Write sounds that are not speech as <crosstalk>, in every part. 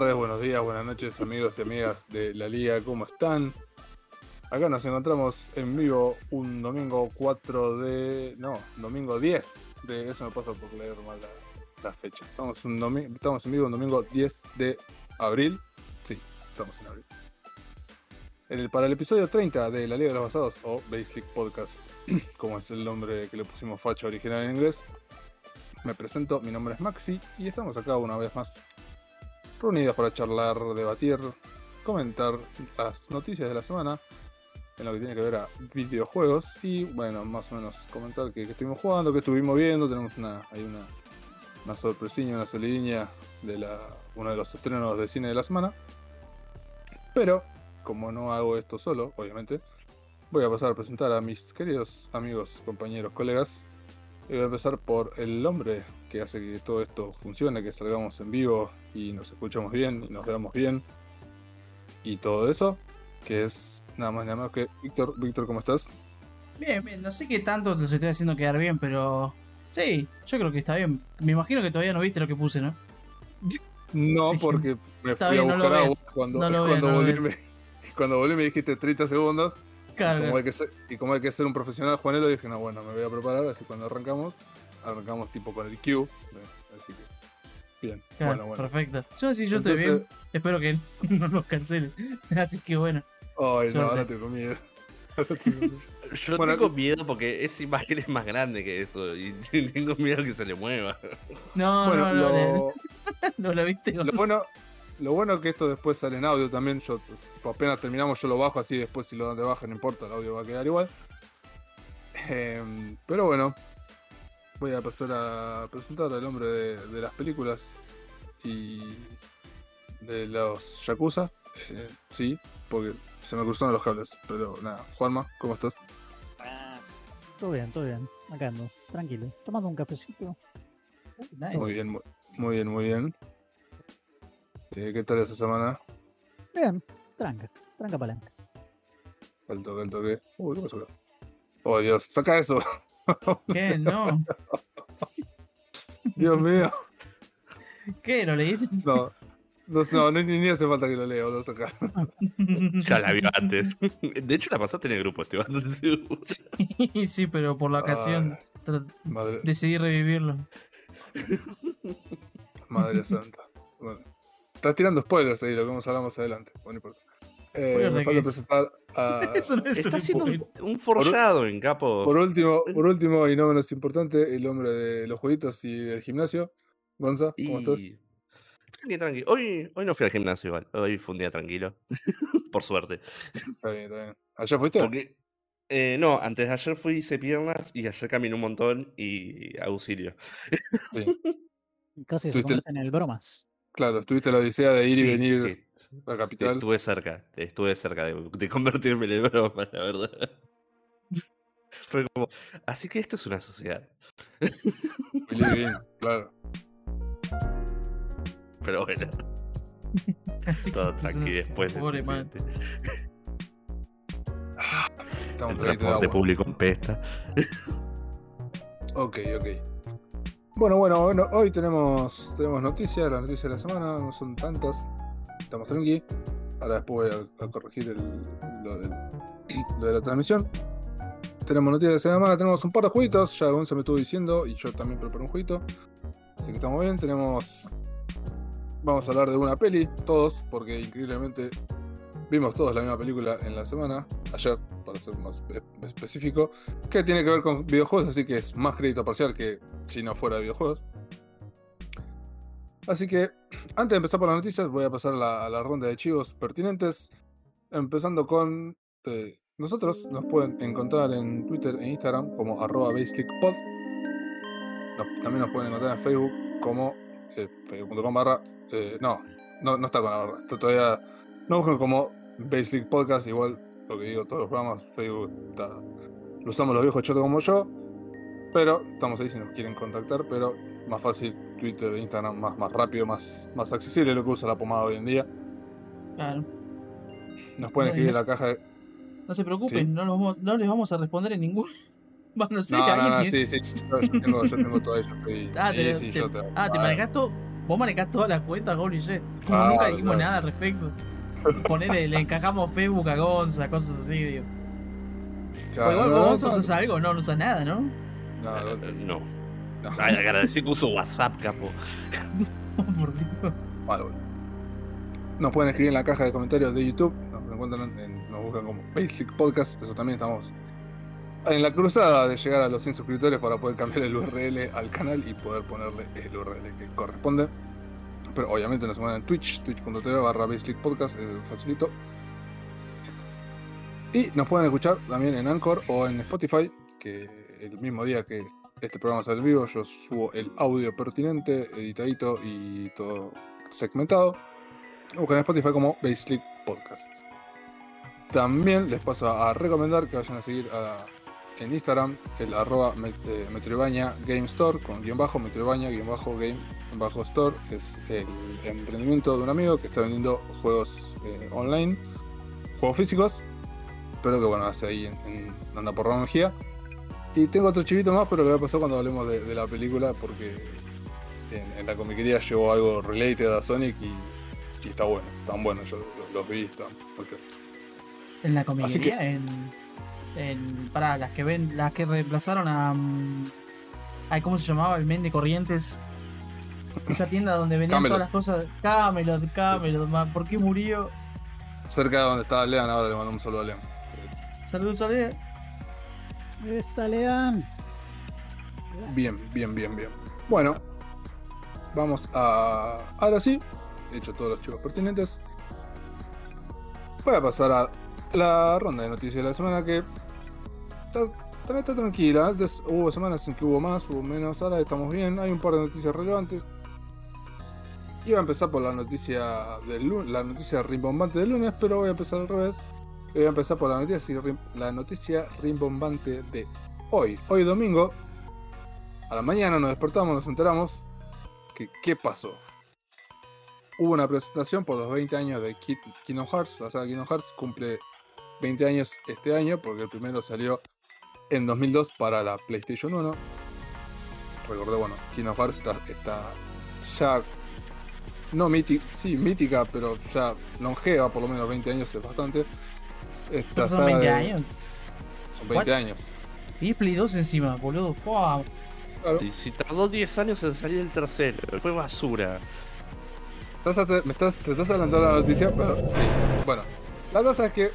tardes, buenos días, buenas noches, amigos y amigas de la Liga, ¿cómo están? Acá nos encontramos en vivo un domingo 4 de. No, domingo 10 de. Eso me pasa por leer mal la, fecha. Estamos, un en vivo un domingo 10 de abril. Sí, estamos en abril. Para el episodio 30 de La Liga de los Basados, o Basic Podcast, <clears throat> como es el nombre que le pusimos facha original en inglés, me presento, mi nombre es Maxi y estamos acá una vez más reunidos para charlar, debatir, comentar las noticias de la semana en lo que tiene que ver a videojuegos y bueno, más o menos comentar que, estuvimos jugando, que estuvimos viendo, tenemos una, hay una, una una solidinha de la, uno de los estrenos de cine de la semana. Pero, como no hago esto solo, obviamente, voy a pasar a presentar a mis queridos amigos, compañeros, colegas y voy a empezar por el hombre que hace que todo esto funcione, que salgamos en vivo y nos escuchamos bien y nos veamos bien. Y todo eso, que es nada más nada más que Víctor. Víctor, ¿cómo estás? Bien, bien, no sé qué tanto los estoy haciendo quedar bien, pero sí, yo creo que está bien. Me imagino que todavía no viste lo que puse, ¿no? No, porque me fui a buscar agua cuando, <laughs> cuando, volví, me, <laughs> cuando volví me dijiste 30 segundos y, como hay que ser, un profesional Juanelo, dije, no, bueno, me voy a preparar, así cuando arrancamos, arrancamos tipo con el Q. Así que, bien. bueno, bueno. Perfecto. Yo sí, yo estoy bien. Espero que <laughs> no nos cancelen. <laughs> Así que bueno. Ay, no, ahora <laughs> tengo miedo. Yo tengo miedo porque esa imagen es más grande que eso y tengo miedo que se le mueva. No, no, no, lo... no lo viste. Lo bueno, lo bueno es que esto después sale en audio también. Yo apenas terminamos yo lo bajo así, después si lo dan de baja no importa, el audio va a quedar igual. Em, pero bueno, voy a pasar a presentar al hombre de, las películas y de los Yakuza. Eh, sí, porque se me cruzaron los cables. Pero nada, Juanma, ¿cómo estás? Todo bien, todo bien. Acá ando, tranquilo. Tomando un cafecito. Muy bien, muy bien, muy bien. Eh, ¿Qué tal esa semana? Bien, tranca, tranca adelante. El toque, el toque. Uy, ¿qué pasó Oh, Dios, saca eso. <laughs> ¿Qué? No. <laughs> Dios mío. ¿Qué? ¿Lo leíste? No. No, no, ni, ni, hace falta que lo lea, lo saca. <laughs> ya la vio antes. De hecho, la pasaste en el grupo, Esteban. Sí, sí, pero por la ocasión decidí revivirlo. Madre santa. Bueno. Estás tirando spoilers ahí, lo que vamos a hablar más adelante. Bueno, no importa. Eh, me falta presentar a. <laughs> Eso no es Está haciendo un, forjado en capo. Por último, por último, y no menos importante, el hombre de los jueguitos y el gimnasio. Gonza, ¿cómo estás? Tranqui, tranqui. Hoy, hoy no fui al gimnasio igual. Hoy fue un día tranquilo. <laughs> por suerte. Está bien, está bien. ¿Ayer fuiste? Porque, eh, no, antes de ayer fui hice piernas y ayer caminé un montón y auxilio. Sí. <laughs> Casi se en el bromas. Claro, estuviste la odisea de ir y venir a la capital. Estuve cerca, estuve cerca de, convertirme en el broma, la verdad. Fue como, así que esto es una sociedad. <laughs> bien, claro. Pero bueno. <laughs> Así Todo tranqui después de Pobre man. Estamos el transporte público en pesta. ok, ok. Bueno, bueno, bueno, hoy tenemos, tenemos noticias, las noticias de la semana, no son tantas, estamos tranqui. Ahora después voy a, corregir <clears throat> lo, de la transmisión. Tenemos noticias de la semana, tenemos un par de jueguitos, ya Gonza me estuvo diciendo, y yo también preparé un jueguito. Así que estamos bien, tenemos... Vamos a hablar de una peli, todos, porque increíblemente vimos todos la misma película en la semana, ayer, para ser más específico, que tiene que ver con videojuegos, así que es más crédito parcial que si no fuera videojuegos. Así que, antes de empezar por las noticias, voy a pasar a la, ronda de chivos pertinentes. Empezando con. Eh, nosotros nos pueden encontrar en Twitter e Instagram como arroba también nos pueden encontrar en Facebook como eh, facebook.com barra. Eh, no, no, no está con la barra. Todavía. No busquen como Baseclick Podcast, igual lo que digo todos los programas. Facebook está, lo usamos los viejos chotos como yo. Pero estamos ahí si nos quieren contactar, pero más fácil Twitter Instagram, más, más rápido, más, más accesible lo que usa la pomada hoy en día. Claro. Nos pueden escribir en la caja de... No se preocupen, no, no, les vamos a responder en ningún. <laughs> Bueno, sí, no, no, no, sí, sí, yo, tengo, yo tengo todo eso. <laughs> ah, te, sí, te, ah, te manejas todo. Vos manejás todas las cuentas, holy shit. Como Ah, nunca dijimos claro. nada al respecto. Ponele, le encajamos Facebook a Gonza, cosas así, digo. Claro, O igual no, vos no, Gonza no, usas algo, no, no usas nada, ¿no? no, no, No. no. Ay, agradecí que uso WhatsApp, capo. <laughs> Por Dios. Vale, bueno. Nos pueden escribir en la caja de comentarios de YouTube. Nos encuentran en, nos buscan como Basic Podcast. Eso también estamos en la cruzada de llegar a los 100 suscriptores para poder cambiar el URL al canal y poder ponerle el URL que corresponde. Pero obviamente nos mandan en Twitch, twitch.tv barra Podcast, es facilito. Y nos pueden escuchar también en Anchor o en Spotify, que el mismo día que este programa sale vivo, yo subo el audio pertinente, editadito y todo segmentado. Buscan en Spotify como Baselick Podcast. También les paso a recomendar que vayan a seguir a- en Instagram el arroba met- eh, Metroidvania Game Store con guion bajo, Metroidvania guion bajo Game guion bajo Store. Es el emprendimiento de un amigo que está vendiendo juegos eh, online, juegos físicos, pero que bueno, hace ahí en, en- anda por energía. Y tengo otro chivito más, pero lo voy a pasar cuando hablemos de, de la película, porque en, en la comiquería llegó algo related a Sonic y, y está bueno, están buenos, yo los, los vi, están ok. En la comiquería, en. En para las que ven. Las que reemplazaron a. mm, ay, ¿cómo se llamaba? El men de Corrientes. Esa tienda donde vendían Camelot. todas las cosas. Camelot, Camelot, man. ¿Por qué murió? Cerca de donde estaba Lean, ahora le mando un saludo a Lean. Saludos. Esa Lean. Bien, bien, bien, bien. Bueno, vamos a. Ahora sí, he hecho todos los chicos pertinentes. Voy a pasar a la ronda de noticias de la semana que. Está, está tranquila. Antes hubo semanas en que hubo más, hubo menos. Ahora estamos bien. Hay un par de noticias relevantes. Iba a empezar por la noticia del lu- la noticia rimbombante del lunes, pero voy a empezar al revés. Voy a empezar por la noticia, la noticia rimbombante de hoy. Hoy domingo, a la mañana nos despertamos, nos enteramos que qué pasó. Hubo una presentación por los 20 años de Ki- Kingdom Hearts. La saga Kingdom Hearts cumple 20 años este año porque el primero salió en 2002 para la PlayStation 1. Recordé, bueno, Kingdom Hearts está, está ya no mítica, sí, mítica, pero ya longeva, por lo menos 20 años es bastante. Esta Son saga 20 de- años. Son 20 What? años. Y es Play 2 encima, boludo. Fua. Claro. Si, si tardó 10 años en salir el tercero, fue basura. Estás ate- me estás, te estás adelantando la noticia, pero sí. Bueno, la cosa es que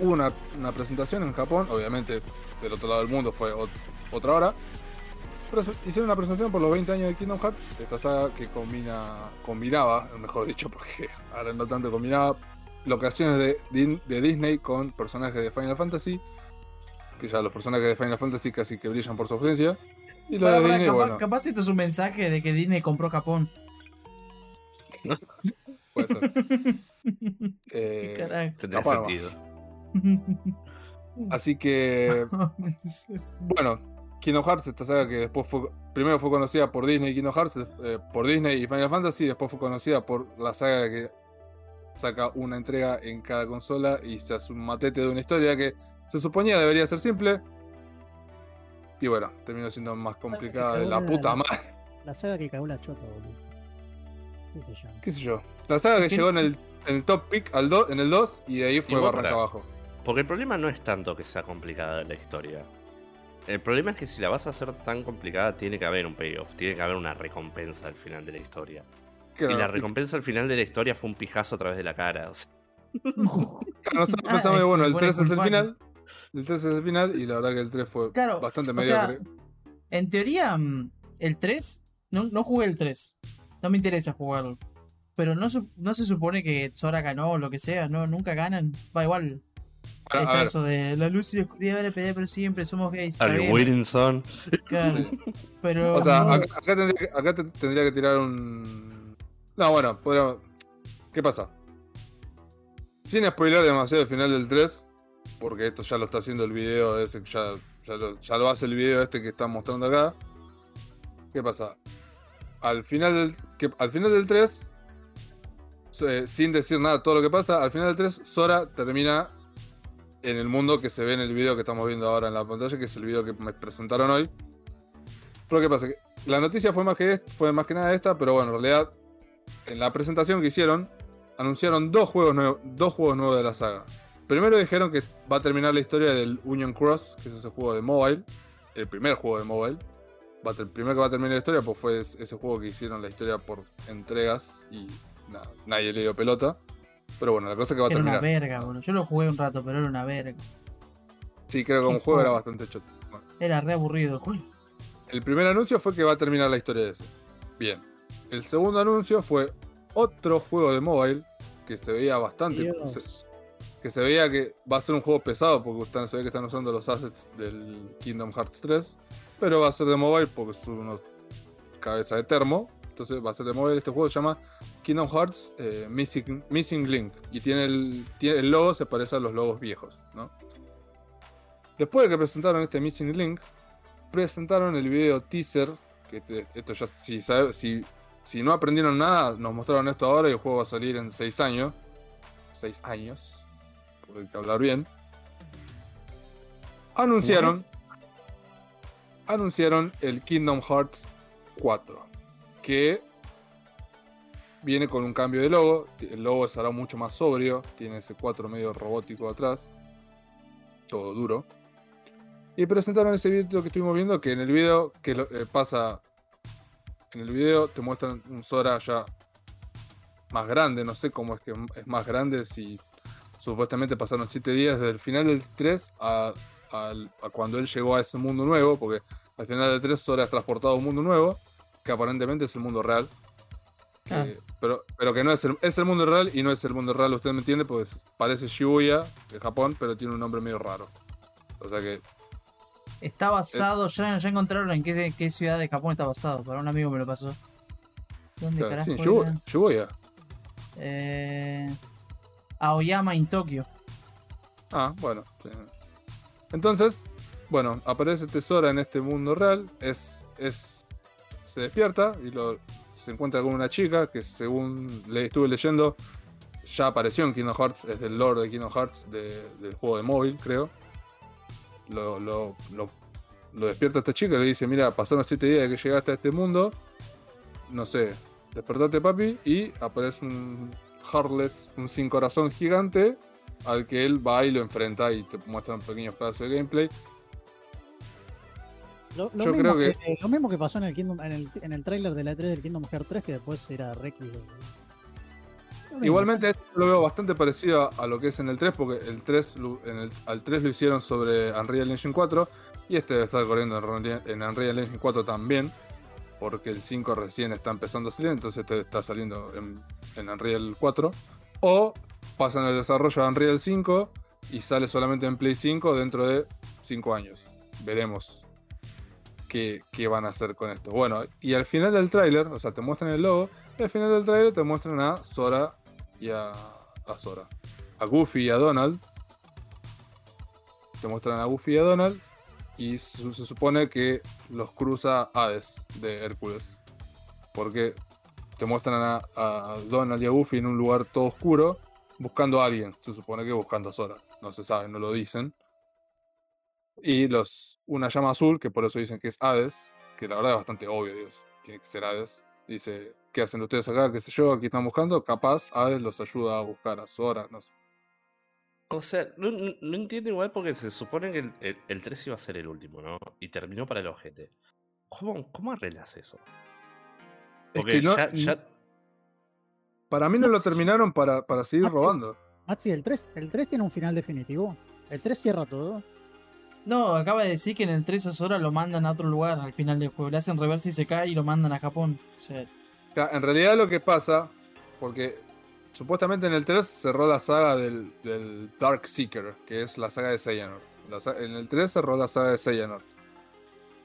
hubo una, una presentación en Japón, obviamente del otro lado del mundo fue ot- otra hora. Pero hicieron una presentación por los 20 años de Kingdom Hearts, esta saga que combina, combinaba, mejor dicho, <laughs> porque ahora no tanto combinaba locaciones de, de Disney con personajes de Final Fantasy, que ya los personajes de Final Fantasy casi que brillan por su ausencia. Y Pará, de Disney, capaz, bueno, capaz este es un mensaje de que Disney compró Japón. <laughs> puede ser. <laughs> ¿Qué Eh, carajo? Tendría sentido. <laughs> Así que, <laughs> bueno, Kingdom Hearts, esta saga que después fue, primero fue conocida por Disney y Kingdom Hearts, eh, por Disney y Final Fantasy, después fue conocida por la saga que saca una entrega en cada consola y se hace un matete de una historia que se suponía debería ser simple. Y bueno, terminó siendo más complicada de la puta madre. La saga que cagó la chota, boludo. Sí se llama. ¿Qué sé yo? La saga que llegó en el, en el top pick al do- en el 2 y de ahí fue barranca abajo. Porque el problema no es tanto que sea complicada la historia. El problema es que si la vas a hacer tan complicada, tiene que haber un payoff, tiene que haber una recompensa al final de la historia. Y no, la recompensa al final de la historia fue un pijazo a través de la cara. o sea, <laughs> Claro, nosotros Ah, pensamos que es bueno, el fue 3 es el final. El 3 es el final y la verdad que el 3 fue Claro, bastante o sea, mediocre. En teoría, mm, el 3, no, no jugué el 3. No me interesa jugarlo. Pero no, no se supone que Sora ganó o lo que sea, no, nunca ganan. Va igual. Bueno, está eso de la luz y la oscuridad van a pelear pero siempre, somos gays. está Are you bien, waiting, son? claro. Pero. o sea, acá, acá tendría, que- acá te- tendría que tirar un. No, bueno, podríamos- ¿qué pasa? Sin spoiler demasiado el final del 3, porque esto ya lo está haciendo el video ese, que ya, ya, lo, ya lo hace el video este que están mostrando acá. ¿Qué pasa? Al final del, que, al final del 3, eh, sin decir nada todo lo que pasa, al final del 3, Sora termina en el mundo que se ve en el video que estamos viendo ahora en la pantalla, que es el video que me presentaron hoy. Pero ¿qué pasa? Que la noticia fue más que, fue más que nada esta, pero bueno, en realidad, en la presentación que hicieron, anunciaron dos juegos, nuevos, dos juegos nuevos de la saga. Primero dijeron que va a terminar la historia del Union Cross, que es ese juego de mobile, el primer juego de mobile. Va el primero que va a terminar la historia pues fue es- ese juego que hicieron la historia por entregas y nadie le dio pelota. Pero bueno, la cosa es que va a Era una terminar. verga, boludo. Yo lo jugué un rato, pero era una verga. Sí, creo que como juego era bastante choto. Bueno, Era re aburrido el juego. el primer anuncio fue que va a terminar la historia de ese. Bien. El segundo anuncio fue otro juego de mobile que se veía bastante. Se- que se veía que va a ser un juego pesado porque están- se ve que están usando los assets del Kingdom Hearts 3. Pero va a ser de mobile porque son unos cabeza de termo. Entonces va a ser de mobile. Este juego se llama Kingdom Hearts eh, Missing, Missing Link. Y tiene el, tiene el logo, se parece a los logos viejos. ¿no? Después de que presentaron este Missing Link, presentaron el video teaser. Que esto ya, si, sabe- si, si no aprendieron nada, nos mostraron esto ahora y el juego va a salir en 6 años. 6 años. Porque hay que hablar bien. Anunciaron. Anunciaron el Kingdom Hearts 4. Que viene con un cambio de logo. El logo será mucho más sobrio. Tiene ese 4 medio robótico atrás. Todo duro. Y presentaron ese video que estuvimos viendo. Que en el video que eh, pasa. En el video te muestran un Sora ya más grande. No sé cómo es que es más grande. Si supuestamente pasaron 7 días desde el final del 3 a, a cuando él llegó a ese mundo nuevo. Porque al final del 3 Sora es transportado a un mundo nuevo. Que aparentemente es el mundo real. Ah. Eh, pero, pero que no es el, es el mundo real y no es el mundo real, usted me entiende, pues parece Shibuya de Japón, pero tiene un nombre medio raro. O sea que Está basado, ya, ya encontraron en qué, qué ciudad de Japón está basado. Para un amigo me lo pasó. ¿Dónde claro, carajo sí, Shibuya? Shibuya. Eh, Aoyama en Tokio. Ah, bueno. sí. Entonces, bueno, aparece Tesora en este mundo real, es, es se despierta y lo, se encuentra con una chica que según le estuve leyendo ya apareció en Kingdom Hearts, es del lore de Kingdom Hearts de- del juego de móvil, creo. Lo, lo, despierta esta chica y le dice, mira, pasaron 7 días de que llegaste a este mundo, no sé, despertate papi y aparece un Heartless, un sin corazón gigante al que él va y lo enfrenta y te muestran pequeños pedazos de gameplay. Lo, lo Yo mismo creo que... lo mismo que pasó en el Kingdom, en el, en el trailer de la 3 del Kingdom Hearts 3, que después era Rex. Igualmente esto lo veo bastante parecido a, a lo que es en el 3, porque el 3 lo- en el, al 3 lo hicieron sobre Unreal Engine 4 y este debe estar corriendo en Unreal, en Unreal Engine 4 también, porque el 5 recién está empezando a salir, entonces este está saliendo en, en Unreal 4. O pasan el desarrollo a Unreal 5 y sale solamente en Play 5 dentro de 5 años. Veremos qué, van a hacer con esto. Bueno, y al final del tráiler, o sea, te muestran el logo, y al final del tráiler te muestran a Sora y a, Sora. A Goofy y a Donald. Te muestran a Goofy y a Donald. Y se, supone que los cruza Hades de Hércules. Porque te muestran a, a Donald y a Goofy en un lugar todo oscuro. Buscando a alguien. Se supone que buscando a Sora. No se sabe, no lo dicen. Y los, una llama azul, que por eso dicen que es Hades. Que la verdad es bastante obvio, Dios. Tiene que ser Hades. Dice, ¿qué hacen ustedes acá? ¿Qué sé yo? Aquí están buscando. Capaz Hades los ayuda a buscar a Sora. No sé. O sea, no, no- no entiendo igual porque se supone que el, el, el 3 iba a ser el último, ¿no? Y terminó para el ojete. ¿Cómo, cómo arreglas eso? Es Porque que no, ya, ya- para mí no lo terminaron para, para seguir Ah, sí. robando. Maxi, el 3, el 3 tiene un final definitivo. El 3 cierra todo. No, acaba de decir que en el 3 a Sora lo mandan a otro lugar al final del juego. Le hacen reversa y se cae y lo mandan a Japón. O sea, en realidad lo que pasa, porque supuestamente en el 3 cerró la saga del, del Dark Seeker, que es la saga de Xehanort. En el 3 cerró la saga de Xehanort.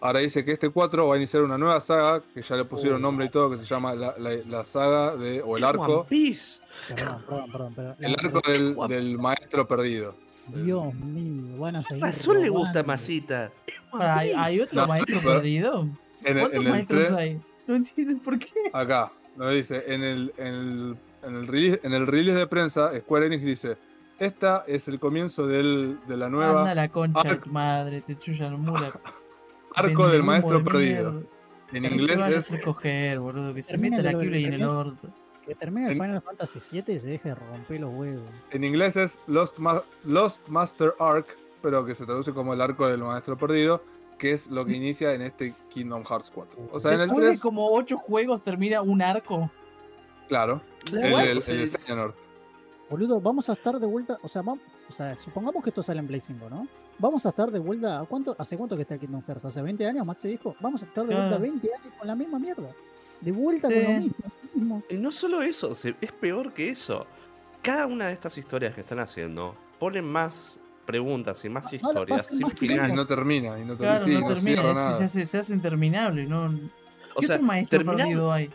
Ahora dice que este 4 va a iniciar una nueva saga, que ya le pusieron Oh. nombre y todo, que se llama la, la- la saga de, o el ¡Es arco, One Piece! Perdón, perdón, perdón. el arco del, del maestro perdido. Dios mío, van a seguir. Razón le gusta masitas. ¿hay, hay otro No, maestro pero- perdido? En el, ¿Cuántos en el maestros 3 hay? No entiendo por qué. Acá, nos dice, en el, en el, en el, release, en el release de prensa, Square Enix dice, esta es el comienzo del, de la nueva... Anda la concha madre, te chuyan mula. <laughs> Arco del maestro de perdido. mierda. En Que se inglés vaya a es hacer coger, boludo. Que se meta la del Keyblade en el remake. orto. Que termine el En- Final Fantasy VII y se deje de romper los huevos. en inglés es Lost, Ma- Lost Master Arc, pero que se traduce como el arco del maestro perdido, que es lo que inicia en este Kingdom Hearts 4. O sea, en el Después de 3, como ocho juegos termina un arco. claro, Claro. el, el, sea, el de Xehanort. Boludo, vamos a estar de vuelta. O sea, vamos, o sea, supongamos que esto sale en Play 5, ¿no? Vamos a estar de vuelta. ¿a cuánto, ¿Hace cuánto que está el Kingdom Hearts? ¿Hace 20 años? Max se dijo. Vamos a estar de vuelta Claro. 20 años con la misma mierda. De vuelta Sí. con lo mismo. Mismo. Y no solo eso, es peor que eso. Cada una de estas historias que están haciendo ponen más preguntas y más Ah, no, historias sin más Y final. no termina, y no termina, Claro, sí, no no termina, cierra es- nada. se, hace, se hace interminable. ¿no? O ¿Qué sea, otro maestro terminar- perdido hay?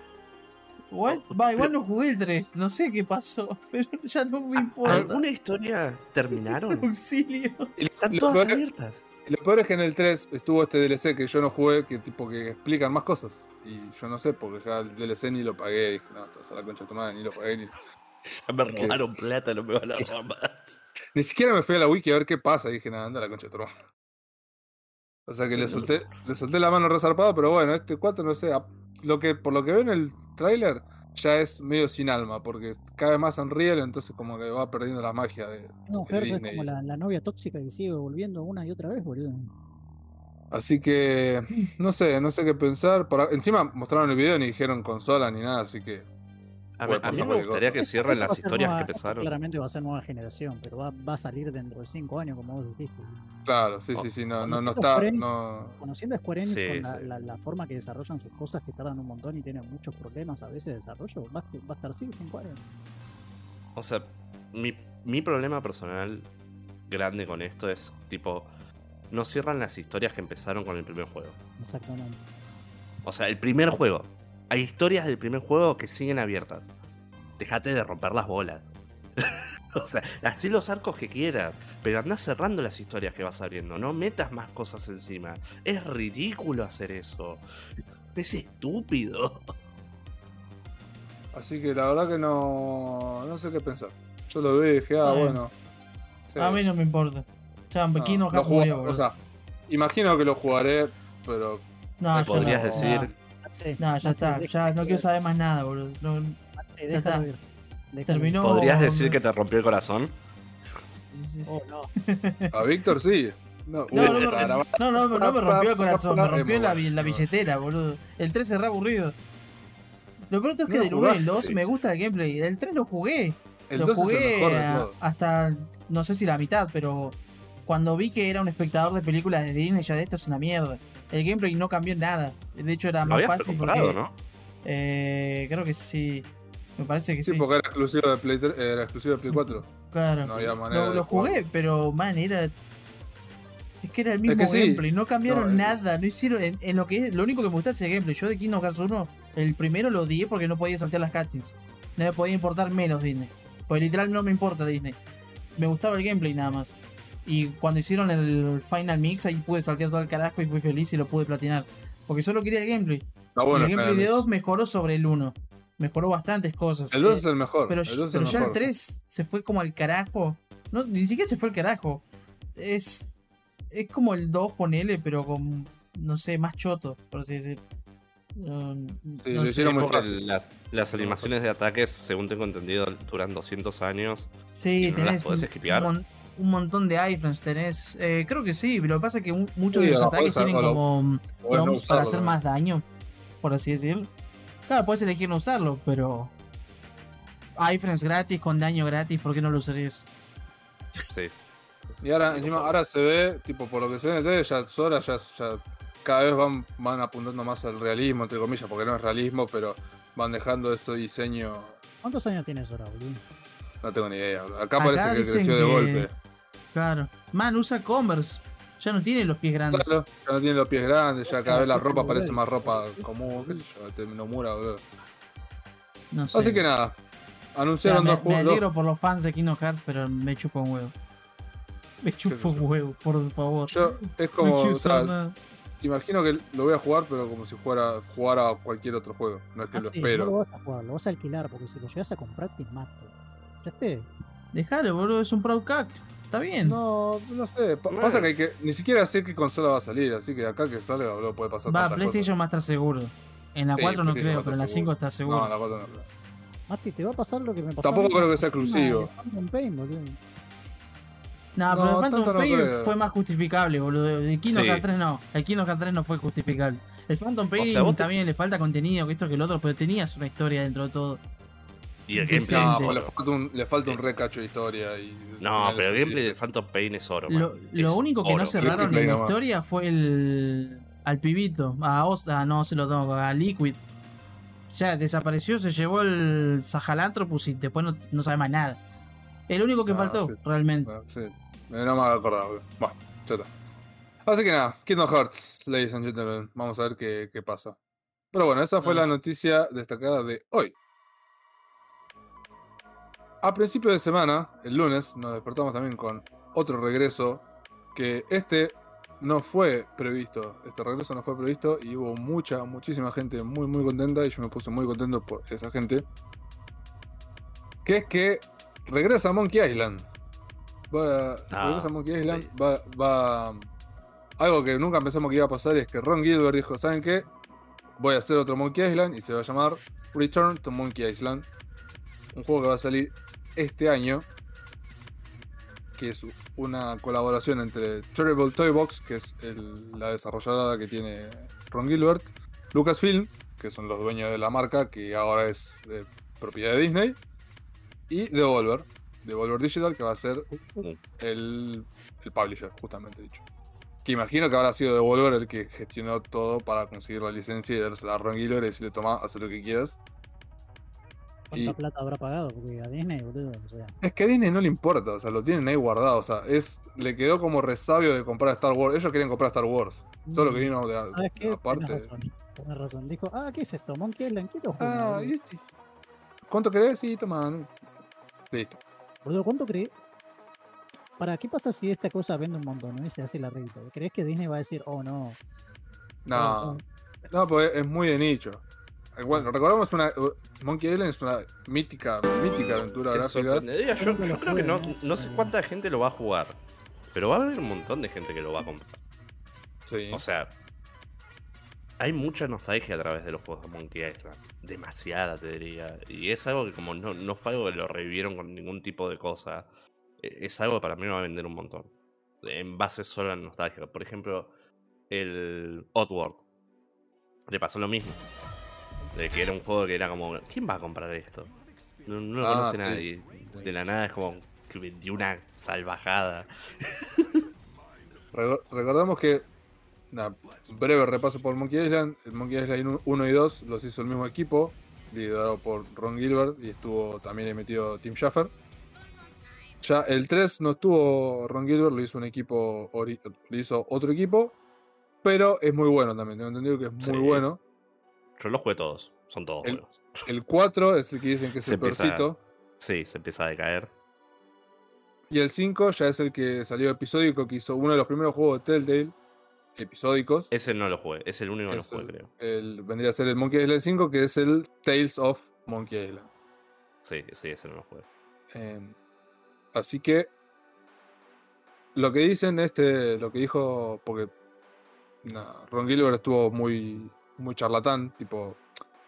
Igual, Oh, va, igual pero- no jugué el 3, no sé qué pasó, <laughs> pero ya no me importa. ¿Alguna historia terminaron? <laughs> Auxilio. Están todas abiertas. Lo peor es que en el 3 estuvo este DLC que yo no jugué, que tipo que explican más cosas. Y yo no sé, porque ya el DLC ni lo pagué. Dije, no, esto es a la concha de tu madre, ni lo pagué. Ni, Ya me robaron plata, no me van a robar más. ni siquiera me fui a la wiki a ver qué pasa. Y dije, nada, anda a la concha de tu madre. O sea que Sí, le no. solté, le solté la mano resarpada, pero bueno, este 4 no sé. a- Lo que, por lo que veo en el tráiler, ya es medio sin alma, porque cae más en Real, entonces como que va perdiendo la magia de, Hearts es como la, la novia tóxica que sigue volviendo una y otra vez, boludo. Así que no sé, no sé qué pensar. Por encima mostraron el video ni dijeron consola ni nada, así que A, mí- a mí pasar me gustaría cosa. que cierren las historias nueva- que empezaron. Claramente va a ser nueva generación, pero va, va a salir dentro de 5 años, como vos dijiste. claro, sí, Oh, sí, sí, no, no, no conociendo está, Square Enix, no, Conociendo a Square Enix Sí, con la, sí. la- la forma que desarrollan sus cosas, que tardan un montón y tienen muchos problemas a veces de desarrollo, va, a- va a estar así 5 años. O sea, mi, mi problema personal grande con esto es, tipo, no cierran las historias que empezaron con el primer juego. Exactamente. O sea, el primer juego. Hay historias del primer juego que siguen abiertas. Déjate de romper las bolas. <laughs> o sea, haz los arcos que quieras, pero andá cerrando las historias que vas abriendo. No metas más cosas encima. Es ridículo hacer eso. Es estúpido. así que la verdad que no, no sé qué pensar. Yo lo vi y dije, ah, bueno. sí, A mí no me importa. Ya, no, murió, boludo. o sea, imagino que lo jugaré, pero no, me podrías no, decir- No, ya Maxi, está, ya no quiero saber más nada, boludo. No, Maxi, ya está. ir. Terminó. ¿Podrías decir que te rompió el corazón? Oh, no. <laughs> a Víctor sí. No, No, no, uh, me, para- no, no, no me rompió el corazón, me rompió la, billetera, boludo. El 3 es re aburrido. Lo peor es que del 1 y el jugaste. 2 Sí. me gusta el gameplay. El 3 lo jugué. el lo 2 es el jugué mejor a- hasta, no sé si la mitad, pero cuando vi que era un espectador de películas de Disney, ya de esto es una mierda. El gameplay no cambió nada. De hecho, era Lo más fácil porque. ¿no? Eh, creo que sí. Me parece que Sí, sí. porque era exclusivo de Play 3, era exclusivo de Play 4. Claro. No había manera lo, de lo jugué, pero man, era. Es que era el mismo que sí. gameplay, no cambiaron No, es- nada, no hicieron. En, en lo que es, lo único que me gusta es el gameplay. Yo de Kingdom Hearts 1, el primero lo odié porque no podía saltear las cutscenes. No me podía importar menos Disney. Porque literal no me importa Disney. Me gustaba el gameplay nada más. Y cuando hicieron el Final Mix, ahí pude saltear todo el carajo y fui feliz y lo pude platinar. Porque solo quería el gameplay. Está Y bueno. el gameplay de Final 2 mejoró sobre el 1. Mejoró bastantes cosas. El 2 Eh, es el mejor. pero, el 2 es pero el ya el mejor. 3 se fue como al carajo. No, ni siquiera se fue al carajo. Es. Es como el 2, ponele, pero con. No sé, más choto, por así decir. No, Sí, no lo sé. hicieron muy fácil. Las, las animaciones de ataques, según tengo entendido, duran 200 años. Sí, ¿Y no las tenés podés un, un montón de iframes. Tenés. eh, creo que sí, pero lo que pasa es que mu- muchos Sí, de los lo ataques tienen como mm, prompts para hacer más daño, por así decirlo. Claro, puedes elegir no usarlo, pero. iframes gratis con daño gratis, ¿por qué no lo usarías? Sí. <laughs> Y ahora, encima, ahora se ve, tipo, por lo que se ve en el trailer, ya Sora ya, ya cada vez van, van apuntando más al realismo, entre comillas, porque no es realismo, pero van dejando ese diseño. ¿Cuántos años tienes ahora, boludo? No tengo ni idea. Acá, Acá parece que creció de golpe. Claro. Man, usa Converse. Ya no tiene los pies grandes. Claro, ya no tiene los pies grandes, ya cada vez la ropa parece más ropa común, qué sé yo, te Nomura, boludo. No sé. Así que nada, O sea, anunciaron me, dos me juegos. dos- alegro por los fans de Kingdom Hearts, pero me chupa un huevo. Me chupa un huevo, por favor. Yo, es como, <laughs> o sea, imagino que lo voy a jugar, pero como si fuera jugara cualquier otro juego. No es que lo espero. no lo vas a jugar, lo vas a alquilar, porque si lo llegas a comprar te mato. Ya esté. Dejalo, boludo, es un Proud Cack. Está bien. No, no sé. pa- Bueno. Pasa que, hay que ni siquiera sé qué consola va a salir, así que acá que salga boludo, puede pasar. Va, PlayStation va a estar seguro. En la Sí, 4 no creo, pero en la estar 5 está seguro. No, en la 4 no creo. Maxi, te va a pasar lo que me pasó. Tampoco creo que sea exclusivo. Phantom Pain, boludo. No, No, pero el Phantom no Pain creo. fue más justificable, boludo. El Kingdom Sí. Hearts 3 no. El Kingdom Hearts 3 no fue justificable. El Phantom Pain sea, vos te- también le falta contenido, que esto que el otro, pero tenías una historia dentro de todo. Y el gameplay. No, pues le falta un, le falta un recacho de historia. Y No, pero el gameplay de. Phantom Pain es oro. Lo, man. lo Es único que no cerraron en la historia fue el. al pibito. A Osa, no se lo tengo, a Liquid. O sea, desapareció, se llevó el Sahalanthropus y después no, no sabe más nada. El único que Ah, faltó, sí. realmente. Ah, Sí, Eh, no me había acordado. boludo. Bueno, ya está. Así que nada, Kingdom Hearts, ladies and gentlemen. Vamos a ver qué, qué pasa. Pero bueno, esa fue Ah. la noticia destacada de hoy. A principio de semana, el lunes, nos despertamos también con otro regreso que este no fue previsto. Este regreso no fue previsto y hubo mucha, muchísima gente muy, muy contenta y yo me puse muy contento por esa gente. Que es que regresa Monkey Island. Va, Ah, regresa Monkey Island. sí. Va, va. Algo que nunca pensamos que iba a pasar es que Ron Gilbert dijo: ¿Saben qué? Voy a hacer otro Monkey Island y se va a llamar Return to Monkey Island. Un juego que va a salir este año. Que es una colaboración entre Terrible Toy Box, que es el- la desarrolladora que tiene Ron Gilbert, Lucasfilm, que son los dueños de la marca, que ahora es eh, propiedad de Disney, y Devolver, Devolver Digital, que va a ser el, el publisher, justamente dicho. Que imagino que habrá sido Devolver el que gestionó todo para conseguir la licencia y dársela a Ron Gilbert y decirle, toma, haz lo que quieras. ¿Cuánta Y- plata habrá pagado? Porque a Disney, boludo. O sea, Es que a Disney no le importa, o sea, lo tienen ahí guardado, o sea, es, le quedó como resabio de comprar Star Wars. Ellos querían comprar Star Wars. Todo lo que vino de, Mm. ¿sabes qué? aparte. Tenés razón. Dijo, ah, ¿qué es esto? Monkey Island, quiero jugar. Ah, este- ¿Cuánto querés? Sí, toma. no. Listo. Boludo, ¿cuánto crees? ¿Para qué pasa si esta cosa vende un montón ¿no? y se hace la arreglito? ¿Crees que Disney va a decir, oh no? No, oh, no, pues es muy de nicho. Eh, Bueno, recordamos una. uh, Monkey Island es una mítica, mítica aventura gráfica. Yo, yo creo que no, ¿no? sé cuánta gente lo va a jugar. Pero va a haber un montón de gente que lo va a comprar. Sí. O sea, hay mucha nostalgia a través de los juegos de Monkey Island. Demasiada, te diría. Y es algo que como no, no fue algo que lo revivieron con ningún tipo de cosa. eh, Es algo que para mí me va a vender un montón. En base solo a la nostalgia. Por ejemplo, el Oddworld. Le pasó lo mismo. De que era un juego que era como, ¿quién va a comprar esto? No, no lo Ah, conoce sí. nadie. De la nada es como que vendió una salvajada. Reco- Recordamos que. Nada, breve repaso por Monkey Island. El Monkey Island 1 y 2 los hizo el mismo equipo, liderado por Ron Gilbert y estuvo también metido Tim Schafer. Ya el 3 no estuvo Ron Gilbert, lo hizo un equipo, lo hizo otro equipo, pero es muy bueno también. Tengo entendido que es muy Sí. bueno. Yo los jugué todos. Son todos El- buenos. El 4 es el que dicen que es Se el empieza- peorcito. Sí, se empieza a decaer. Y el 5 ya es el que salió episódico, que hizo uno de los primeros juegos de Telltale, episódicos. Ese no lo jugué. Es el único que no jugué, el- creo. el- vendría a ser el Monkey Island 5, que es el Tales of Monkey Island. Sí, sí, ese no lo jugué. Eh, así que lo que dicen, este, lo que dijo, porque nah, Ron Gilbert estuvo muy, muy charlatán, tipo,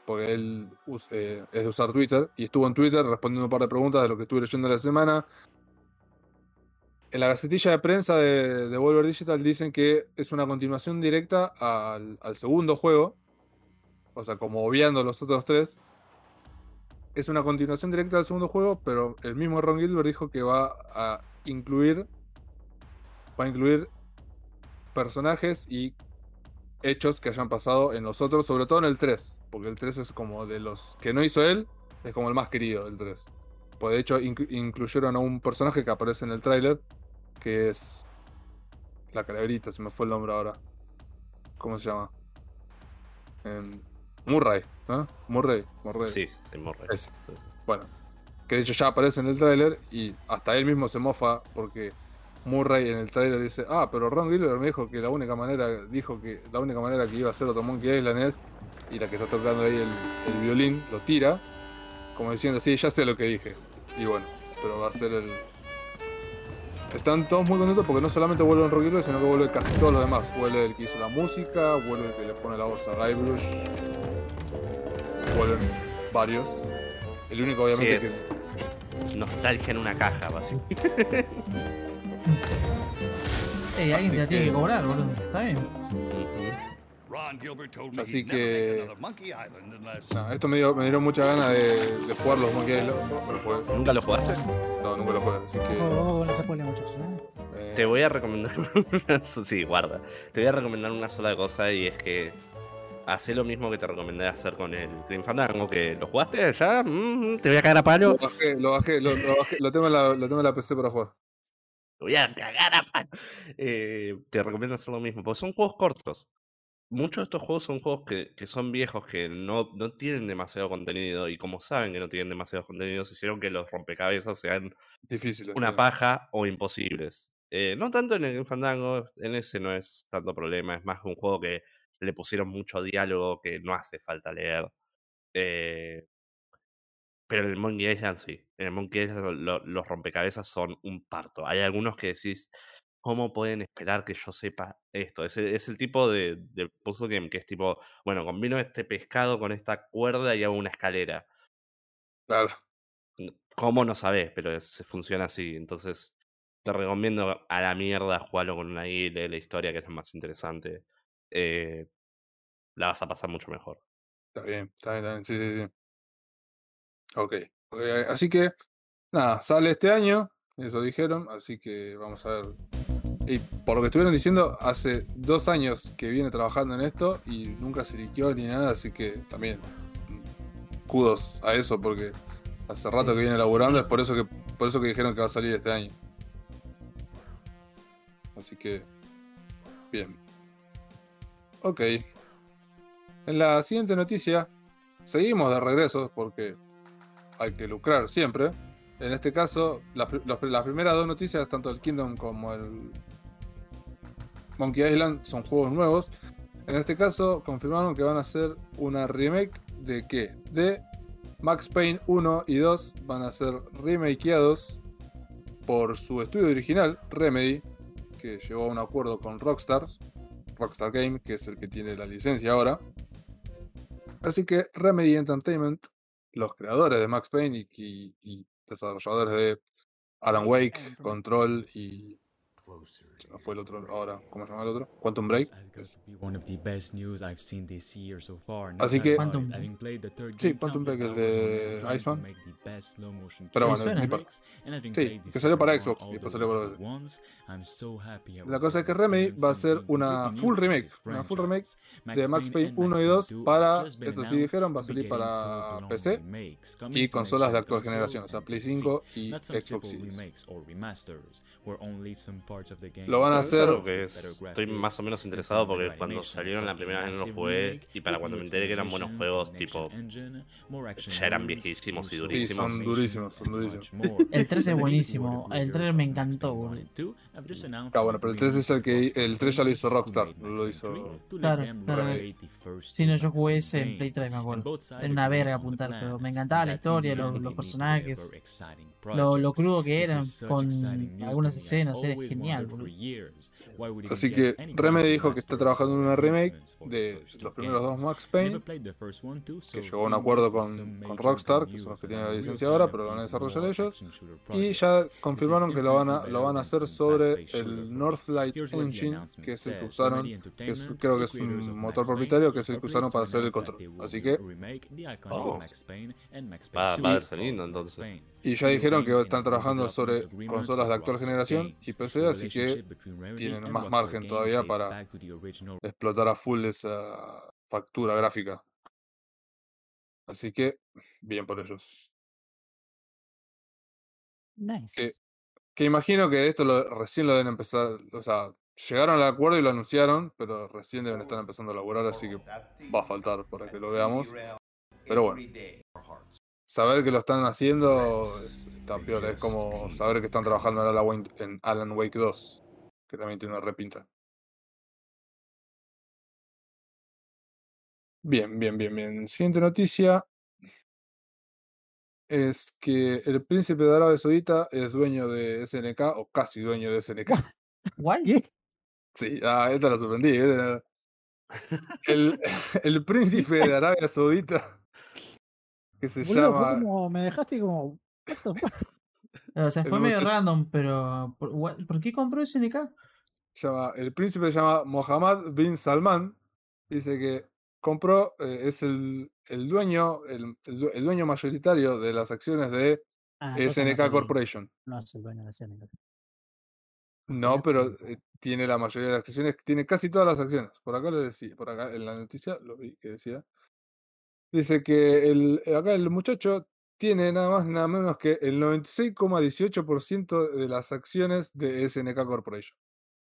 porque él eh, es de usar Twitter y estuvo en Twitter respondiendo un par de preguntas de lo que estuve leyendo la semana. En la gacetilla de prensa de, de Volver Digital dicen que es una continuación directa al, al segundo juego, o sea, como obviando los otros tres. Es una continuación directa del segundo juego, pero el mismo Ron Gilbert dijo que va a incluir va a incluir personajes y hechos que hayan pasado en los otros, sobre todo en el 3, porque el 3 es como de los que no hizo él, es como el más querido del 3. Pues de hecho inclu- incluyeron a un personaje que aparece en el tráiler, que es la calaverita, se me fue el nombre ahora. ¿Cómo se llama? Em, Murray, ¿no? Murray, Murray. Sí, sí. Sí, sí. Bueno, que de hecho ya aparece en el tráiler y hasta él mismo se mofa porque Murray en el tráiler dice, ah, pero Ron Gilbert me dijo que la única manera, dijo que la única manera que iba a hacer otro Monkey Island es, y la que está tocando ahí el, el violín lo tira, como diciendo, sí, ya sé lo que dije. Y bueno, pero va a ser el... están todos muy contentos porque no solamente vuelve Rocky Rey, sino que vuelve casi todos los demás. Vuelve el que hizo la música, vuelve el que le pone la voz a Guybrush. Vuelven varios. El único, obviamente, Sí, es nostalgia en una caja, básicamente. <laughs> Ey, alguien te la Así tiene que cobrar, boludo. Está bien. Así que-. Nah, esto me, dio, me dieron mucha ganas de, de jugar los Monkey Island. No, lo. ¿Nunca lo jugaste? No, nunca lo jugué. Así que. Oh, no se spoilen, muchachos. ¿eh? eh, Te voy a recomendar <laughs> una sí, guarda. Te voy a recomendar una sola cosa y es que hace lo mismo que te recomendé hacer con el Grim Fandango, que lo jugaste ya, Mm, te voy a cagar a palo. Lo bajé, lo bajé, lo, lo bajé, lo tengo en la, lo tengo en la PC para jugar. Te voy a cagar a palo. Eh, te recomiendo hacer lo mismo, porque son juegos cortos. Muchos de estos juegos son juegos que, que son viejos, que no, no tienen demasiado contenido, y como saben que no tienen demasiado contenido, se hicieron que los rompecabezas sean Difícil. una sí. paja o imposibles. Eh, no tanto en el Fandango, en ese no es tanto problema, es más un juego que le pusieron mucho diálogo que no hace falta leer. Eh, pero en el Monkey Island sí, en el Monkey Island lo- lo- los rompecabezas son un parto. Hay algunos que decís, ¿cómo pueden esperar que yo sepa esto? Es el, es el tipo de, de puzzle game que es tipo, bueno, combino este pescado con esta cuerda y hago una escalera. Claro. ¿Cómo no sabes? Pero es- funciona así. Entonces, te recomiendo a la mierda jugarlo con una I, la historia, que es lo más interesante. Eh, la vas a pasar mucho mejor. Está bien, está bien, está bien. Sí, sí, sí. Ok. ok, Así que, nada, sale este año. Eso dijeron. Así que vamos a ver. Y por lo que estuvieron diciendo, hace dos años que viene trabajando en esto y nunca se liqueó ni nada. Así que también, mm, kudos a eso porque hace rato que viene laburando. Es por eso que, por eso que dijeron que va a salir este año. Así que, bien. Ok. En la siguiente noticia, seguimos de regreso porque hay que lucrar siempre. En este caso, las, primeras dos noticias, tanto el Kingdom como el Monkey Island, son juegos nuevos. En este caso, confirmaron que van a hacer una remake de qué? De Max Payne 1 y 2 van a ser remakeados por su estudio original, Remedy, que llegó a un acuerdo con Rockstar, Rockstar Game, que es el que tiene la licencia ahora. Así que Remedy Entertainment, los creadores de Max Payne y, y- y desarrolladores de Alan Wake, Control y. se me fue el otro ahora, ¿cómo se llama el otro? Quantum Break. Es- Así que- Quantum. Sí, Quantum Break, el de Iceman. Pero bueno, suena. no importa. Sí, que salió para Xbox y después salió para La cosa es que Remedy va a hacer una full remake, una full remake de Max Payne 1 y 2 para, esto sí dijeron, va a salir para PC y consolas de actual generación, o sea, Play 5 y Xbox Series. Lo van a Es hacer- algo que es- estoy más o menos interesado porque cuando salieron la primera vez no los jugué y para cuando me enteré que eran buenos juegos, tipo, ya eran viejísimos y Sí, durísimos. son durísimos, son durísimos. El 3 es buenísimo, el 3 me encantó, boludo. Ah, bueno, pero el 3 es el que el 3 ya lo hizo Rockstar, no lo hizo. Claro, claro. Sí, no, yo jugué ese en Play 3, me acuerdo. Era una verga apuntar, pero me encantaba la historia, los, los personajes, lo, lo crudo que eran con algunas escenas, era genial, boludo. Así que Remedy dijo que está trabajando en una remake de los primeros dos Max Payne, que llegó a un acuerdo con, con Rockstar, que son los que tienen la licencia ahora, pero lo van a desarrollar ellos. Y ya confirmaron que lo van a, lo van a hacer sobre el Northlight Engine, que es el que usaron, que es- creo que es un motor propietario, que es el que usaron para hacer el control. Así que, Oh. Va, va a ser lindo entonces. y ya dijeron que están trabajando sobre consolas de actual generación y PC, así que tienen más margen todavía para explotar a full esa factura gráfica. Así que, bien por ellos. Nice. Que- Que imagino que esto lo, recién lo deben empezar, o sea, llegaron al acuerdo y lo anunciaron, pero recién deben estar empezando a laburar, así que va a faltar para que lo veamos. Pero bueno, saber que lo están haciendo es- está peor, es como saber que están trabajando en Alan Wake, en Alan Wake 2, que también tiene una repinta. Bien, bien, bien, bien. Siguiente noticia. es que el príncipe de Arabia Saudita es dueño de SNK o casi dueño de SNK. ¿Guay? <laughs> Sí, ah, esta la sorprendí. esta- El, <laughs> el príncipe de Arabia Saudita, que se Boludo, llama. como, me dejaste como. O sea, El fue medio muchacho- random, pero. ¿Por, what- ¿por qué compró SNK? llama, el príncipe se llama Mohammed bin Salman. Dice que compró, eh, es el, el dueño, el, el due- el dueño mayoritario de las acciones de Ah, no SNK el- Corporation. No es el dueño de SNK. No, pero punto. eh, tiene la mayoría de las acciones, tiene casi todas las acciones. Por acá lo decía, por acá en la noticia lo vi que decía. Dice que el, eh, acá el muchacho tiene nada más nada menos que el 96,18% de las acciones de SNK Corporation.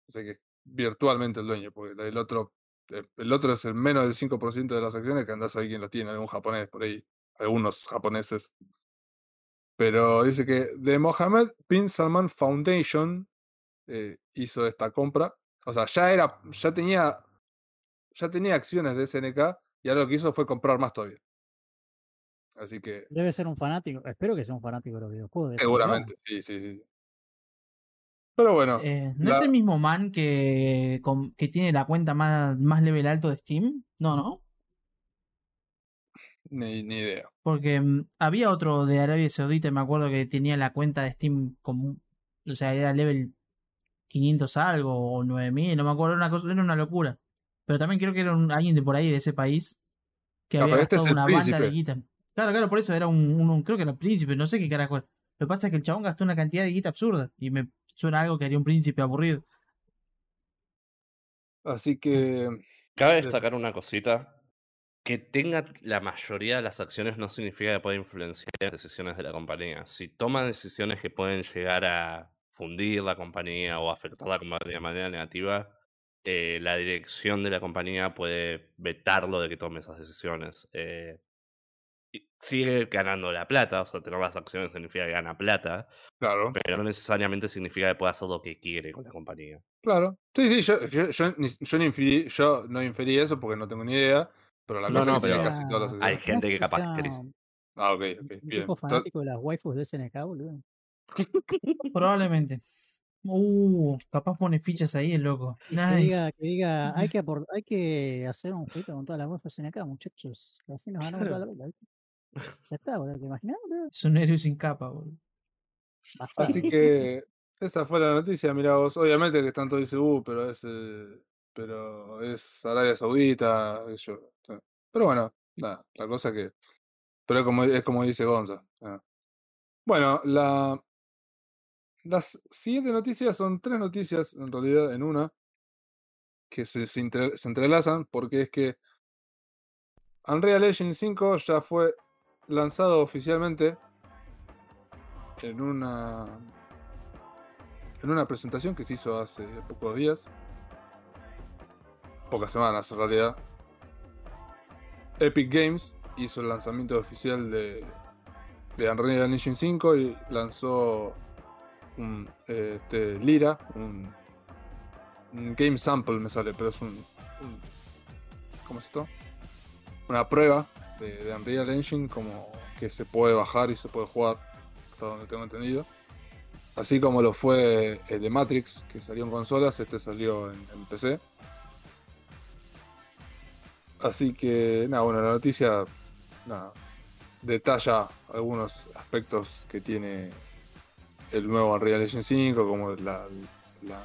O sea que virtualmente el dueño, porque el otro, el otro es el menos del 5% de las acciones, que andás a ver quién lo tiene, algún japonés por ahí, algunos japoneses. Pero dice que The Mohammed bin Salman Foundation eh, hizo esta compra. O sea, ya era, ya tenía, ya tenía acciones de SNK y ahora lo que hizo fue comprar más todavía. Así que Debe ser un fanático. Espero que sea un fanático de los videojuegos. de seguramente, sí, sí, sí. Pero bueno, Eh, ¿No es el mismo man que, con- que tiene la cuenta más, más level alto de Steam? No, ¿no? ni, ni idea. Porque mm, había otro de Arabia Saudita, me acuerdo que tenía la cuenta de Steam como. O sea, era level 500 algo o 9000, no me acuerdo, era una, cosa, era una locura. Pero también creo que era un, alguien de por ahí, de ese país, que No, había este es gastado una banda de guita. Claro, claro, por eso era un, un- un- creo que era príncipe, no sé qué carajo. era. Lo que pasa es que el chabón gastó una cantidad de guita absurda y me suena algo que haría un príncipe aburrido. Así que Cabe Sí. destacar una cosita. Que tenga la mayoría de las acciones no significa que pueda influenciar las decisiones de la compañía. Si toma decisiones que pueden llegar a fundir la compañía o afectar la compañía de manera negativa, eh, la dirección de la compañía puede vetarlo de que tome esas decisiones. Eh, sigue ganando la plata, o sea, tener las acciones significa que gana plata, Claro, pero no necesariamente significa que pueda hacer lo que quiere con la compañía. claro. Sí, sí, yo, yo, yo, ni- yo no inferí, yo no inferí eso porque no tengo ni idea, pero la No, cosa no, es que casi todas las hay gente que ¿Crees capaz que- Ah, ok, ok, Un bien. tipo fanático de las waifus de SNK, boludo. Probablemente. Uh, capaz pone fichas ahí el loco. Que Nice. diga, que diga, <laughs> hay que, hay que hacer un jueguito con todas las waifus de SNK, muchachos. que Así nos ganamos toda la bola. Ya está, boludo. ¿Te imaginas, boludo? Es un héroe sin capa, boludo. Así que esa fue la noticia, mirá vos. Obviamente que están todos dicen, uh, pero es, eh, pero es Arabia Saudita, yo. Pero bueno, nada, la cosa que. Pero es como, es como dice Gonza. Bueno, la. Las siguientes noticias son tres noticias, en realidad, en una, que se, se, entre- se entrelazan, porque es que Unreal Engine 5 ya fue lanzado oficialmente en una en una presentación que se hizo hace pocos días, pocas semanas en realidad. Epic Games hizo el lanzamiento oficial de, de Unreal Engine 5 y lanzó un este, Lira, un, un game sample me sale, pero es un, un- ¿cómo es esto? Una prueba de, de Unreal Engine como que se puede bajar y se puede jugar, hasta donde tengo entendido. Así como lo fue el de Matrix, que salió en consolas, este salió en, PC. Así que, nada, bueno, la noticia detalla algunos aspectos que tiene el nuevo Unreal Engine 5, como la, la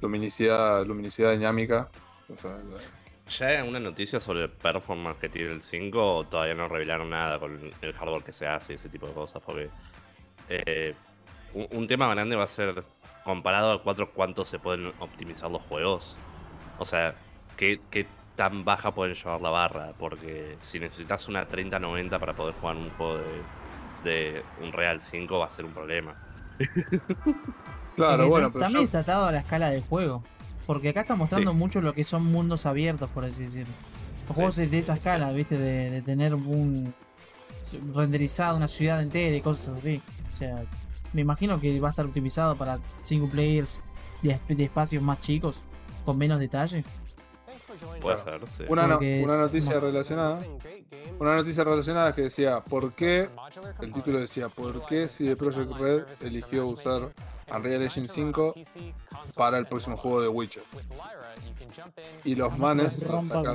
luminicidad, dinámica. ¿Ya hay alguna noticia sobre el performance que tiene el 5 o todavía no revelaron nada con el hardware que se hace y ese tipo de cosas? Porque eh, un, un tema grande va a ser comparado al 4 cuánto se pueden optimizar los juegos. O sea, ¿qué, qué tan baja pueden llevar la barra? Porque si necesitas una 3090 para poder jugar un juego de, de un Real 5 va a ser un problema. <laughs> Claro, Eh, bueno, pero también yo- está atado a la escala del juego. Porque acá está mostrando mucho lo que son mundos abiertos, por así decirlo. Los juegos de esa escala, ¿viste? De, de tener un renderizado una ciudad entera y cosas así. O sea, me imagino que va a estar optimizado para single players de, de espacios más chicos, con menos detalle. Puede ser, sí. Una, no- noticia no. relacionada. Una noticia relacionada que decía, ¿por qué? El título decía, ¿por qué CD Projekt Red eligió usar Unreal Engine 5 para el próximo juego de Witcher? Y los manes, acá-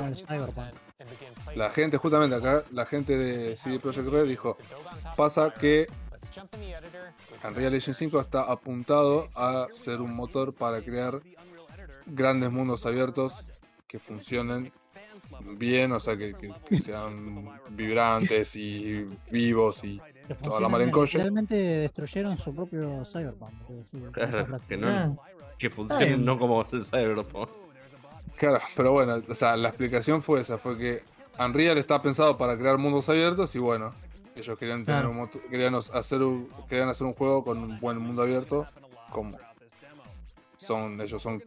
la gente, justamente acá, la gente de CD Projekt Red dijo, pasa que Unreal Engine 5 está apuntado a ser un motor para crear grandes mundos abiertos que funcionen bien, o sea, que, que- que sean vibrantes y vivos y Que toda la funcionan mar en bien. coche. Realmente destruyeron su propio Cyberpunk. Claro, que no- Ah, Que funcionen bien. no como en <laughs> Cyberpunk. Claro, pero bueno, o sea, la explicación fue esa, fue que Unreal está pensado para crear mundos abiertos y bueno, ellos querían tener Claro. un querían hacer un, querían hacer un juego con un buen mundo abierto, como son, ellos son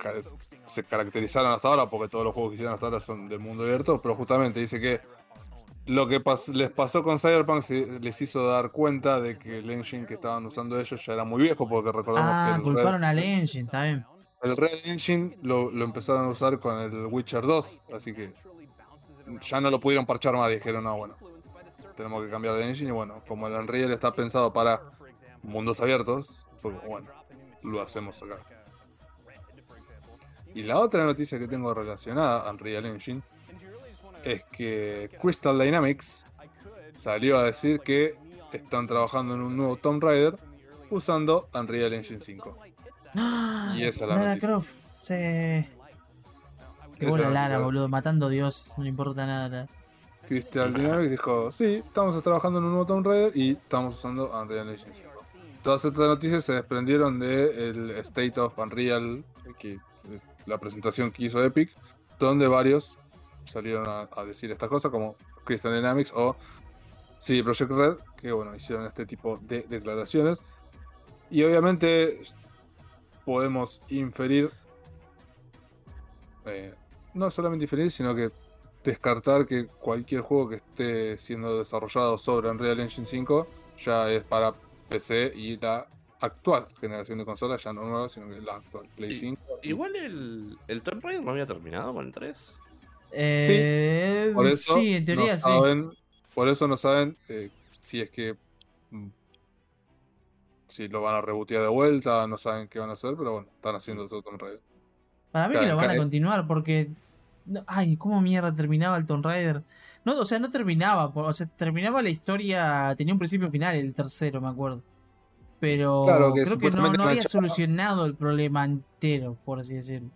se caracterizaron hasta ahora porque todos los juegos que hicieron hasta ahora son de mundo abierto, pero justamente dice que lo que pas- les pasó con Cyberpunk les hizo dar cuenta de que el engine que estaban usando ellos ya era muy viejo, porque recordemos Ah, que el Red- culparon al engine, bien. el Red Engine lo, lo empezaron a usar con el Witcher 2, así que ya no lo pudieron parchar más. Dijeron, no, bueno, tenemos que cambiar de engine. Y bueno, como el Unreal está pensado para mundos abiertos, como, bueno, lo hacemos acá. Y la otra noticia que tengo relacionada a Unreal Engine es que Crystal Dynamics salió a decir que están trabajando en un nuevo Tomb Raider usando Unreal Engine 5. Y esa es la Lara noticia. Croft, sí. Qué buena la Lara, boludo, matando dioses, no le importa nada. Crystal Dynamics dijo, sí, estamos trabajando en un nuevo Tomb Raider y estamos usando Unreal Engine 5. Todas estas noticias se desprendieron del State of Unreal, que es la presentación que hizo Epic, donde varios salieron a, a decir estas cosas, como Crystal Dynamics o CD Projekt Red, que bueno, hicieron este tipo de declaraciones. Y obviamente podemos inferir, eh, no solamente inferir, sino que descartar que cualquier juego que esté siendo desarrollado sobre Unreal Engine 5 ya es para PC y la actual generación de consolas, ya no nueva, sino que la actual Play Y- 5. Igual el, el Tomb Raider no había terminado con el 3. Eh, Por eso sí, en teoría no sí. saben, por eso no saben eh, si es que mm, si lo van a rebotear de vuelta, no saben qué van a hacer, pero bueno, están haciendo todo Tomb Raider. Para mí que lo van a continuar porque. ay, ¿cómo mierda terminaba el Tomb Raider? No, o sea, no terminaba. O sea, terminaba la historia. Tenía un principio final, el tercero, me acuerdo. Pero Claro, que creo que no, había solucionado el problema entero, por así decirlo.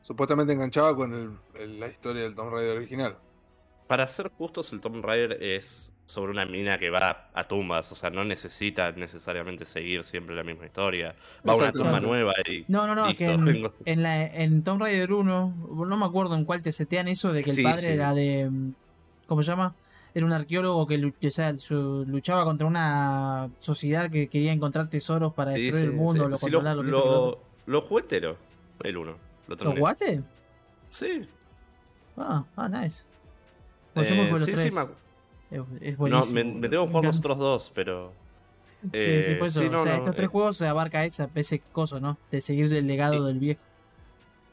Supuestamente enganchaba con el- el- la historia del Tomb Raider original. Para ser justos, el Tomb Raider es sobre una mina que va a tumbas, o sea, no necesita necesariamente seguir siempre la misma historia. Va a una tumba nueva y. No, no, no, listo, que en, la, en Tomb Raider 1, no me acuerdo en cuál te setean eso de que el Sí, padre sí. era de. ¿Cómo se llama? Era un arqueólogo que luchaba contra una sociedad que quería encontrar tesoros para Sí, destruir sí, el mundo, sí. lo Sí, controlar, lo, lo lo, lo jugué entero, el 1. Lo ¿Lo terminé. jugaste? Sí. Ah, ah, nice. Pues yo Eh, los sí, tres. Es, es No, me, me tengo que jugar los otros dos, pero. Sí, sí, eh, por eso. sí, o sea, no, estos tres eh. juegos se abarca esa, ese coso, ¿no? De seguir el legado del viejo.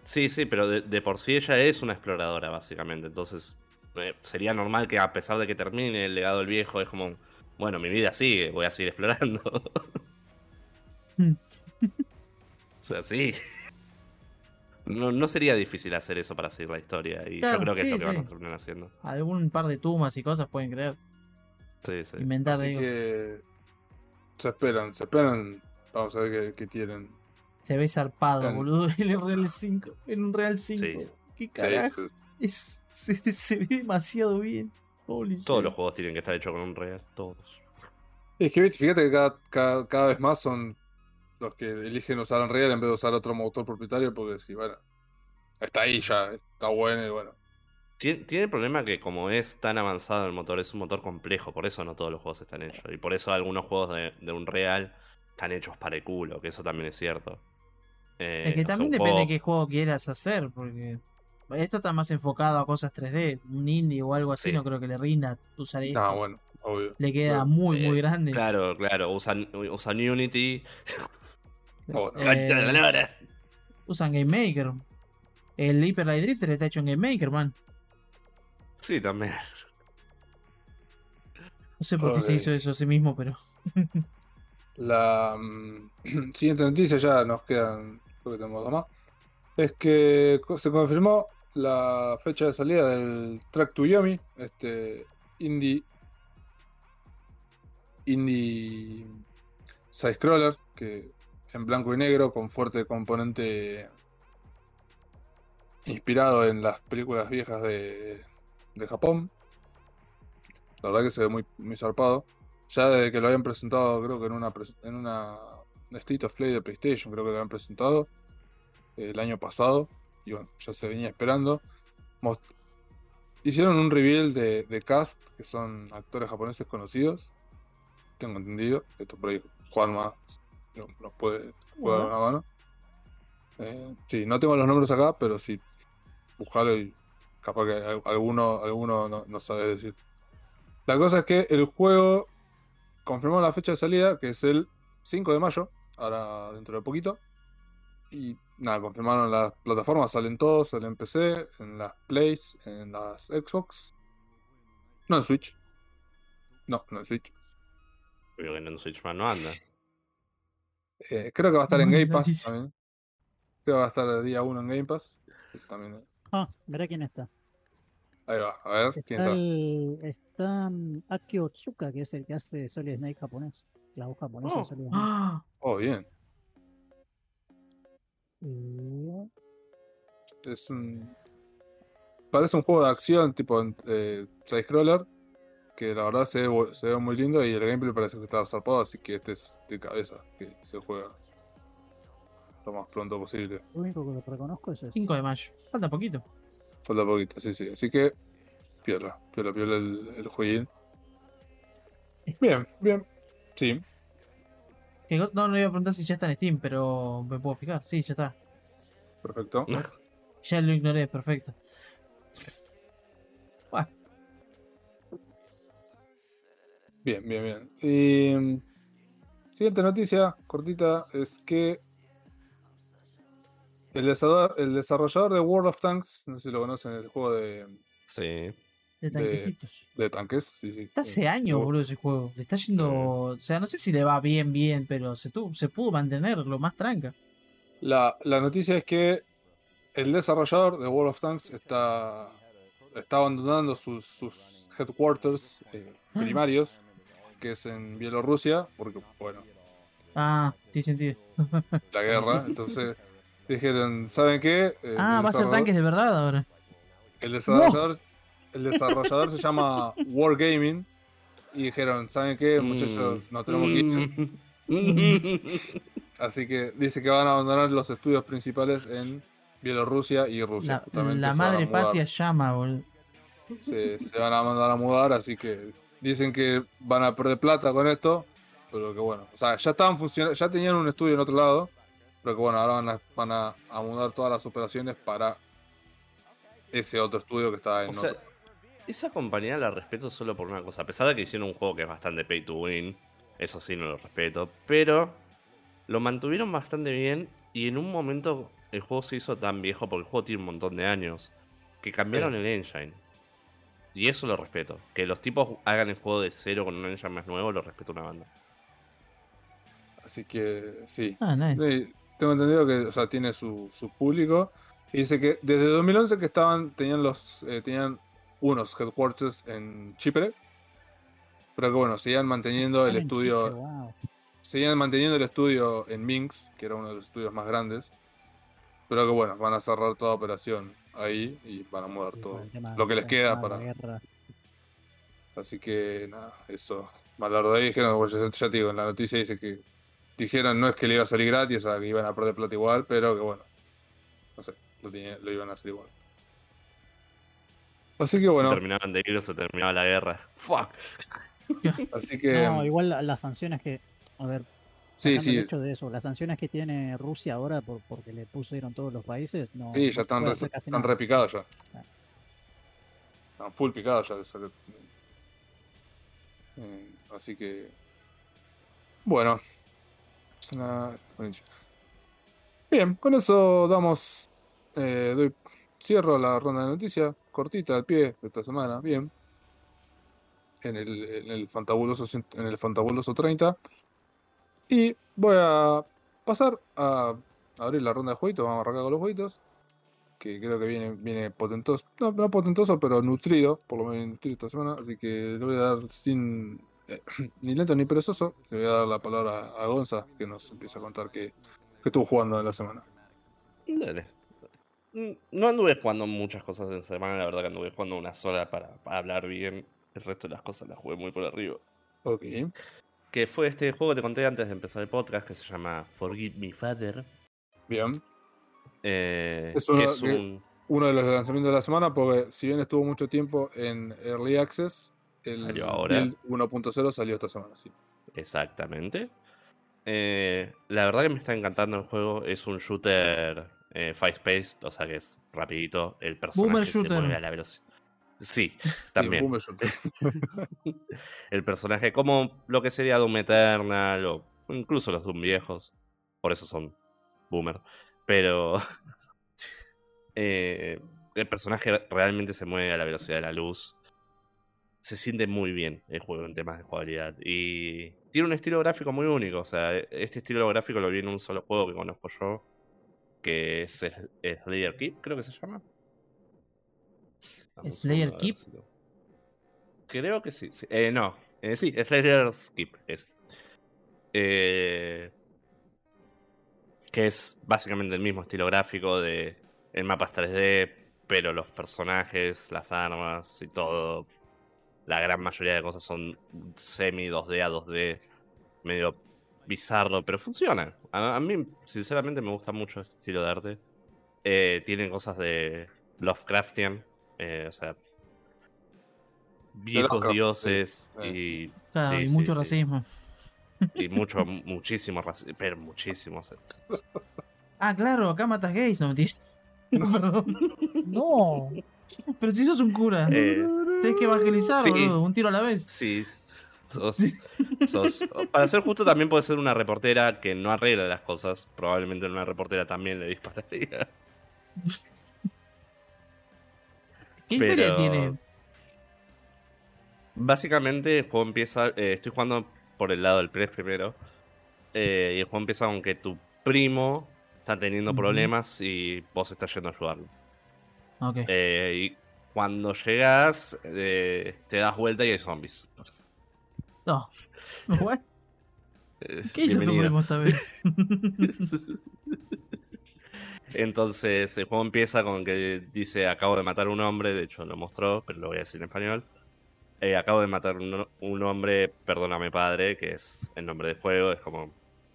Sí, sí, pero de, de por sí ella es una exploradora, básicamente. Entonces, eh, sería normal que a pesar de que termine el legado del viejo, es como, bueno, mi vida sigue, voy a seguir <laughs> explorando. Mm. o sea, sí. No, no sería difícil hacer eso para seguir la historia. Y Claro, yo creo que sí, es lo que van a sí. terminar haciendo. Algún par de tumbas y cosas pueden creer. Sí, sí. Inventar, Así digo. que se esperan, se esperan. Vamos a ver qué, qué tienen. Se ve zarpado, Claro. boludo, <laughs> en el Real 5. En un Real 5. Sí. ¿Qué Sí, carajo? sí, Es, se, se ve demasiado bien. Holy Todos shit. los juegos tienen que estar hechos con un real, todos. Es que fíjate que cada, cada, cada vez más son los que eligen usar Unreal en vez de usar otro motor propietario porque si, bueno, está ahí ya, está bueno y bueno. Tiene, tiene el problema que como es tan avanzado el motor, es un motor complejo, por eso no todos los juegos están hechos. Y por eso algunos juegos de, de Unreal están hechos para el culo, que eso también es cierto. Eh, Es que también depende juego- de qué juego quieras hacer, porque esto está más enfocado a cosas 3D. Un indie o algo así Sí. no creo que le rinda usar esto. No, bueno, obvio. Le queda muy, muy eh, grande. Claro, claro, usan, usan Unity. Bueno, Eh, usan Game Maker. El Hyper Light Drifter está hecho en Game Maker, man. Sí, también. No sé por qué se hizo eso a sí mismo, pero. <laughs> La mm, <clears throat> siguiente noticia, ya nos quedan, creo que tenemos dos más, es que se confirmó la fecha de salida del Track to Yomi, este indie indie side scroller que en blanco y negro con fuerte componente inspirado en las películas viejas de, Japón. La verdad que se ve muy, muy zarpado. Ya desde que lo habían presentado, creo que en una, en una State of Play de PlayStation, creo que lo habían presentado eh, el año pasado. Y bueno, ya se venía esperando. Hicieron un reveal de, de cast, que son actores japoneses conocidos. Tengo entendido. Esto por ahí Juanma no- nos puede, puede dar una mano. Eh, sí, no tengo los nombres acá, pero sí, buscalo y capaz que al- alguno, alguno no, no sabe decir. La cosa es que el juego confirmó la fecha de salida, que es el 5 de mayo, ahora dentro de poquito. Y nada, confirmaron las plataformas, salen todos, salen en PC, en las Plays, en las Xbox. No en Switch. No, no en Switch. Creo que en Switch Man no anda. Eh, creo que va a estar en Game Pass también. Creo que va a estar el día 1 en Game Pass. Eso también. Ah, mirá quién está. Ahí va, a ver, ¿quién Está, está? el, está Aki Otsuka, que es el que hace Solid Snake japonés. La voz japonesa Oh. de Solid Snake. ¡Ah! Oh, bien. Y- Es un. Parece un juego de acción tipo eh, side scroller. Que la verdad se ve, se ve muy lindo y el gameplay parece que está zarpado, así que este es de cabeza, que se juega lo más pronto posible. Lo único que lo reconozco es ese. 5 de mayo. Falta poquito. Falta poquito, sí, sí. Así que, piola, piola, piola el, el jueguín. Bien, bien. Sí. No, no iba a preguntar si ya está en Steam, pero me puedo fijar. Sí, ya está. perfecto. Ya lo ignoré, perfecto. Bien, bien, bien. Y, siguiente noticia, cortita, es que el desarrollador, el desarrollador de World of Tanks, no sé si lo conocen, el juego de, Sí. De tanquecitos. de tanques, sí, sí. Está hace eh, años, boludo, ese juego. Le está yendo. O sea, no sé si le va bien, bien, pero se, tu- se pudo mantener lo más tranca. La, la noticia es que el desarrollador de World of Tanks está, está abandonando sus, sus headquarters eh, Ah. primarios, que es en Bielorrusia, porque, bueno, Ah, tiene sentido. <laughs> la guerra. Entonces dijeron, ¿saben qué? Eh, Ah, va a ser tanques de verdad ahora. El desarrollador, el desarrollador se llama Wargaming y dijeron, ¿saben qué, muchachos? Mm. Nos tenemos que ir. <laughs> Así que dice que van a abandonar los estudios principales en Bielorrusia y Rusia. La, madre patria llama, boludo. Se, se van a mandar a mudar, así que dicen que van a perder plata con esto, pero que bueno, o sea, ya estaban funcionando, ya tenían un estudio en otro lado, pero que bueno, ahora van a, van a, a mudar todas las operaciones para ese otro estudio que está en O sea, otro. esa compañía la respeto solo por una cosa. A pesar de que hicieron un juego que es bastante pay to win, eso sí no lo respeto. Pero lo mantuvieron bastante bien y en un momento el juego se hizo tan viejo, porque el juego tiene un montón de años, que cambiaron el engine. Y eso lo respeto. Que los tipos hagan el juego de cero con un engine más nuevo, lo respeto una banda. Así que sí. Ah, nice. Sí, tengo entendido que o sea, tiene su, su público. Y dice que desde 2011 que estaban, tenían los, eh, tenían unos headquarters en Chipre. Pero que bueno, seguían manteniendo el estudio. Chipre, wow. Seguían manteniendo el estudio en Minsk, que era uno de los estudios más grandes. Pero que bueno, van a cerrar toda operación ahí y van a mudar Sí, todo. tema- Lo que les queda para. guerra. Así que nada, eso. Ahí dijeron, bueno, ya, ya te digo, en la noticia dice que dijeron no es que le iba a salir gratis, o sea, que iban a perder plata igual, pero que bueno, no sé, lo, tenía- lo iban a hacer igual. Así que bueno, Se terminaban de ir o se terminaba la guerra. Fuck. <laughs> así que No, igual la- las sanciones que. A ver, sí, sí, hecho de eso, las sanciones que tiene Rusia ahora por, porque le pusieron todos los países, no. sí, ya están, re, están nada. re picados ya. Ah. Están full picados ya. Eh, así que bueno. Bien, con eso damos. eh, doy cierro la ronda de noticias, cortita al pie de esta semana, bien. En el, en el fantabuloso en el fantabuloso 30. Y voy a pasar a abrir la ronda de jueguitos, vamos a arrancar con los jueguitos. Que creo que viene, viene potentoso, no, no potentoso, pero nutrido, por lo menos nutrido esta semana. Así que le voy a dar sin eh, <clears throat> ni lento ni perezoso. Le voy a dar la palabra a Gonza, que nos empieza a contar que, que estuvo jugando en la semana. Dale. Mm, No anduve jugando muchas cosas en semana, la verdad que anduve jugando una sola para, para hablar bien. El resto de las cosas las jugué muy por arriba. Ok. Que fue este juego que te conté antes de empezar el podcast que se llama Forgive Me Father. Bien. eh, Es que uno es que- un. Uno de los lanzamientos de la semana, porque si bien estuvo mucho tiempo en Early Access, el Salió ahora. build 1.0 salió esta semana, sí. Exactamente. Eh, la verdad que me está encantando el juego. Es un shooter eh, fast-paced, o sea que es rapidito. El personaje se mueve a la velocidad. <laughs> Sí, también. <laughs> El personaje, como lo que sería Doom Eternal o incluso los Doom viejos. Por eso son Boomer. Pero <laughs> eh, el personaje realmente se mueve a la velocidad de la luz. Se siente muy bien el juego en temas de jugabilidad. Y tiene un estilo gráfico muy único. O sea, este estilo gráfico lo vi en un solo juego que conozco yo. Que es Slayer Keep, creo que se llama. ¿Slayer Keep? Creo que sí. sí. Eh, no, eh, sí, Slayer Skip es. Eh, que es básicamente el mismo estilo gráfico de el mapa es 3D, pero los personajes, las armas y todo, la gran mayoría de cosas son semi 2D a 2D, medio bizarro, pero funciona. A, a mí, sinceramente, me gusta mucho este estilo de arte. Eh, tienen cosas de Lovecraftian, eh, o sea, viejos dioses y, Claro, sí, y sí, mucho sí. racismo. y mucho, <laughs> muchísimo racismo, pero muchísimo. o sea, Ah, claro, acá matas gays, no mentira. <laughs> Perdón. No. Pero si sos un cura, eh, tenés que evangelizar, sí. boludo, un tiro a la vez. Sí, sos, sos- Para ser justo, también puede ser una reportera que no arregla las cosas. Probablemente una reportera también le dispararía. <laughs> ¿Qué historia tiene? Básicamente, el juego empieza. eh, estoy jugando por el lado del press primero. eh, y el juego empieza con que tu primo está teniendo problemas y vos estás yendo a ayudarlo. Ok. Eh, y cuando llegas, eh, te das vuelta y hay zombies. No. <laughs> What? ¿Qué hizo tu primo esta vez? <laughs> <laughs> Entonces el juego empieza con que dice acabo de matar a un hombre, de hecho lo mostró, pero lo voy a decir en español. Eh, acabo de matar un, un hombre, perdóname padre, que es el nombre del juego, es como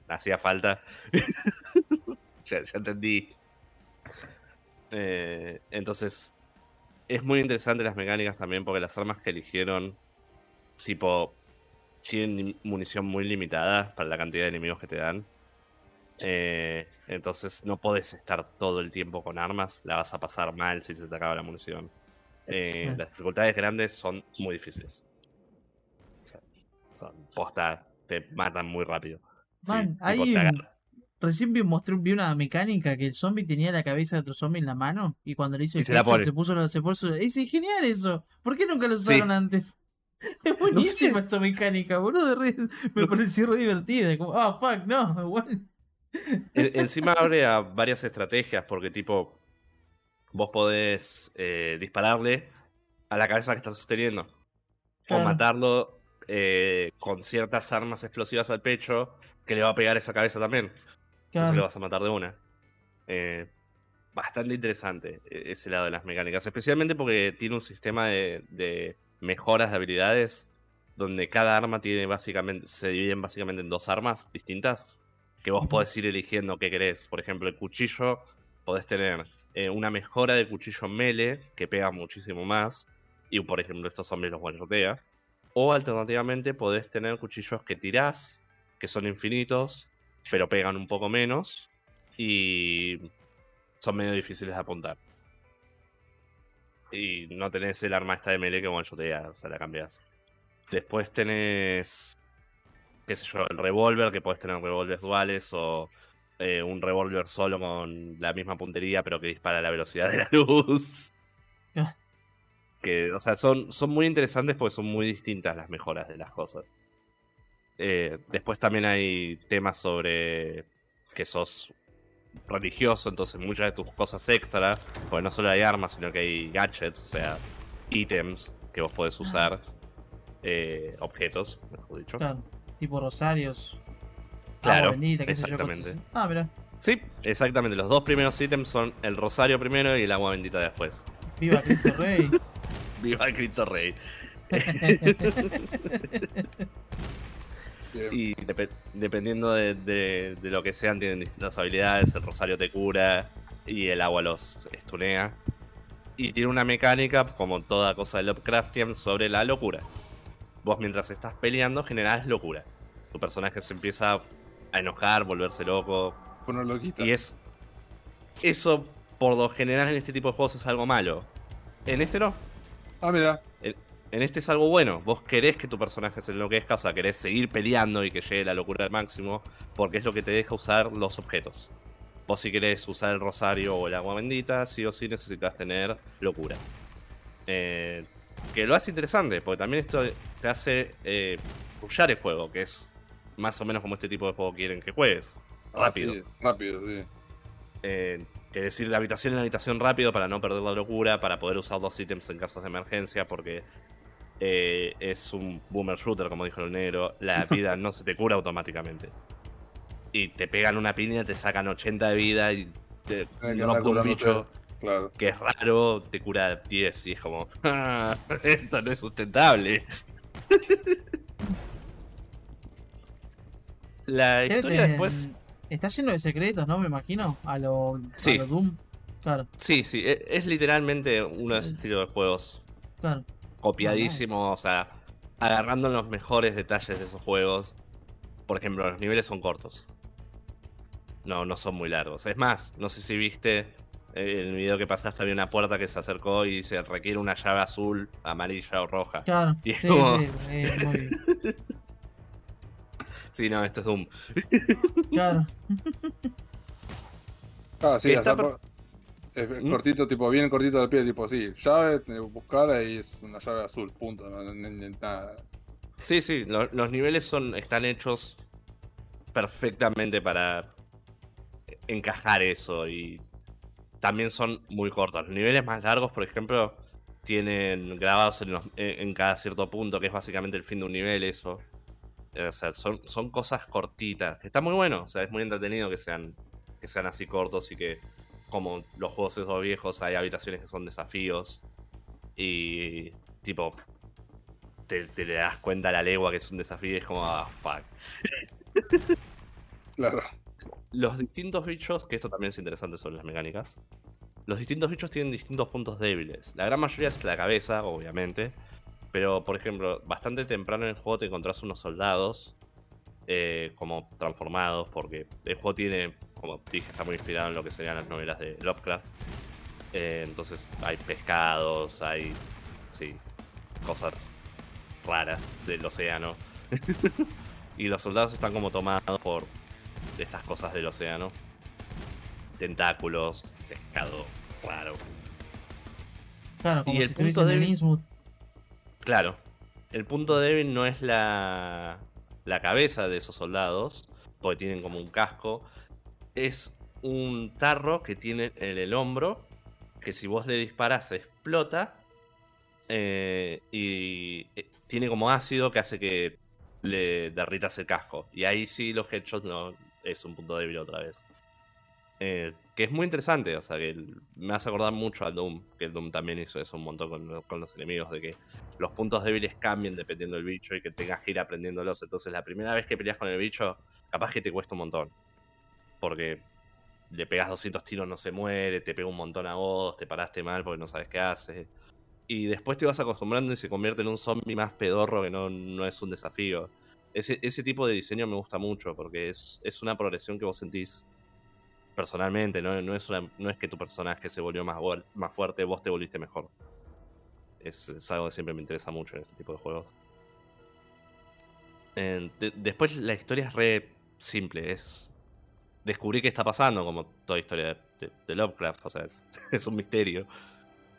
hacía falta. <laughs> ya, entendí. Eh, entonces es muy interesante las mecánicas también porque las armas que eligieron, tipo, tienen munición muy limitada para la cantidad de enemigos que te dan. Eh, entonces no podés estar todo el tiempo con armas, la vas a pasar mal si se te acaba la munición. Eh, Claro. las dificultades grandes son muy difíciles. O sea, son posta, te matan muy rápido. Man, agarran. Recién vi, mostré, vi una mecánica que el zombie tenía la cabeza de otro zombie en la mano y cuando le hizo el se se puso, se puso es genial eso. ¿Por qué nunca lo Sí. usaron antes? <laughs> Es buenísima esa mecánica, boludo. me pareció re divertida. Como, ah, fuck, no. <laughs> what? En- encima abre a varias estrategias, porque tipo, vos podés eh, dispararle a la cabeza que estás sosteniendo. Claro. O matarlo eh, con ciertas armas explosivas al pecho que le va a pegar esa cabeza también. Entonces Claro. le vas a matar de una. Eh, bastante interesante eh, ese lado de las mecánicas. Especialmente porque tiene un sistema de, de mejoras de habilidades. Donde cada arma tiene básicamente. se dividen básicamente en dos armas distintas. Que vos podés ir eligiendo qué querés. Por ejemplo, el cuchillo. Podés tener eh, una mejora de cuchillo melee. Que pega muchísimo más. Y por ejemplo, estos zombies los one O alternativamente podés tener cuchillos que tirás. Que son infinitos pero pegan un poco menos y son medio difíciles de apuntar. Y no tenés el arma esta de melee que one-shotea, o sea, la cambias. Después tenés, qué sé yo, el revólver, que podés tener revólveres duales o eh, un revólver solo con la misma puntería, pero que dispara a la velocidad de la <laughs> luz. Ah. que, o sea, son, son muy interesantes porque son muy distintas las mejoras de las cosas. Eh, después también hay temas sobre que sos religioso, entonces muchas de tus cosas extra, porque no solo hay armas, sino que hay gadgets, o sea, ítems que vos podés usar, eh, objetos, mejor dicho. Claro, tipo rosarios. Claro, agua bendita, qué sé yo, cosas exactamente. así. Ah, mira. Sí, exactamente. Los dos primeros ítems son el rosario primero y el agua bendita después. Viva Cristo Rey. <laughs> Viva Cristo Rey. <laughs> Y depe- dependiendo de, de- de lo que sean, tienen distintas habilidades. El rosario te cura y el agua los estunea. Y tiene una mecánica, como toda cosa de Lovecraftian, sobre la locura. Vos mientras estás peleando generás locura. Tu personaje se empieza a enojar, volverse loco. Poner loquita. Y es. Eso, por lo general, en este tipo de juegos es algo malo. En este no. Ah, mira. En este es algo bueno. Vos querés que tu personaje se enloquezca, o sea, querés seguir peleando y que llegue la locura al máximo, porque es lo que te deja usar los objetos. Vos si querés usar el rosario o el agua bendita, sí o sí necesitas tener locura. Eh, que lo hace interesante, porque también esto te hace eh, el juego, que es más o menos como este tipo de juego quieren que juegues. Ah, Rápido. sí, rápido, sí. Eh, que decir de habitación en habitación rápido para no perder la locura, para poder usar dos ítems en casos de emergencia, porque eh, es un boomer shooter, como dijo el negro. La <laughs> vida no se te cura automáticamente. Y te pegan una piña, te sacan 80 de vida y te rompe un bicho Claro. que es raro, te cura 10 y es como, <laughs> "Ah, esto no es sustentable. <laughs> La historia después... Está lleno de secretos, ¿no? Me imagino. A lo, Sí. a lo Doom. Claro, Sí, sí, e- es literalmente uno de esos estilos de juegos claro. copiadísimo, o sea, agarrando los mejores detalles de esos juegos. Por ejemplo, los niveles son cortos. No, no son muy largos. Es más, no sé si viste eh, el video que pasaste, había una puerta que se acercó y se requiere una llave azul, amarilla o roja. Claro. Y es Sí, como- sí. eh, muy bien. <laughs> Sí, no, esto es Doom. Claro. Ah, sí, está por- es es ¿Mm? cortito, tipo, bien cortito del pie, tipo, sí, llave, buscarla y es una llave azul, punto, no, no- no- no- nada. Sí, sí, lo- los niveles son, están hechos perfectamente para encajar eso y también son muy cortos. Los niveles más largos, por ejemplo, tienen grabados en, los- en- en cada cierto punto, que es básicamente el fin de un nivel, eso. Eh, O sea, son, son cosas cortitas, está muy bueno, o sea, es muy entretenido que sean, que sean así cortos y que, como los juegos esos viejos, hay habitaciones que son desafíos y, tipo, te, te le das cuenta a la legua que es un desafío y es como, ah, fuck. <laughs> Claro. Los distintos bichos, que esto también es interesante sobre las mecánicas, los distintos bichos tienen distintos puntos débiles. La gran mayoría es la cabeza, obviamente, pero por ejemplo, bastante temprano en el juego te encontrás unos soldados eh, como transformados, porque el juego tiene, como dije, está muy inspirado en lo que serían las novelas de Lovecraft. Eh, entonces hay pescados, hay, sí, cosas raras del océano. <laughs> y los soldados están como tomados por estas cosas del océano. Tentáculos, pescado raro. Claro, como Y el si punto débil- Innsmouth. Claro, el punto débil no es la, la cabeza de esos soldados, porque tienen como un casco. Es un tarro que tiene en el hombro, que si vos le disparas se explota. eh, y eh, tiene como ácido que hace que le derritas el casco. Y ahí sí los headshots no es un punto débil otra vez. Eh, que es muy interesante, o sea, que me hace acordar mucho a Doom, que el Doom también hizo eso un montón con, con los enemigos, de que los puntos débiles cambien dependiendo del bicho y que tengas que ir aprendiéndolos. Entonces, la primera vez que peleas con el bicho, capaz que te cuesta un montón. Porque le pegas 200 tiros, no se muere, te pega un montón a vos, te paraste mal porque no sabes qué hace. Y después te vas acostumbrando y se convierte en un zombie más pedorro que no, no es un desafío. Ese, ese tipo de diseño me gusta mucho porque es, es una progresión que vos sentís personalmente, ¿no? No, es una- no es que tu personaje se volvió más, más fuerte, vos te volviste mejor. Es, algo que siempre me interesa mucho en ese tipo de juegos. De- después la historia es re simple, es descubrí qué está pasando, como toda historia de, de- Lovecraft, o sea, es, <laughs> es un misterio.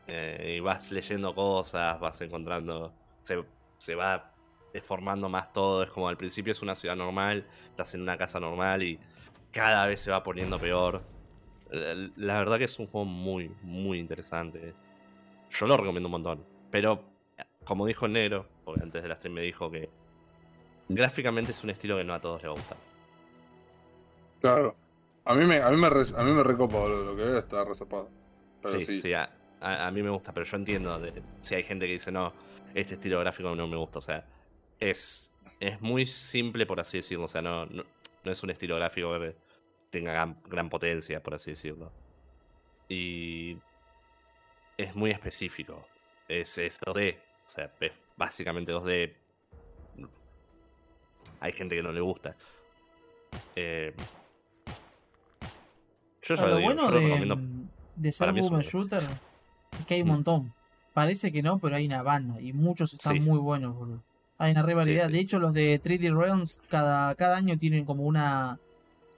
Eh, y vas leyendo cosas, vas encontrando, se, se va deformando más todo, es como al principio es una ciudad normal, estás en una casa normal y cada vez se va poniendo peor. La, la verdad que es un juego muy, muy interesante. Yo lo recomiendo un montón, pero como dijo el negro, porque antes de la stream me dijo que gráficamente es un estilo que no a todos les va a gustar. Claro. A mí me, a mí me, a mí me recopa, boludo. Lo que veo está resapado. Sí, sí. sí, a, a- a mí me gusta, pero yo entiendo de- si hay gente que dice, no, este estilo gráfico no me gusta. O sea, es, es muy simple, por así decirlo. O sea, no, no, no es un estilo gráfico que tenga gran, gran potencia, por así decirlo. Y es muy específico. Es, es 2D. O sea, es básicamente 2D. Hay gente que no le gusta. Eh, yo ya lo lo digo, bueno yo de, recomiendo de ser un- shooter es que hay un Mm. montón. Parece que no, pero hay una banda y muchos están Sí. muy buenos, boludo. Hay una rivalidad. sí. De hecho, los de 3D Realms cada, cada año tienen como una.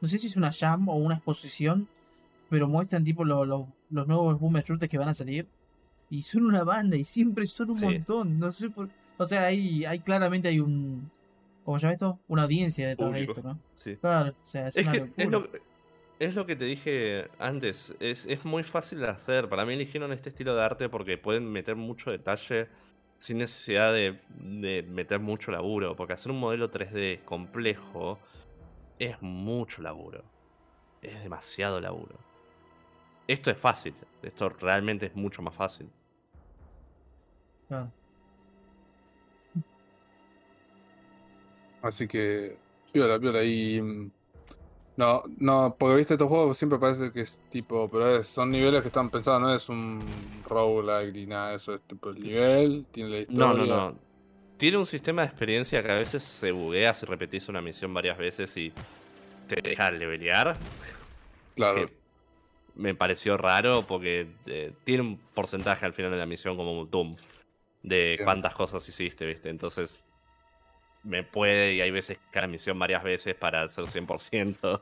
No sé si es una jam o una exposición, pero muestran tipo lo- lo- los nuevos boomer shooters que van a salir. Y son una banda y siempre son un Sí. montón. No sé por. O sea, hay, hay claramente hay un. ¿Cómo se llama esto? Una audiencia detrás de Público. esto, ¿no? Sí. Claro, o sea, es, Es una que locura. es lo, es lo que te dije antes, es, es muy fácil de hacer. Para mí eligieron este estilo de arte porque pueden meter mucho detalle sin necesidad de, de meter mucho laburo. Porque hacer un modelo 3D complejo es mucho laburo. Es demasiado laburo. Esto es fácil, esto realmente es mucho más fácil. Así que, piola, piola. Y. No, no, porque viste estos juegos siempre parece que es tipo, pero es- son niveles que están pensados, no es un roguelike ni nada eso, es tipo el nivel, tiene la historia. No, no, no. Tiene un sistema de experiencia que a veces se buguea si repetís una misión varias veces y te deja levelear. Claro, que me pareció raro porque eh, tiene un porcentaje al final de la misión como un Doom de cuántas cosas hiciste, ¿viste? Entonces me puede y hay veces que la misión varias veces para hacer 100%.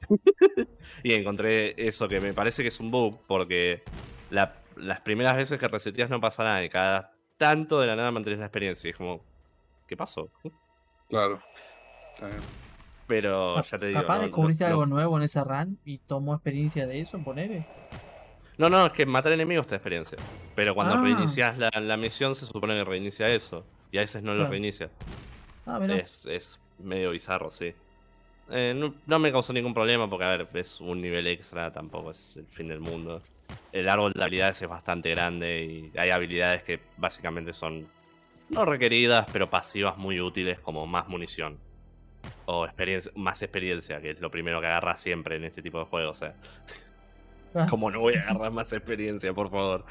<laughs> y encontré eso que me parece que es un bug porque la- las primeras veces que reseteas no pasa nada y cada tanto de la nada mantienes la experiencia y es como, ¿qué pasó? claro. Está bien. Pero Cap- ya te digo. Capaz no- descubriste no- algo nuevo en esa run y tomó experiencia de eso, ponele. No, no, es que matar enemigos te da experiencia. Pero cuando Ah. reinicias la, la misión se supone que reinicia eso. Y a veces no lo reinicia. Ah, mira. Es, es medio bizarro, sí. Eh, no, no me causó ningún problema porque, a ver, es un nivel extra, tampoco es el fin del mundo. El árbol de habilidades es bastante grande y hay habilidades que básicamente son no requeridas, pero pasivas muy útiles como más munición. O experiencia, más experiencia, que es lo primero que agarras siempre en este tipo de juegos. O sea, Ah, como no voy a agarrar más experiencia, por favor.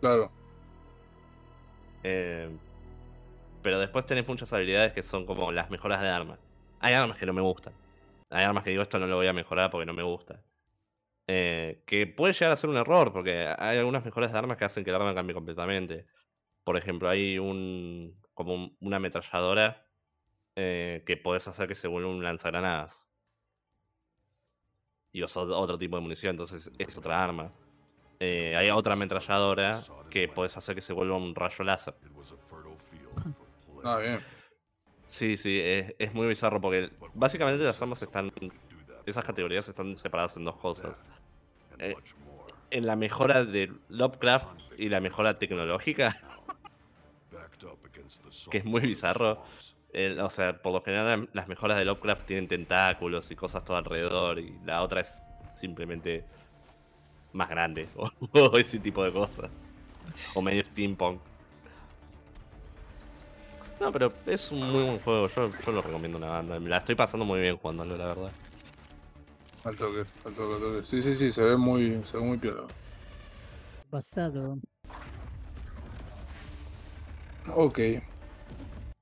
Claro. Eh, pero después tenés muchas habilidades que son como las mejoras de armas. Hay armas que no me gustan. Hay armas que digo esto no lo voy a mejorar porque no me gusta. Eh, que puede llegar a ser un error porque hay algunas mejoras de armas que hacen que el arma cambie completamente. Por ejemplo, hay un como un- una ametralladora eh, que podés hacer que se vuelva un lanzagranadas. Y otro tipo de munición, entonces es otra arma. Eh, hay otra ametralladora que podés hacer que se vuelva un rayo láser. Ah, bien. Sí, sí, es, es muy bizarro porque básicamente las armas están. Esas categorías están separadas en dos cosas. Eh, en la mejora de Lovecraft y la mejora tecnológica, que es muy bizarro. el- o sea, por lo general las mejoras de Lovecraft tienen tentáculos y cosas todo alrededor y la otra es simplemente más grande o, <laughs> o ese tipo de cosas. O medio steampunk. No, pero es un muy buen juego. Yo, yo lo recomiendo una banda. Me la estoy pasando muy bien jugándolo, la verdad. Al toque, al toque, al toque. Sí, sí, sí, se ve muy, se ve muy piola. Basado. Ok.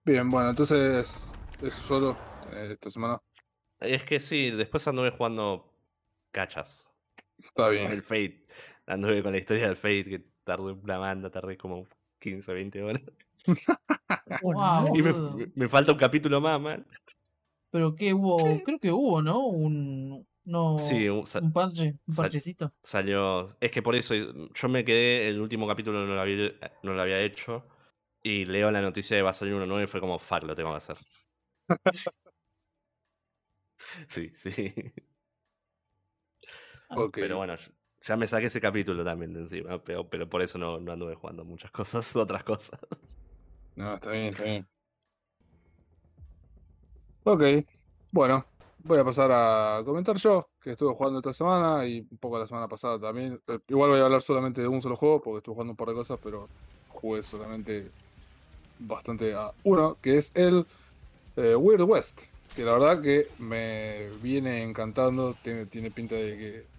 Bien, bueno, entonces, eso solo eh, esta semana. Es que sí, después anduve jugando cachas. Está El bien. Fate. Anduve con la historia del Fate, que tardé una banda, tardé como 15, 20 horas. <laughs> Wow, Y me, falta un capítulo más, man. Pero que hubo, creo que hubo, ¿no? Un, no, Sí, un- un parche, un sal- parchecito. salió. Es que por eso yo me quedé, el último capítulo no lo había, no lo había hecho. Y leo la noticia de va a salir uno nuevo y fue como, fuck, lo tengo que hacer. <laughs> sí, sí. Pero bueno, ya me saqué ese capítulo también de encima. Pero, pero por eso no, no anduve jugando muchas cosas, <laughs> otras cosas. No, está bien, está bien. Ok, bueno, voy a pasar a comentar yo, que estuve jugando esta semana y un poco la semana pasada también. Eh, Igual voy a hablar solamente de un solo juego, porque estuve jugando un par de cosas, pero jugué solamente bastante a uno, que es el eh, Weird West, que la verdad que me viene encantando, tiene, tiene pinta de que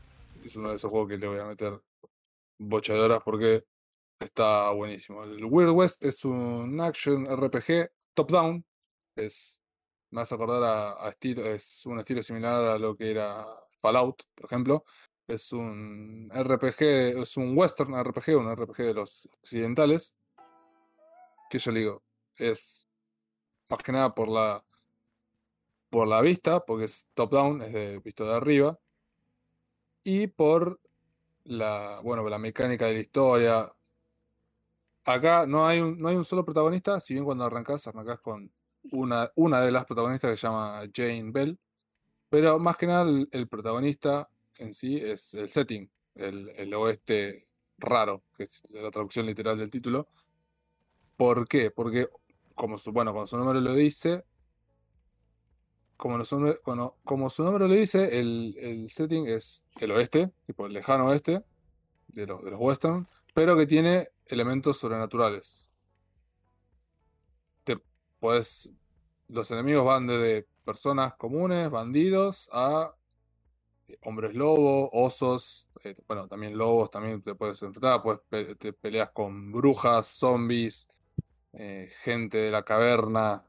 es uno de esos juegos que le voy a meter bocha de horas porque está buenísimo. El Weird West es un action RPG top-down, es, me acordar a, a estilo, es un estilo similar a lo que era Fallout, por ejemplo. Es un RPG, es un western RPG, un RPG de los occidentales. Que yo digo, es más que nada por la por la vista, porque es top down, es de, visto de arriba, y por la, bueno, la mecánica de la historia. Acá no hay un, no hay un solo protagonista, si bien cuando arrancás, arrancás con una, una de las protagonistas que se llama Jane Bell, pero más que nada el, protagonista en sí es el setting, el, el oeste raro, que es la traducción literal del título. ¿Por qué? Porque, como su, bueno, como su nombre lo dice, como, su, nombre- lo dice, el, el setting es el oeste, tipo el lejano oeste de, los de los western, pero que tiene elementos sobrenaturales. Te los enemigos van desde personas comunes, bandidos, a eh, hombres lobo, osos, eh, bueno, también lobos, también te puedes enfrentar, pues te peleas con brujas, zombies, eh, gente de la caverna.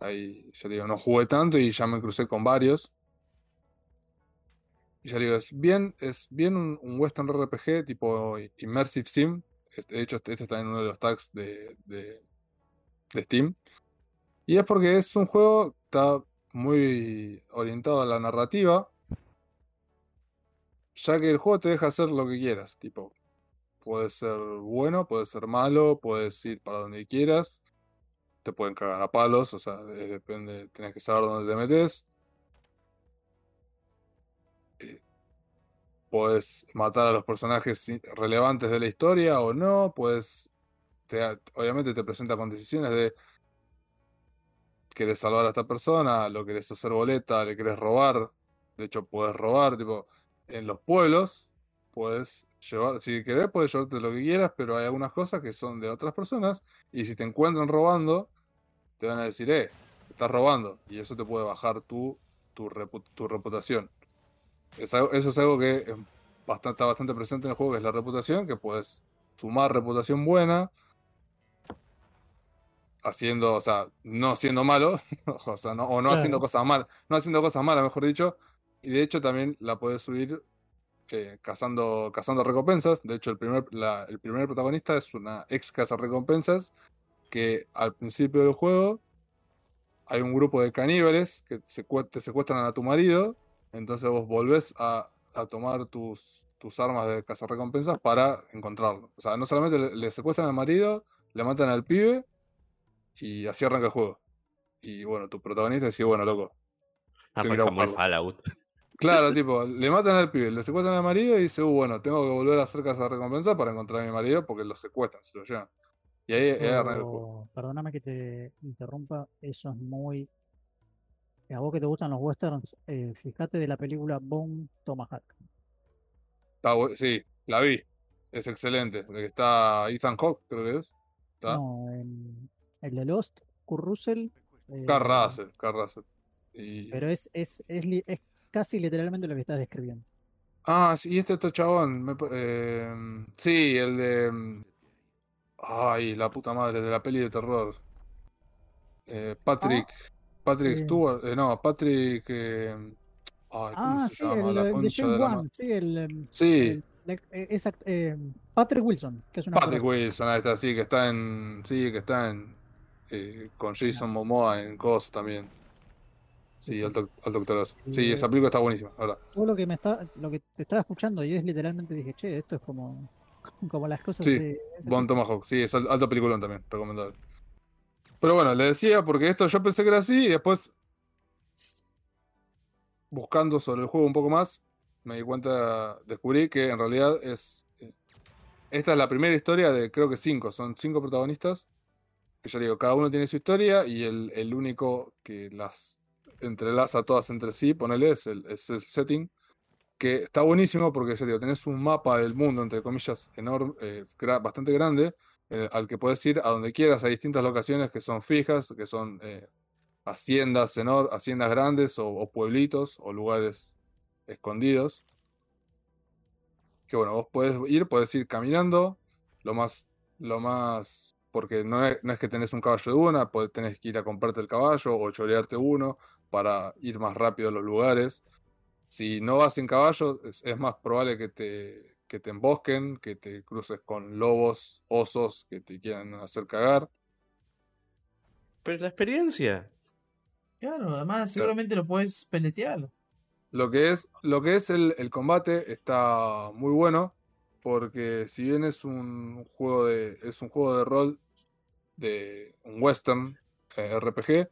Ahí, ya digo, no jugué tanto y ya me crucé con varios. Y ya digo, es bien, es bien un, western RPG tipo Immersive Sim. Es- De hecho, este, este está en uno de los tags de, de, de Steam. Y es porque es un juego está muy orientado a la narrativa. Ya que el juego te deja hacer lo que quieras. Tipo, puede ser bueno, puede ser malo, puedes ir para donde quieras. Te pueden cagar a palos, o sea, depende, tenés que saber dónde te metes. Eh, Puedes matar a los personajes relevantes de la historia o no. Puedes. Obviamente te presenta con decisiones de. ¿Querés salvar a esta persona? ¿Lo querés hacer boleta? ¿Le querés robar? De hecho, puedes robar, tipo, en los pueblos. Puedes llevar, si querés, puedes llevarte lo que quieras, pero hay algunas cosas que son de otras personas. Y si te encuentran robando, te van a decir, eh, estás robando. Y eso te puede bajar tu, tu, repu- tu reputación. Es algo- eso es algo que es bastante, está bastante presente en el juego, que es la reputación, que puedes sumar reputación buena, haciendo, o sea, no siendo malo, <laughs> o sea, no, o no haciendo cosas mal, no haciendo cosas malas, mejor dicho, y de hecho también la puedes subir eh, cazando, cazando recompensas. De hecho, el primer, la- el primer protagonista es una ex caza recompensas que al principio del juego hay un grupo de caníbales que te secuestran a tu marido, entonces vos volvés a, a tomar tus, tus armas de cazarrecompensas para encontrarlo. O sea, no solamente le, le secuestran al marido, le matan al pibe y así arranca el juego. Y bueno, tu protagonista dice, bueno, loco. Tengo que ir a Arranca muy. Fallout. <laughs> Claro, tipo, le matan al pibe, le secuestran al marido y dice, uh, bueno, tengo que volver a hacer cazarrecompensas para encontrar a mi marido porque lo secuestran, se lo llevan. Y ahí, ahí el juego. Perdóname que te interrumpa, eso es muy... A vos que te gustan los westerns, eh, fíjate de la película Bone Tomahawk. Está sí, la vi. Es excelente. Que está Ethan Hawke, creo que es. ¿Está? No, em, el de Lost, Kurt Russell. eh, Carl Russell, Carl Russell. Y... Pero es, es, es, es casi literalmente lo que estás describiendo. Ah, sí, este otro chabón. me eh, sí, el de. Ay, la puta madre, de la peli de terror. Eh, Patrick. Patrick eh. Stewart. eh, no, Patrick. eh, ay, ¿cómo Ah, se sí, llama? el, La concha de la sí, el, em, Sí, el- eh, eh, Patrick Wilson, que es una Patrick Wilson, ahí está, sí, que está en. Sí, que está en. eh, con Jason Momoa en cosas también. Sí, alto, alto actorazo. Sí, esa película está buenísima, la verdad. Todo lo que me está, lo que te estaba escuchando y es literalmente dije, che, esto es como, <laughs> como las cosas Sí, de Bon. Tomahawk, sí, es al- alto peliculón también, recomendable. Pero bueno, le decía porque esto yo pensé que era así y después, buscando sobre el juego un poco más, me di cuenta, descubrí que en realidad es. eh, Esta es la primera historia de creo que cinco, son cinco protagonistas. Que yo digo, cada uno tiene su historia y el, el único que las entrelaza todas entre sí, ponele, es el, es el setting. Que está buenísimo porque tenés un mapa del mundo, entre comillas, enorme, eh, bastante grande, eh, al que puedes ir a donde quieras. Hay distintas locaciones que son fijas, que son eh, haciendas, haciendas grandes o, pueblitos o lugares escondidos. Que bueno, vos podés ir, podés ir caminando, lo más, lo más, porque no es, no es que tenés un caballo de una, tenés que ir a comprarte el caballo o chorearte uno para ir más rápido a los lugares. Si no vas en caballo, es, es más probable que te, que te embosquen, que te cruces con lobos, osos que te quieran hacer cagar. Pero la experiencia. Claro, además seguramente lo puedes peletear. Lo que es, lo que es el, el combate está muy bueno, porque si bien es un juego de, es un juego de rol de un western eh, RPG,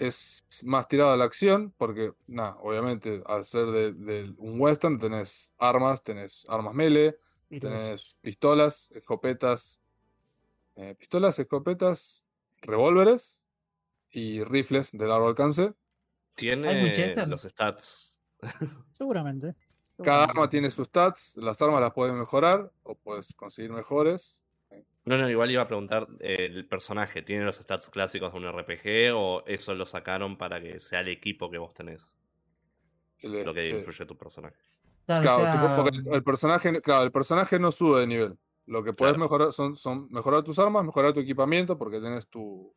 es más tirado a la acción, porque, nada, obviamente, al ser de, de un western tenés armas, tenés armas melee, tenés pistolas, escopetas, eh, pistolas, escopetas, revólveres y rifles de largo alcance. Tiene los stats. <laughs> Seguramente. Cada arma tiene sus stats, las armas las puedes mejorar o puedes conseguir mejores. No, no, igual iba a preguntar, eh, ¿el personaje tiene los stats clásicos de un RPG o eso lo sacaron para que sea el equipo que vos tenés? El, Lo que este, influye tu personaje. Claro, porque el, el personaje, claro, el personaje no sube de nivel. Lo que puedes Claro. mejorar son, son mejorar tus armas, mejorar tu equipamiento, porque tenés tu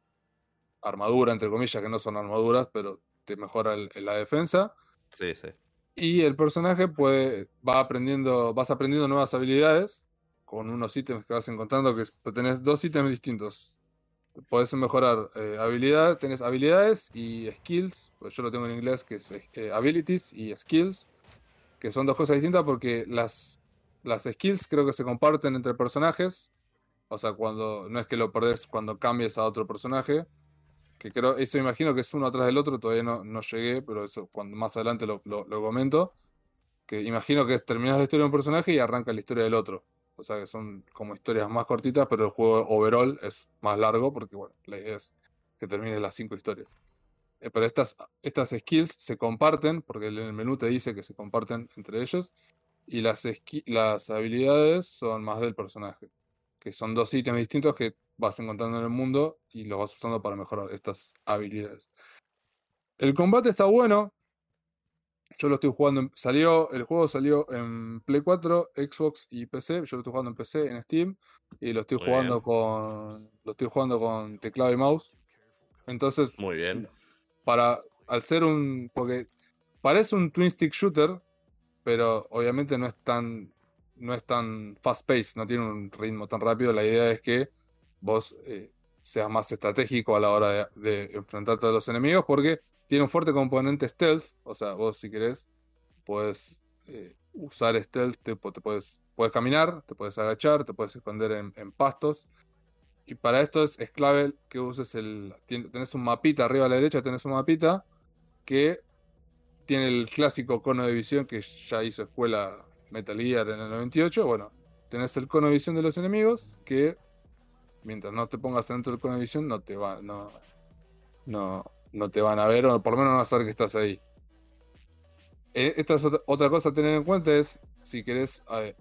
armadura, entre comillas, que no son armaduras, pero te mejora el- la defensa. Sí, sí. Y el personaje puede, va aprendiendo, vas aprendiendo nuevas habilidades con unos ítems que vas encontrando, que es- tenés dos ítems distintos. Podés mejorar eh, habilidad, tenés habilidades y skills, pues yo lo tengo en inglés, que es eh, abilities y skills, que son dos cosas distintas porque las, las skills creo que se comparten entre personajes, o sea, cuando no es que lo perdés cuando cambies a otro personaje, que creo, eso imagino que es uno atrás del otro, todavía no, no llegué, pero eso cuando más adelante lo, lo- comento. Que imagino que es terminas la historia de un personaje y arranca la historia del otro. O sea que son como historias más cortitas, pero el juego overall es más largo, porque bueno, la idea es que termines las cinco historias. Eh, pero estas, estas skills se comparten, porque en el menú te dice que se comparten entre ellos, y las, las habilidades son más del personaje, que son dos ítems distintos que vas encontrando en el mundo y los vas usando para mejorar estas habilidades. El combate está bueno. Yo lo estoy jugando. en- salió, el juego salió en Play 4, Xbox y PC. Yo lo estoy jugando en PC, en Steam. Y lo estoy Muy jugando bien. con. Lo estoy jugando con teclado y mouse. Entonces, Muy bien. para. Al ser un. Porque parece un twin stick shooter. Pero obviamente no es tan. No es tan fast paced, no tiene un ritmo tan rápido. La idea es que vos eh, seas más estratégico a la hora de, de enfrentarte a los enemigos. Porque tiene un fuerte componente stealth. O sea, vos si querés, puedes eh, usar stealth. Te, puedes, puedes caminar, te puedes agachar, te puedes esconder en, pastos. Y para esto es, es clave que uses el. Tenés un mapita arriba a la derecha, tenés un mapita que tiene el clásico cono de visión que ya hizo escuela Metal Gear en el 98. Bueno, tenés el cono de visión de los enemigos que mientras no te pongas dentro del cono de visión no te va, no, no, no te van a ver o por lo menos no van a saber que estás ahí. Eh, Esta es otra, otra cosa a tener en cuenta es si querés eh,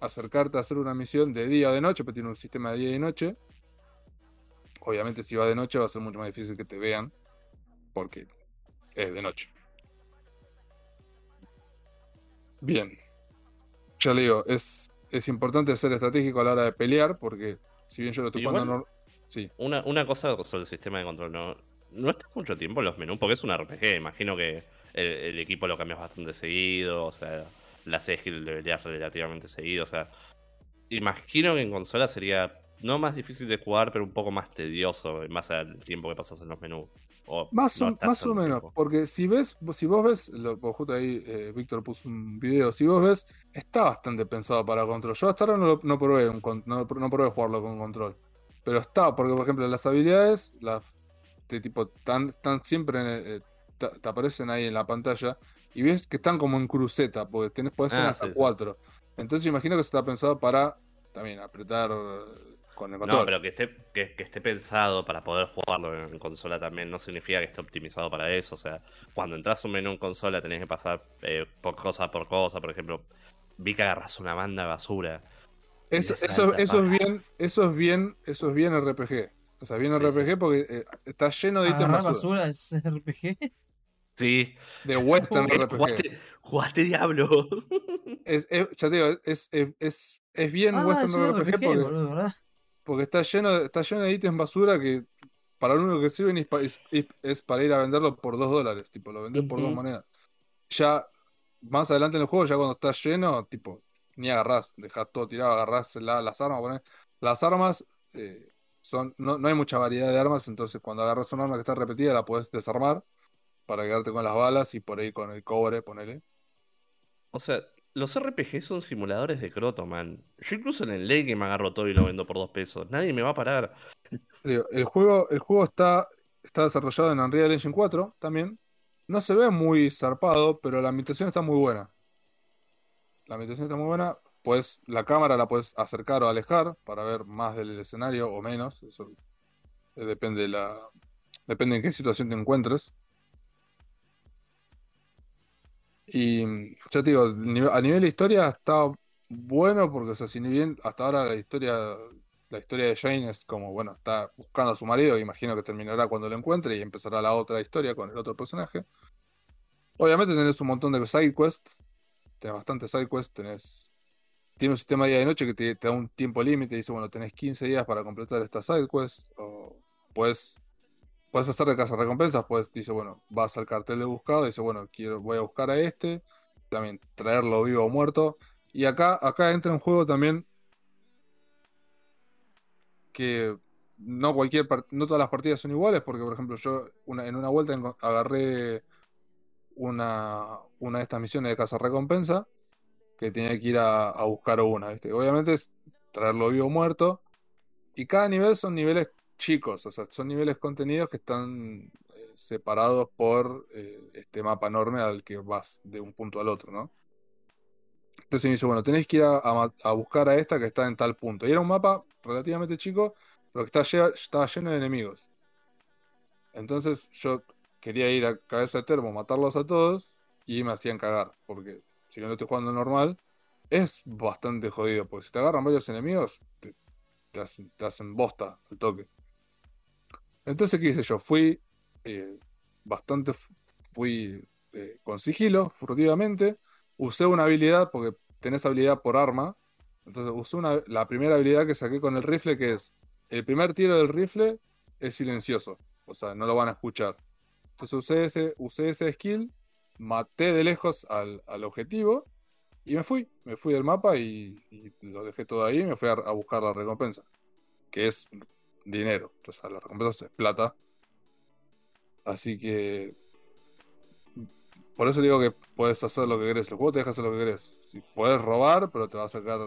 acercarte a hacer una misión de día o de noche, pero tiene un sistema de día y noche. Obviamente si vas de noche va a ser mucho más difícil que te vean porque es de noche. Bien. Ya le digo, es, es importante ser estratégico a la hora de pelear porque si bien yo lo estoy jugando... nor- Sí, Una, una cosa sobre el sistema de control, ¿no? No estás mucho tiempo en los menús porque es un RPG. Imagino que el, el equipo lo cambias bastante seguido, o sea, la skill deberías relativamente seguido, o sea. Imagino que en consola sería no más difícil de jugar, pero un poco más tedioso en base al tiempo que pasas en los menús. O Más, no más o menos, tiempo? porque si ves, si vos ves, lo, pues justo ahí eh, Víctor puso un video, si vos ves, está bastante pensado para control. Yo hasta ahora no, lo- no probé, un no, no probé jugarlo con control, pero está, porque por ejemplo las habilidades, las de tipo, están, están siempre, en el- eh, te, aparecen ahí en la pantalla y ves que están como en cruceta, porque tenés, podés tener Ah, hasta sí, sí. cuatro. Entonces imagino que está pensado para también apretar eh, con el control. No, pero que esté, que, que esté pensado para poder jugarlo en, consola también no significa que esté optimizado para eso. O sea, cuando entras un menú en consola tenés que pasar eh, por cosa por cosa. Por ejemplo, vi que agarras una banda de basura. Eso, Esa eso, eso es bien, eso es bien, eso es bien RPG. O sea, bien Sí, RPG porque eh, está lleno de ítems basura. basura es RPG. Sí, De Western <laughs> Eh, RPG. jugaste, jugaste Diablo. <laughs> Es, es- ya te digo, es, es, es, es bien Ah, Western RPG, RPG, porque, porque está lleno de, está lleno de ítems basura que para lo único que sirven es, pa- es- es- es para ir a venderlo por dos dólares. Tipo, lo vendés por dos monedas. Ya más adelante en el juego, ya cuando está lleno, tipo, ni agarrás, dejás todo tirado, agarrás la- las armas, ponés. Las armas eh, son, no, no hay mucha variedad de armas, entonces cuando agarras un arma que está repetida, la podés desarmar para quedarte con las balas y por ahí con el cobre, ponele. O sea, los RPG son simuladores de croto, man. Yo incluso en el late que me agarro todo y lo vendo por dos pesos. Nadie me va a parar. El juego, el juego está, está desarrollado en Unreal Engine 4 también. No se ve muy zarpado, pero la ambientación está muy buena. La ambientación está muy buena. Pues la cámara la puedes acercar o alejar para ver más del escenario o menos. Eso depende de la, depende en qué situación te encuentres. Y ya te digo, a nivel de historia está bueno porque, o si bien hasta ahora la historia, la historia de Jane es como, bueno, está buscando a su marido, imagino que terminará cuando lo encuentre y empezará la otra historia con el otro personaje. Obviamente tenés un montón de side quests, tenés bastantes side quests, tenés... Tiene un sistema día y noche que te, da un tiempo límite, dice, bueno, tenés 15 días para completar esta side quest, o puedes, puedes hacer de casa recompensas, pues dice, bueno, vas al cartel de buscado, dice, bueno, quiero, voy a buscar a este, también traerlo vivo o muerto. Y acá, acá entra en juego también que no cualquier no todas las partidas son iguales, porque por ejemplo yo en una vuelta agarré una, una de estas misiones de casa recompensa que tenía que ir a, a buscar una, ¿viste? Obviamente es traerlo vivo o muerto. Y cada nivel son niveles chicos, o sea, son niveles contenidos que están eh, separados por eh, este mapa enorme al que vas de un punto al otro, ¿no? Entonces me dice, bueno, tenés que ir a, buscar a esta que está en tal punto. Y era un mapa relativamente chico, pero que está estaba lleno de enemigos. Entonces yo quería ir a cabeza de termo, matarlos a todos, y me hacían cagar, porque si yo no estoy jugando normal, es bastante jodido, porque si te agarran varios enemigos, te, hacen, te hacen bosta al toque. Entonces, ¿qué hice yo? Fui eh, bastante, fu- fui eh, con sigilo, furtivamente, usé una habilidad, porque tenés habilidad por arma, entonces usé una, la primera habilidad que saqué con el rifle, que es, el primer tiro del rifle es silencioso, o sea, no lo van a escuchar. Entonces usé ese, usé ese skill, maté de lejos al, al objetivo y me fui. Me fui del mapa y, y lo dejé todo ahí y me fui a, a buscar la recompensa, que es dinero. O sea, la recompensa es plata. Así que... Por eso digo que puedes hacer lo que querés. El juego te deja hacer lo que querés. Si puedes robar, pero te va a sacar,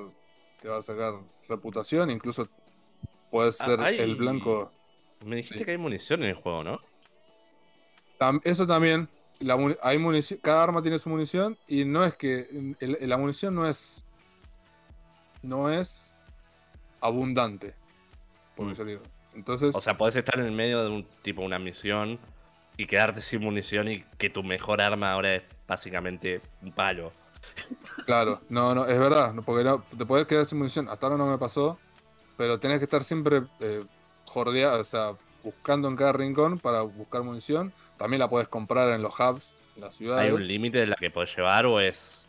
te va a sacar reputación. Incluso puedes Ah, ser hay- el blanco. Me dijiste Sí. que hay munición en el juego, ¿no? Tam- Eso también, la hay munición, cada arma tiene su munición y no es que el- la munición no es no es abundante, porque Mm. digo. Entonces, O sea, podés estar en el medio de un tipo una misión y quedarte sin munición y que tu mejor arma ahora es básicamente un palo. claro, no, no, es verdad, porque no, te podés quedar sin munición. Hasta ahora no me pasó, pero tenés que estar siempre eh, jordea- o sea, buscando en cada rincón para buscar munición. También la podés comprar en los hubs, en las ciudades. ¿Hay un límite de la que podés llevar o es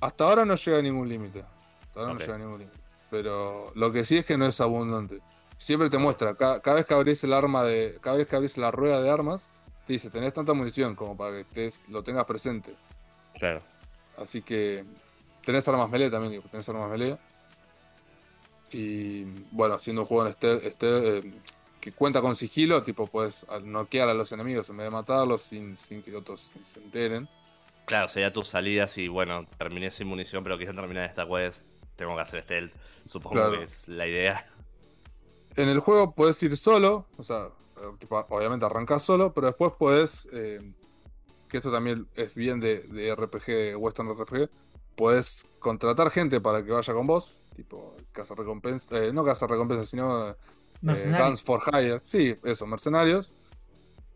Hasta ahora no llega a ningún límite. Hasta ahora no llega a ningún límite. Pero lo que sí es que no es abundante. Siempre te muestra, ca- cada, vez que abrís el arma de. Cada vez que abrís la rueda de armas, te dice, tenés tanta munición como para que estés- lo tengas presente. Claro. Así que. Tenés armas melee también, digo, tenés armas melee. Y bueno, haciendo un juego en este, este eh, que cuenta con sigilo, tipo puedes noquear a los enemigos en vez de matarlos sin, sin que otros se enteren. Claro, sería tus salidas y bueno, terminé sin munición, pero quise terminar esta quest. Tengo que hacer stealth. Supongo Claro. que es la idea. En el juego puedes ir solo, o sea, eh, tipo, obviamente arrancás solo, pero después puedes, eh, que esto también es bien de, de RPG, Western RPG, puedes contratar gente para que vaya con vos, tipo casa recompensa, eh, no casa recompensa, sino eh, Mercenarios. Guns for Hire, sí, eso, mercenarios,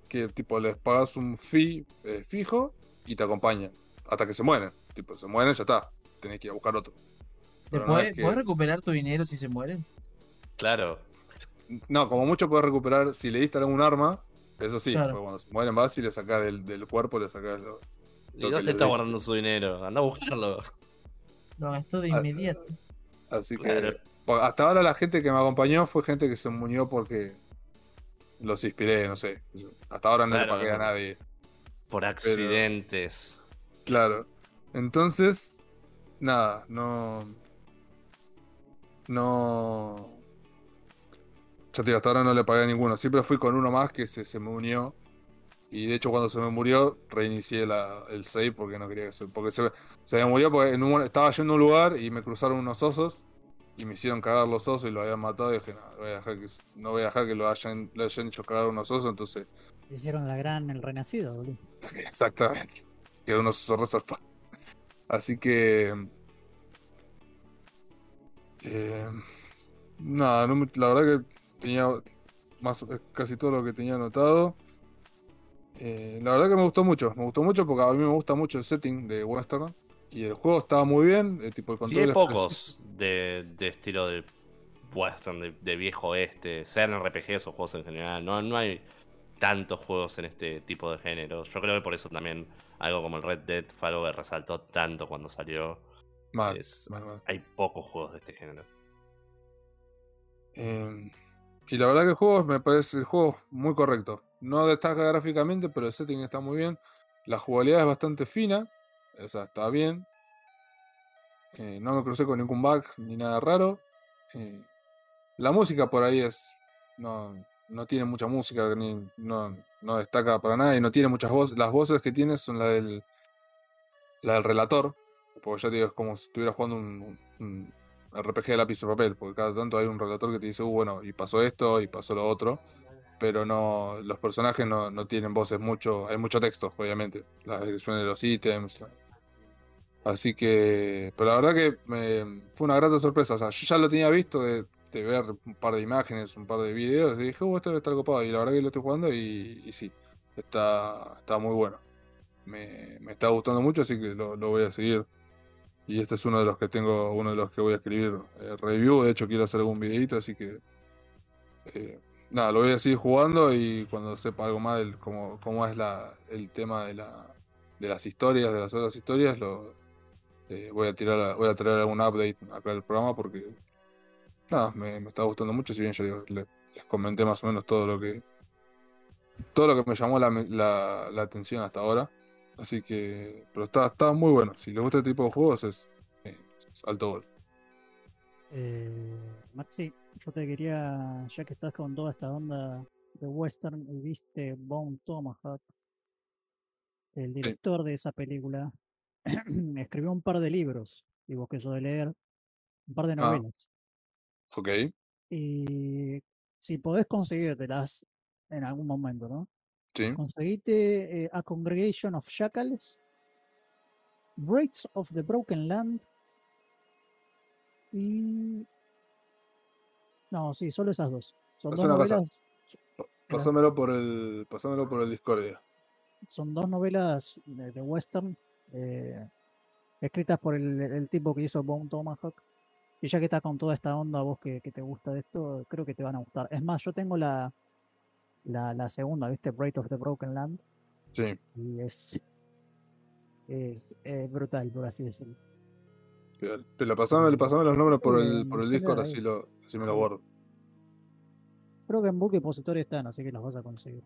que tipo les pagas un fee eh, fijo y te acompañan hasta que se mueren, tipo se mueren ya está, tenés que ir a buscar otro. Que- ¿Puedes recuperar tu dinero si se mueren? Claro. No, como mucho puedes recuperar si le diste algún arma. Eso sí, Claro. porque cuando se mueren vas y le sacás del, del cuerpo, le sacás lo. ¿Y Lo dónde le está guardando su dinero? Anda a buscarlo. Lo gastó de inmediato. Así que. Claro. Hasta ahora la gente que me acompañó fue gente que se murió porque los inspiré, no sé. Hasta ahora no Claro. le pagué a nadie. Por accidentes. Claro. Entonces, nada, no. No. Ya te digo, hasta ahora no le pagué a ninguno. Siempre fui con uno más que se, se me unió. Y de hecho, cuando se me murió, reinicié la- el save porque no quería que se. Porque se, se me murió porque en un- estaba yendo a un lugar y me cruzaron unos osos. Y me hicieron cagar los osos y lo habían matado. Y dije, no, voy a dejar que, no voy a dejar que lo hayan, lo hayan hecho cagar unos osos. Entonces, Hicieron la gran El Renacido, boludo. <laughs> Exactamente. Que uno se resarpa. Así que. eh, nada, no la verdad que tenía más eh, casi todo lo que tenía anotado. Eh, la verdad que me gustó mucho. Me gustó mucho porque a mí me gusta mucho el setting de Western. Y el juego estaba muy bien. eh, tipo, el Y control hay es pocos de, de estilo de western, de, de viejo oeste, sean RPGs o juegos en general. No, no hay tantos juegos en este tipo de género. Yo creo que por eso también algo como el Red Dead fue algo que resaltó tanto cuando salió. mal, es- mal, mal. Hay pocos juegos de este género. Eh, y la verdad que el juego me parece el juego muy correcto. No destaca gráficamente, pero el setting está muy bien. La jugabilidad es bastante fina. O sea, está bien. Eh, no me crucé con ningún bug ni nada raro. Eh, la música por ahí es. No, no tiene mucha música, ni, no, no destaca para nada y no tiene muchas voces. Las voces que tiene son la del. La del relator. Porque ya te digo, es como si estuviera jugando un, un RPG de lápiz y papel. Porque cada tanto hay un relator que te dice, uh, bueno, y pasó esto, y pasó lo otro. Pero no, los personajes no, no tienen voces mucho, hay mucho texto, obviamente. La descripción de los ítems. Así que, pero la verdad que me, fue una grata sorpresa. O sea, yo ya lo tenía visto de, ver un par de imágenes, un par de videos, y dije, uh, esto debe estar copado. Y la verdad que lo estoy jugando y, y sí, está, está muy bueno. Me, me está gustando mucho, así que lo, lo voy a seguir. Y este es uno de los que tengo, uno de los que voy a escribir eh, review. De hecho, quiero hacer algún videito, así que eh, nada, lo voy a seguir jugando y cuando sepa algo más del cómo, cómo es la, el tema de, la, de las historias, de las otras historias, lo eh, voy a tirar, voy a traer algún update acá del programa porque nada, me, me está gustando mucho. Si bien yo digo, le- les comenté más o menos todo lo que todo lo que me llamó la, la- la atención hasta ahora. Así que, pero está, está muy bueno. Si les gusta este tipo de juegos, es, eh, es alto gol. Eh, Maxi, yo te quería, ya que estás con toda esta onda de western y viste Bone Tomahawk, el director de esa película <clears throat> escribió un par de libros, y vos que sos de leer, un par de Ah. novelas. Ok, Y si podés conseguírtelas en algún momento, ¿no? sí. Conseguite eh, A Congregation of Shackles, Breaks of the Broken Land y... No, sí, solo esas dos. Son dos novelas, Pásamelo por el, pásamelo por el Discordia. son dos novelas de, de western eh, escritas por el, el tipo que hizo Bone Tomahawk. Y ya que estás con toda esta onda, vos que, que te gusta de esto, creo que te van a gustar. Es más, yo tengo la, la, la segunda, ¿viste? Break of the Broken Land. Sí. Y es, es, brutal, por así decirlo. Bien. Pero pasame, pasame los nombres por el, por el Discord, así, lo, así me lo guardo. Creo que en Book Depository están, así que las vas a conseguir.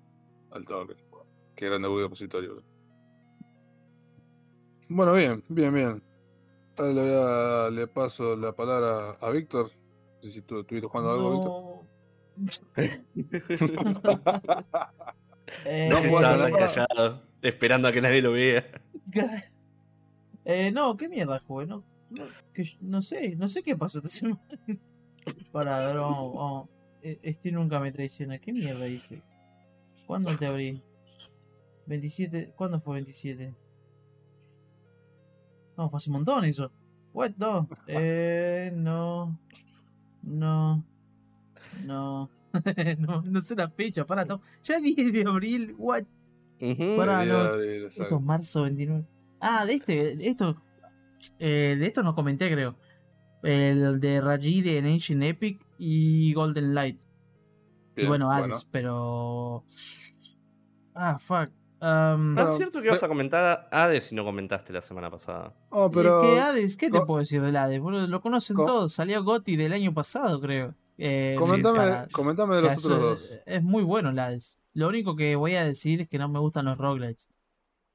Al toque. Qué grande Wii depositorio. Bueno, bien, bien, bien. Ahora le, voy a- le paso la palabra a Víctor. No sé si tú estuviste jugando algo, Víctor. No, <laughs> Eh, No no. tan callado, esperando a que nadie lo vea. <laughs> Eh, no, ¿qué mierda jugué? No, no, que yo- no sé, no sé qué pasó esta <laughs> semana. Para, no, oh, e- este nunca me traiciona. ¿Qué mierda hice? ¿Cuándo te abrí? 27, ¿cuándo fue 27? No, fue hace un montón eso. What? <laughs> No, eh, no, no, no, <laughs> no, no sé la fecha, para, to- ya 10 de abril, what? Pará, Debería no. Esto es marzo 29. Ah, de este, de esto, eh, de esto no comenté creo. El de Raji de Ancient Epic y Golden Light. y bueno, Hades, pero... Ah, fuck. Um, Bueno, es cierto que ibas a comentar Hades si no comentaste la semana pasada. Oh, pero. es que Hades, ¿qué te puedo decir del Hades? boludo? lo conocen co- todos, salió Gotti del año pasado creo. Eh, Comentame, para- comentame de o sea, los otros es, dos. es muy bueno el Hades. Lo único que voy a decir es que no me gustan los roguelites.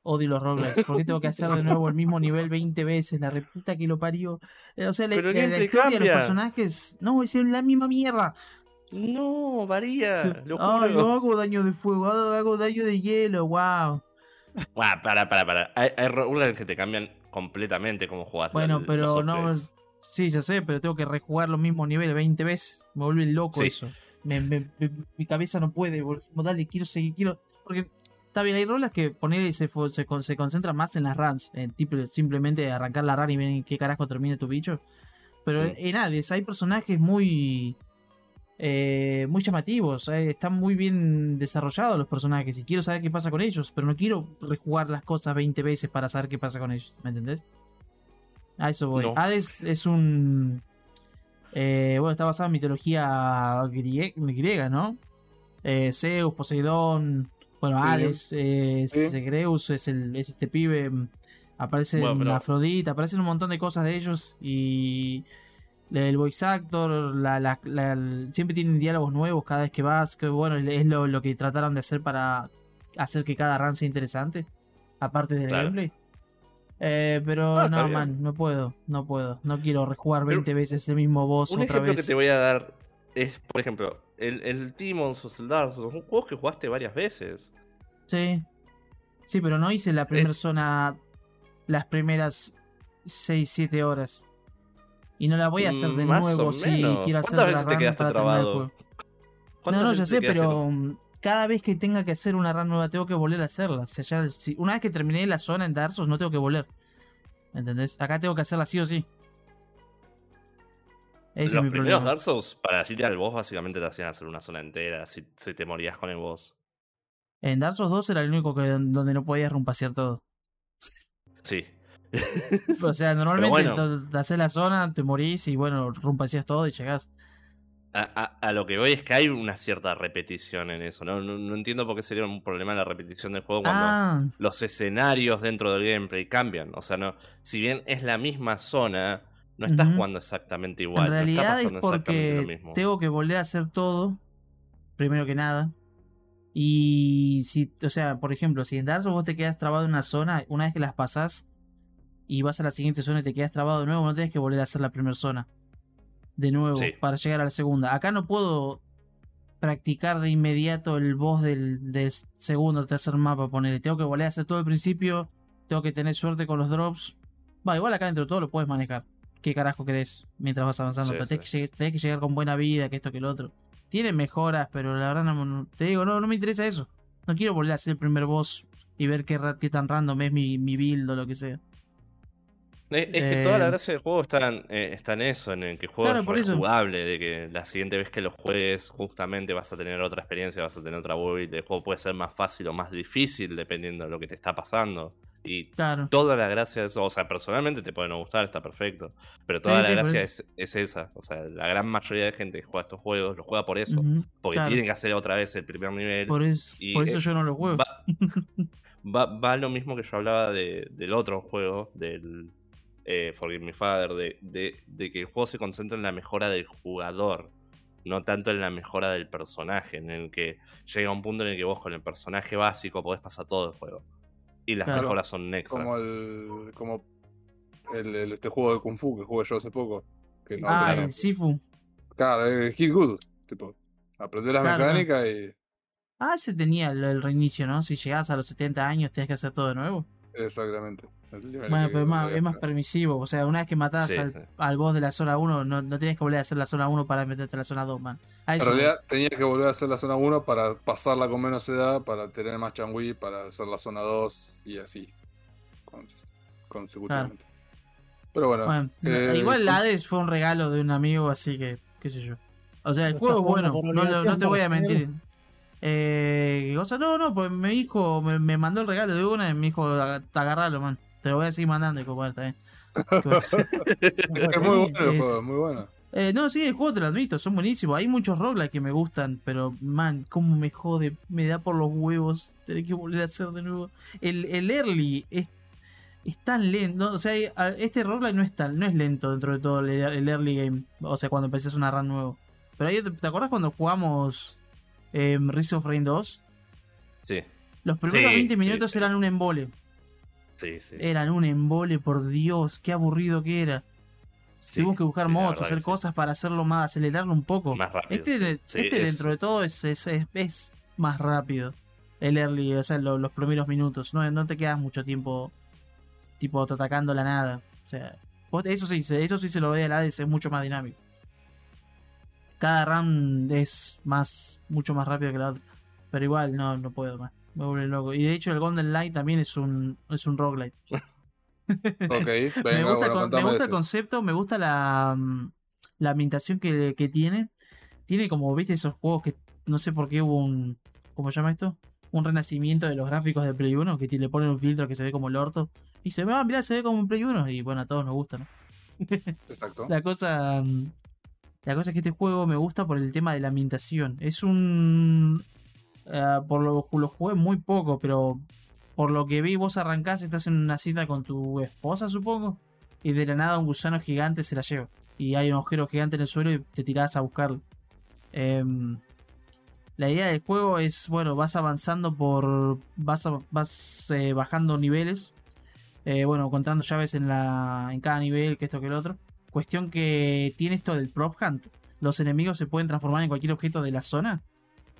Odio los roguelites. ¿Por qué tengo que <laughs> hacer de nuevo el mismo nivel 20 veces? La reputa que lo parió. Eh, O sea, la, Pero la- la historia de los personajes. No, es la misma mierda. No, varía, lo Ay, juro. no hago daño de fuego, hago, daño de hielo, wow. Buah, para, para, para. Hay, hay roguelikes que te cambian completamente cómo jugás. Bueno, pero no. Sí, ya sé, pero tengo que rejugar los mismos niveles 20 veces. Me vuelve loco Sí. eso. Me- me- me- mi cabeza no puede. Como, Dale, quiero seguir, quiero. Porque está bien, hay rolas que poner y se, se, se concentran más en las runs. En tipo, simplemente arrancar la run y ver en qué carajo termina tu bicho. Pero Mm. en Hades hay personajes muy. Eh, muy llamativos. eh, están muy bien desarrollados los personajes. Y quiero saber qué pasa con ellos. Pero no quiero rejugar las cosas 20 veces para saber qué pasa con ellos. ¿Me entendés? A eso voy. No. Hades es un. eh, bueno, está basado en mitología grie- griega, ¿no? Zeus, Poseidón. Bueno. Hades, es, el, es este pibe. mm, Aparece Bueno, pero- Afrodita, aparecen un montón de cosas de ellos. Y. El voice actor, la, la- la- el- siempre tienen diálogos nuevos cada vez que vas. Que bueno, es lo, lo que trataron de hacer para hacer que cada run sea interesante. Aparte del Claro. gameplay. Eh, pero Ah, no, bien. man, no puedo, no puedo. No quiero rejugar Pero 20 veces el mismo boss Un otra ejemplo vez. que te voy a dar es, por ejemplo, el, el Demons o el Dark son juegos que jugaste varias veces. Sí. Sí, pero no hice la primera zona las primeras 6, 7 horas. Y no la voy a hacer de más nuevo si quiero hacer ¿Cuántas la veces te quedaste para terminar el trabado? juego. No, ¿Cuántas no, ya sé, pero mm, cada vez que tenga que hacer una run nueva tengo que volver a hacerla. O sea, ya- si- una vez que terminé la zona en Dark Souls no tengo que volver. ¿Entendés? Acá tengo que hacerla sí o sí. Ese es Los mi primeros problema. Dark Souls, para ir al boss, básicamente te hacían hacer una zona entera si, si te morías con el boss. En Dark Souls 2 era el único que, donde no podías rumpasear todo. Sí. O sea, <laughs> normalmente bueno. te haces la zona, te morís y bueno, rumpaseas todo y llegás. A, a- a lo que voy es que hay una cierta repetición en eso. ¿no? No, no entiendo por qué sería un problema la repetición del juego cuando Ah, los escenarios dentro del gameplay cambian. O sea, no, si bien es la misma zona, no estás Ujú. jugando exactamente igual. en no está realidad es lo porque mismo. tengo que volver a hacer todo, primero que nada. Y si, o sea, por ejemplo, si en Dark Souls vos te quedas trabado en una zona, una vez que las pasás y vas a la siguiente zona y te quedas trabado de nuevo, no tenés que volver a hacer la primera zona. De nuevo, Sí. para llegar a la segunda. Acá no puedo practicar de inmediato el boss del, del segundo o tercer mapa, ponerle. Tengo que volver a hacer todo el principio, tengo que tener suerte con los drops. Va, igual acá dentro de todo lo puedes manejar. ¿Qué carajo querés mientras vas avanzando? Sí, pero tenés, sí. que, lleg- tenés que llegar con buena vida, que esto, que lo otro. Tiene mejoras, pero la verdad no, te digo, no, no me interesa eso. No quiero volver a hacer el primer boss y ver qué, qué tan random es mi, mi build o lo que sea. Es, es que toda la Eh, gracia del juego está en, eh, está en eso, en el que el juego Claro, es jugable, de que la siguiente vez que lo juegues justamente vas a tener otra experiencia, vas a tener otra build, el juego puede ser más fácil o más difícil dependiendo de lo que te está pasando. Y Claro. toda la gracia de eso, o sea, personalmente te puede no gustar, está perfecto, pero toda Sí, la sí, gracia es, es esa, o sea, la gran mayoría de gente que juega estos juegos lo juega por eso, porque claro. tienen que hacer otra vez el primer nivel. Por, es- y, por eso yo no lo juego. Va, <laughs> va, va lo mismo que yo hablaba de- del otro juego, del eh, Forgive Me Father, de, de- de que el juego se concentra en la mejora del jugador, no tanto en la mejora del personaje, en el que llega un punto en el que vos con el personaje básico podés pasar todo el juego. Y las Claro. mejoras son extra. Como el. Como el, el- este juego de Kung Fu que jugué yo hace poco. Que no, ah, el Sifu. claro, el Hit Good. Tipo, Aprender las Claro, mecánicas y. Ah, ese tenía el, el reinicio, ¿no? Si llegabas a los 70 años tenías que hacer todo de nuevo. Exactamente. Bueno, pero es más, es más permisivo. O sea, una vez que matabas Sí, al, sí. al boss de la zona 1, no, no tenías que volver a hacer la zona 1 para meterte a la zona 2, man. A En realidad tenía que volver a hacer la zona 1 para pasarla con menos edad, para tener más changui, para hacer la zona 2 y así. con- consecutivamente. Pero bueno, Bueno, eh, igual con- Hades fue un regalo de un amigo, así que, qué sé yo. O sea, el juego es bueno, no, no te voy a mentir. Eh, o sea, no, no, pues mi hijo me, me mandó el regalo de una y me dijo, "Aga- agarralo, man. Te lo voy a seguir mandando. Bueno, está bien. ¿Qué voy a es muy bueno el eh, juego, es muy bueno. Eh, no, sí, el juego te lo admito, son buenísimos. Hay muchos roguelikes que me gustan, pero man, cómo me jode, me da por los huevos tener que volver a hacer de nuevo. El, el early es, es tan lento, o sea, a- este roguelike no es tan, no es lento dentro de todo el, el early game, o sea, cuando empecé una run nuevo. Pero ahí, ¿te acuerdas cuando jugamos eh, Rise of Rain 2? Sí, Los primeros Sí, 20 sí, minutos sí. eran un embole. Sí, sí. Eran un embole, por Dios, qué aburrido que era. sí, Tuvimos que buscar mods, hacer cosas para hacerlo más, acelerarlo un poco. Más rápido. Este, este es- dentro de todo es, es, es- es más rápido. El early, o sea, lo- los primeros minutos. No, no te quedas mucho tiempo tipo atacando la nada. O sea, vos- eso sí, se- eso sí se lo ve al Hades, es mucho más dinámico. Cada run es más, mucho más rápido que la otra. Pero igual, no, no puedo más. Me vuelve loco. Y de hecho el Golden Light también es un, es un roguelite. <laughs> Ok, <laughs> venga, me gusta, bueno, me gusta el concepto, me gusta la, mm, la ambientación que, que tiene. Tiene como, viste, esos juegos que no sé por qué hubo un. ¿Cómo se llama esto? Un renacimiento de los gráficos de Play 1, que le ponen un filtro que se ve como el orto. Y se ve, ah, mirá, se ve como un Play 1. Y bueno, a todos nos gusta, ¿no? Exacto. <laughs> La cosa. mm, La cosa es que este juego me gusta por el tema de la ambientación. Es un. Eh, por lo, lo jugué muy poco, pero por lo que vi, vos arrancás, estás en una cita con tu esposa, supongo. Y de la nada un gusano gigante se la lleva. Y hay un agujero gigante en el suelo y te tirás a buscarlo. Em, la idea del juego es, bueno, vas avanzando por. vas, vas eh, bajando niveles. Eh, bueno, encontrando llaves en, la, en cada nivel, que esto que el otro. Cuestión que tiene esto del prop hunt. Los enemigos se pueden transformar en cualquier objeto de la zona.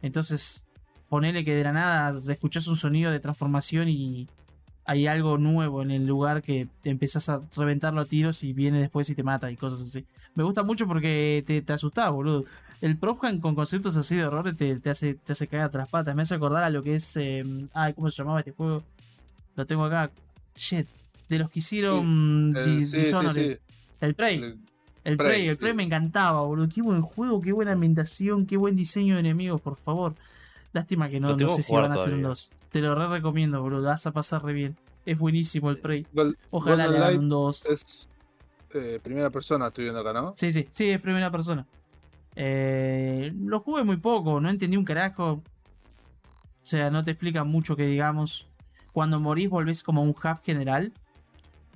Entonces, ponele que de la nada escuchas un sonido de transformación y hay algo nuevo en el lugar que te empezás a reventarlo a tiros y viene después y te mata y cosas así. Me gusta mucho porque te, te asustás, boludo. El prop hunt con conceptos así de horror te, te hace, te hace caer a tras patas. Me hace acordar a lo que es. eh, ay, ¿cómo se llamaba este juego? Lo tengo acá. Shit. De los que hicieron El- Di- sí, sí, Dishonored. sí. El Prey. El- El Prey, el. Prey me encantaba, boludo. Qué buen juego, qué buena ambientación, qué buen diseño de enemigos, por favor. Lástima que no, no sé si van a hacer un todavía. 2. Te lo re recomiendo, boludo. Lo vas a pasar re bien. Es buenísimo el Prey. Gol- Ojalá Golden le hagan un 2. Es eh, primera persona, estoy viendo acá, ¿no? Sí, sí, sí, es primera persona. Eh, lo jugué muy poco, no entendí un carajo. O sea, no te explica mucho que digamos. Cuando morís volvés como a un hub general.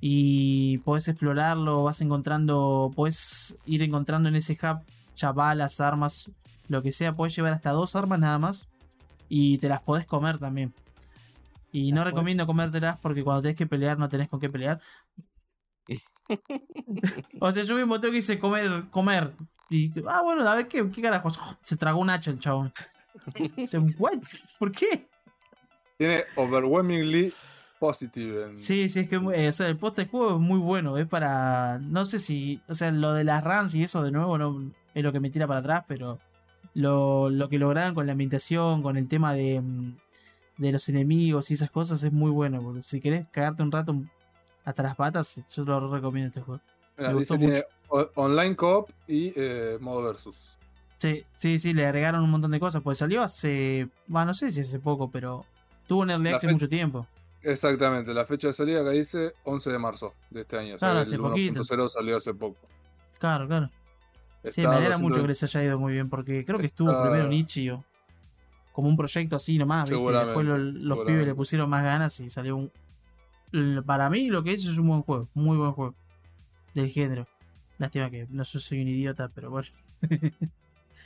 Y podés explorarlo, vas encontrando. Podés ir encontrando en ese hub ya balas, armas, lo que sea. Podés llevar hasta dos armas nada más. Y te las podés comer también. Y no recomiendo comértelas porque cuando tenés que pelear no tenés con qué pelear. <laughs> O sea, yo mismo tengo que hice comer, comer. Y, ah, bueno, a ver qué, qué carajos. Oh, se tragó un hacha el chabón. Dice, <laughs> ¿what? ¿Por qué? Tiene overwhelmingly positive. En... Sí, sí, es que eh, o sea, el post de juego es muy bueno. Es para. No sé si. O sea, lo de las runs y eso de nuevo no es lo que me tira para atrás, pero lo, lo que lograron con la ambientación, con el tema de, mm, de los enemigos y esas cosas es muy bueno. boludo. Si querés cagarte un rato hasta las patas, yo lo recomiendo este juego. Mira, me tiene online co-op y eh, modo versus. Sí, sí, sí, le agregaron un montón de cosas. Pues salió hace. Bueno, no sé si hace poco, pero. Tuvo en Early fe- mucho tiempo. Exactamente, la fecha de salida que dice 11 de marzo de este año. O sea, Claro, el hace poquito. 1.0 salió hace poco. Claro, claro. Sí, me alegra mucho 200 que les haya ido muy bien, porque creo que estuvo Está- primero Nichio. Como un proyecto así nomás, ¿viste? Y Después lo- los pibes le pusieron más ganas y salió un. Para mí, lo que es es un buen juego, muy buen juego. Del género. Lástima que no soy un idiota, pero bueno.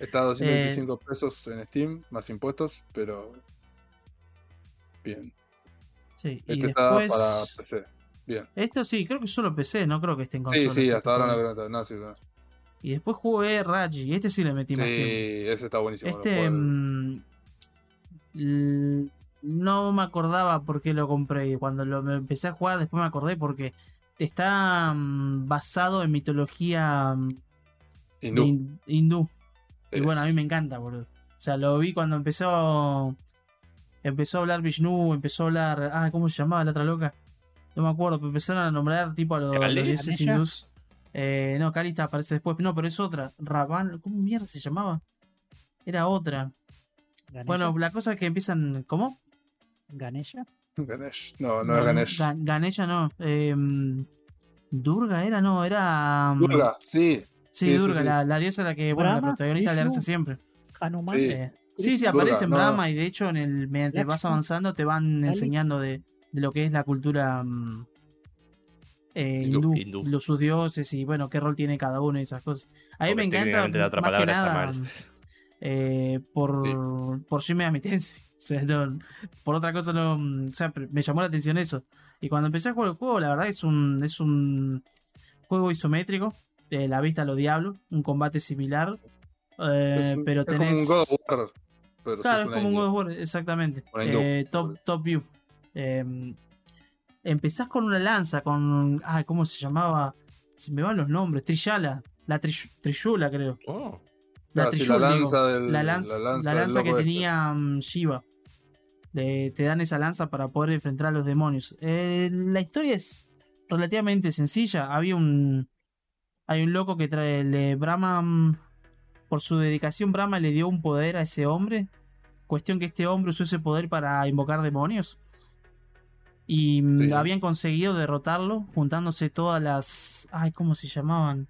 Está a 225 Eh, pesos en Steam, más impuestos, pero. Bien. Sí, y Este está después. para PC. Bien. Esto sí, creo que solo PC, no creo que esté en Sí, consolas. sí, este hasta ahora no juego. creo que no, sí, no. Y después jugué Raji. Este sí le metí Sí, más tiempo. ese está buenísimo. Este. mm, no me acordaba por qué lo compré. Cuando lo me empecé a jugar, después me acordé porque está mm, basado en mitología mm, Hindú. de hin- hindú. Y bueno, a mí me encanta, boludo. O sea, lo vi cuando empezó. Empezó a hablar Vishnu, empezó a hablar. Ah, ¿cómo se llamaba la otra loca? No me acuerdo, pero empezaron a nombrar tipo a los, dioses hindús. Eh, no, Kalista aparece después. No, pero es otra. Ravan. ¿Cómo mierda se llamaba? Era otra. Ganesha. Bueno, la cosa es que empiezan. ¿Cómo? Ganesha. Ganesh. No, no, es Ganesh. Ga- Ganesha no. Eh, Durga era, no, era. mm, Durga, sí. Sí, Durga, sí. La, la diosa la que, bueno, la protagonista le Vishnu. hace siempre. Hanuman. Sí. Eh, sí, aparece en no. Brahma y de hecho en el mediante vas avanzando te van enseñando de, de lo que es la cultura mm, eh, Hindú, hindú, hindú. los sus dioses y bueno, qué rol tiene cada uno y esas cosas. A mí Porque me encanta la otra más que nada eh, por por Shin Megami Tensei. O sea, no- por otra cosa no, mm, o sea, me llamó la atención eso. Y cuando empecé a jugar el juego, la verdad es un es un juego isométrico, eh, la vista a lo diablo, un combate similar. eh, Es un- pero es tenés como un God of War. Pero Claro, es como un. God of War, exactamente. Eh, top, top View. Empezás con una lanza, con. Ah, ¿cómo se llamaba? Se me van los nombres. Trishula. La Trishula, creo. Oh, La Ah, sí, Trishul, la digo. lanza del. La lanza, la lanza del que este. tenía mm, Shiva. Le- te dan esa lanza para poder enfrentar a los demonios. Eh, la historia es relativamente sencilla. Había un. Hay un loco que trae. Le, Brahma. mm, Por su dedicación, Brahma le dio un poder a ese hombre. Cuestión que este hombre usó ese poder para invocar demonios. Y mm, Sí. habían conseguido derrotarlo juntándose todas las. Ay, ¿cómo se llamaban?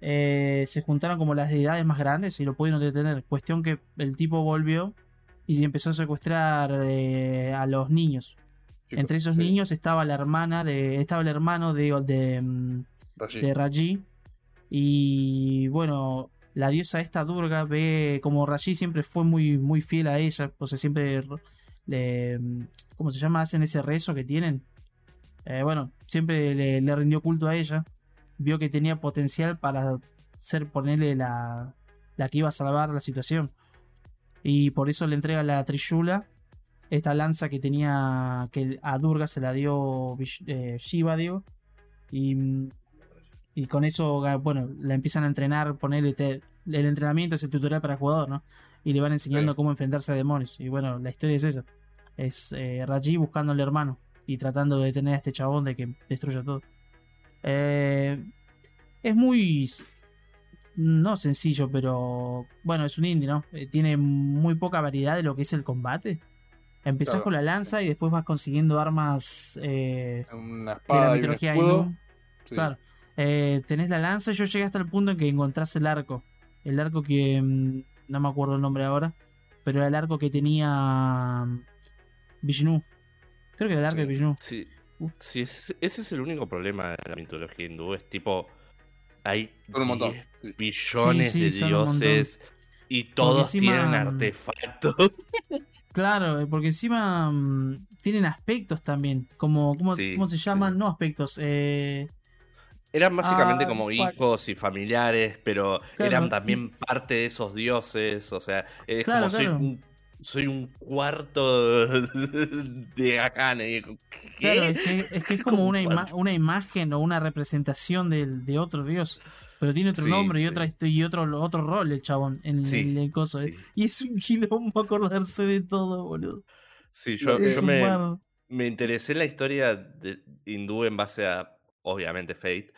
Eh, se juntaron como las deidades más grandes y lo pudieron detener. Cuestión que el tipo volvió y empezó a secuestrar eh, a los niños. Entre esos sí, niños estaba la hermana de. estaba el hermano de, de, mm, Raji. de Raji. Y bueno, la diosa esta Durga ve como Raji siempre fue muy, muy fiel a ella. O sea, siempre le. ¿Cómo se llama? Hacen ese rezo que tienen. Eh, bueno, siempre le, le rindió culto a ella. Vio que tenía potencial para ser ponerle la, la que iba a salvar la situación. Y por eso le entrega la Trishula. Esta lanza que tenía. que a Durga se la dio eh, Shiva, digo. Y, y con eso, bueno, la empiezan a entrenar, ponerle te- el entrenamiento es el tutorial para el jugador, ¿no? Y le van enseñando Sí. cómo enfrentarse a demonios. Y bueno, la historia es esa. Es eh, Raji buscando al hermano y tratando de detener a este chabón de que destruya todo. Eh, es muy... No sencillo, pero... Bueno, es un indie, ¿no? Eh, tiene muy poca variedad de lo que es el combate. Empezás Claro. con la lanza y después vas consiguiendo armas eh, Una de la espada y un mitología escudo. hindú. Sí. Claro. Tenés la lanza. Yo llegué hasta el punto en que encontrás el arco. El arco que. mm, No me acuerdo el nombre ahora. Pero era el arco que tenía. Vishnu. Creo que el arco Sí. de Vishnu. sí. Uh. Sí, ese, ese es el único problema de la mitología hindú. Es tipo. Hay Son un montón. 10 sí. billones Sí, sí, de dioses y todos encima, tienen mm, artefactos. <laughs> Claro, eh, porque encima mm, tienen aspectos también. Como, ¿cómo, Sí, ¿Cómo se llaman? sí. No aspectos. Eh, Eran básicamente Ah, como fuck. hijos y familiares, pero Claro. eran también parte de esos dioses. O sea, es Claro, como soy claro. un, soy un cuarto <laughs> de Akane. ¿Qué? Claro, es que es, que es como ¿Cómo una, ima- cuánto? una imagen o una representación del- de, otro dios. Pero tiene otro Sí, nombre y, sí. otra, y otro, otro rol el chabón en, Sí, el coso. eh. Y es un quilombo acordarse de todo, boludo. Sí, yo, yo me, me interesé en la historia de hindú en base a, obviamente, Fate.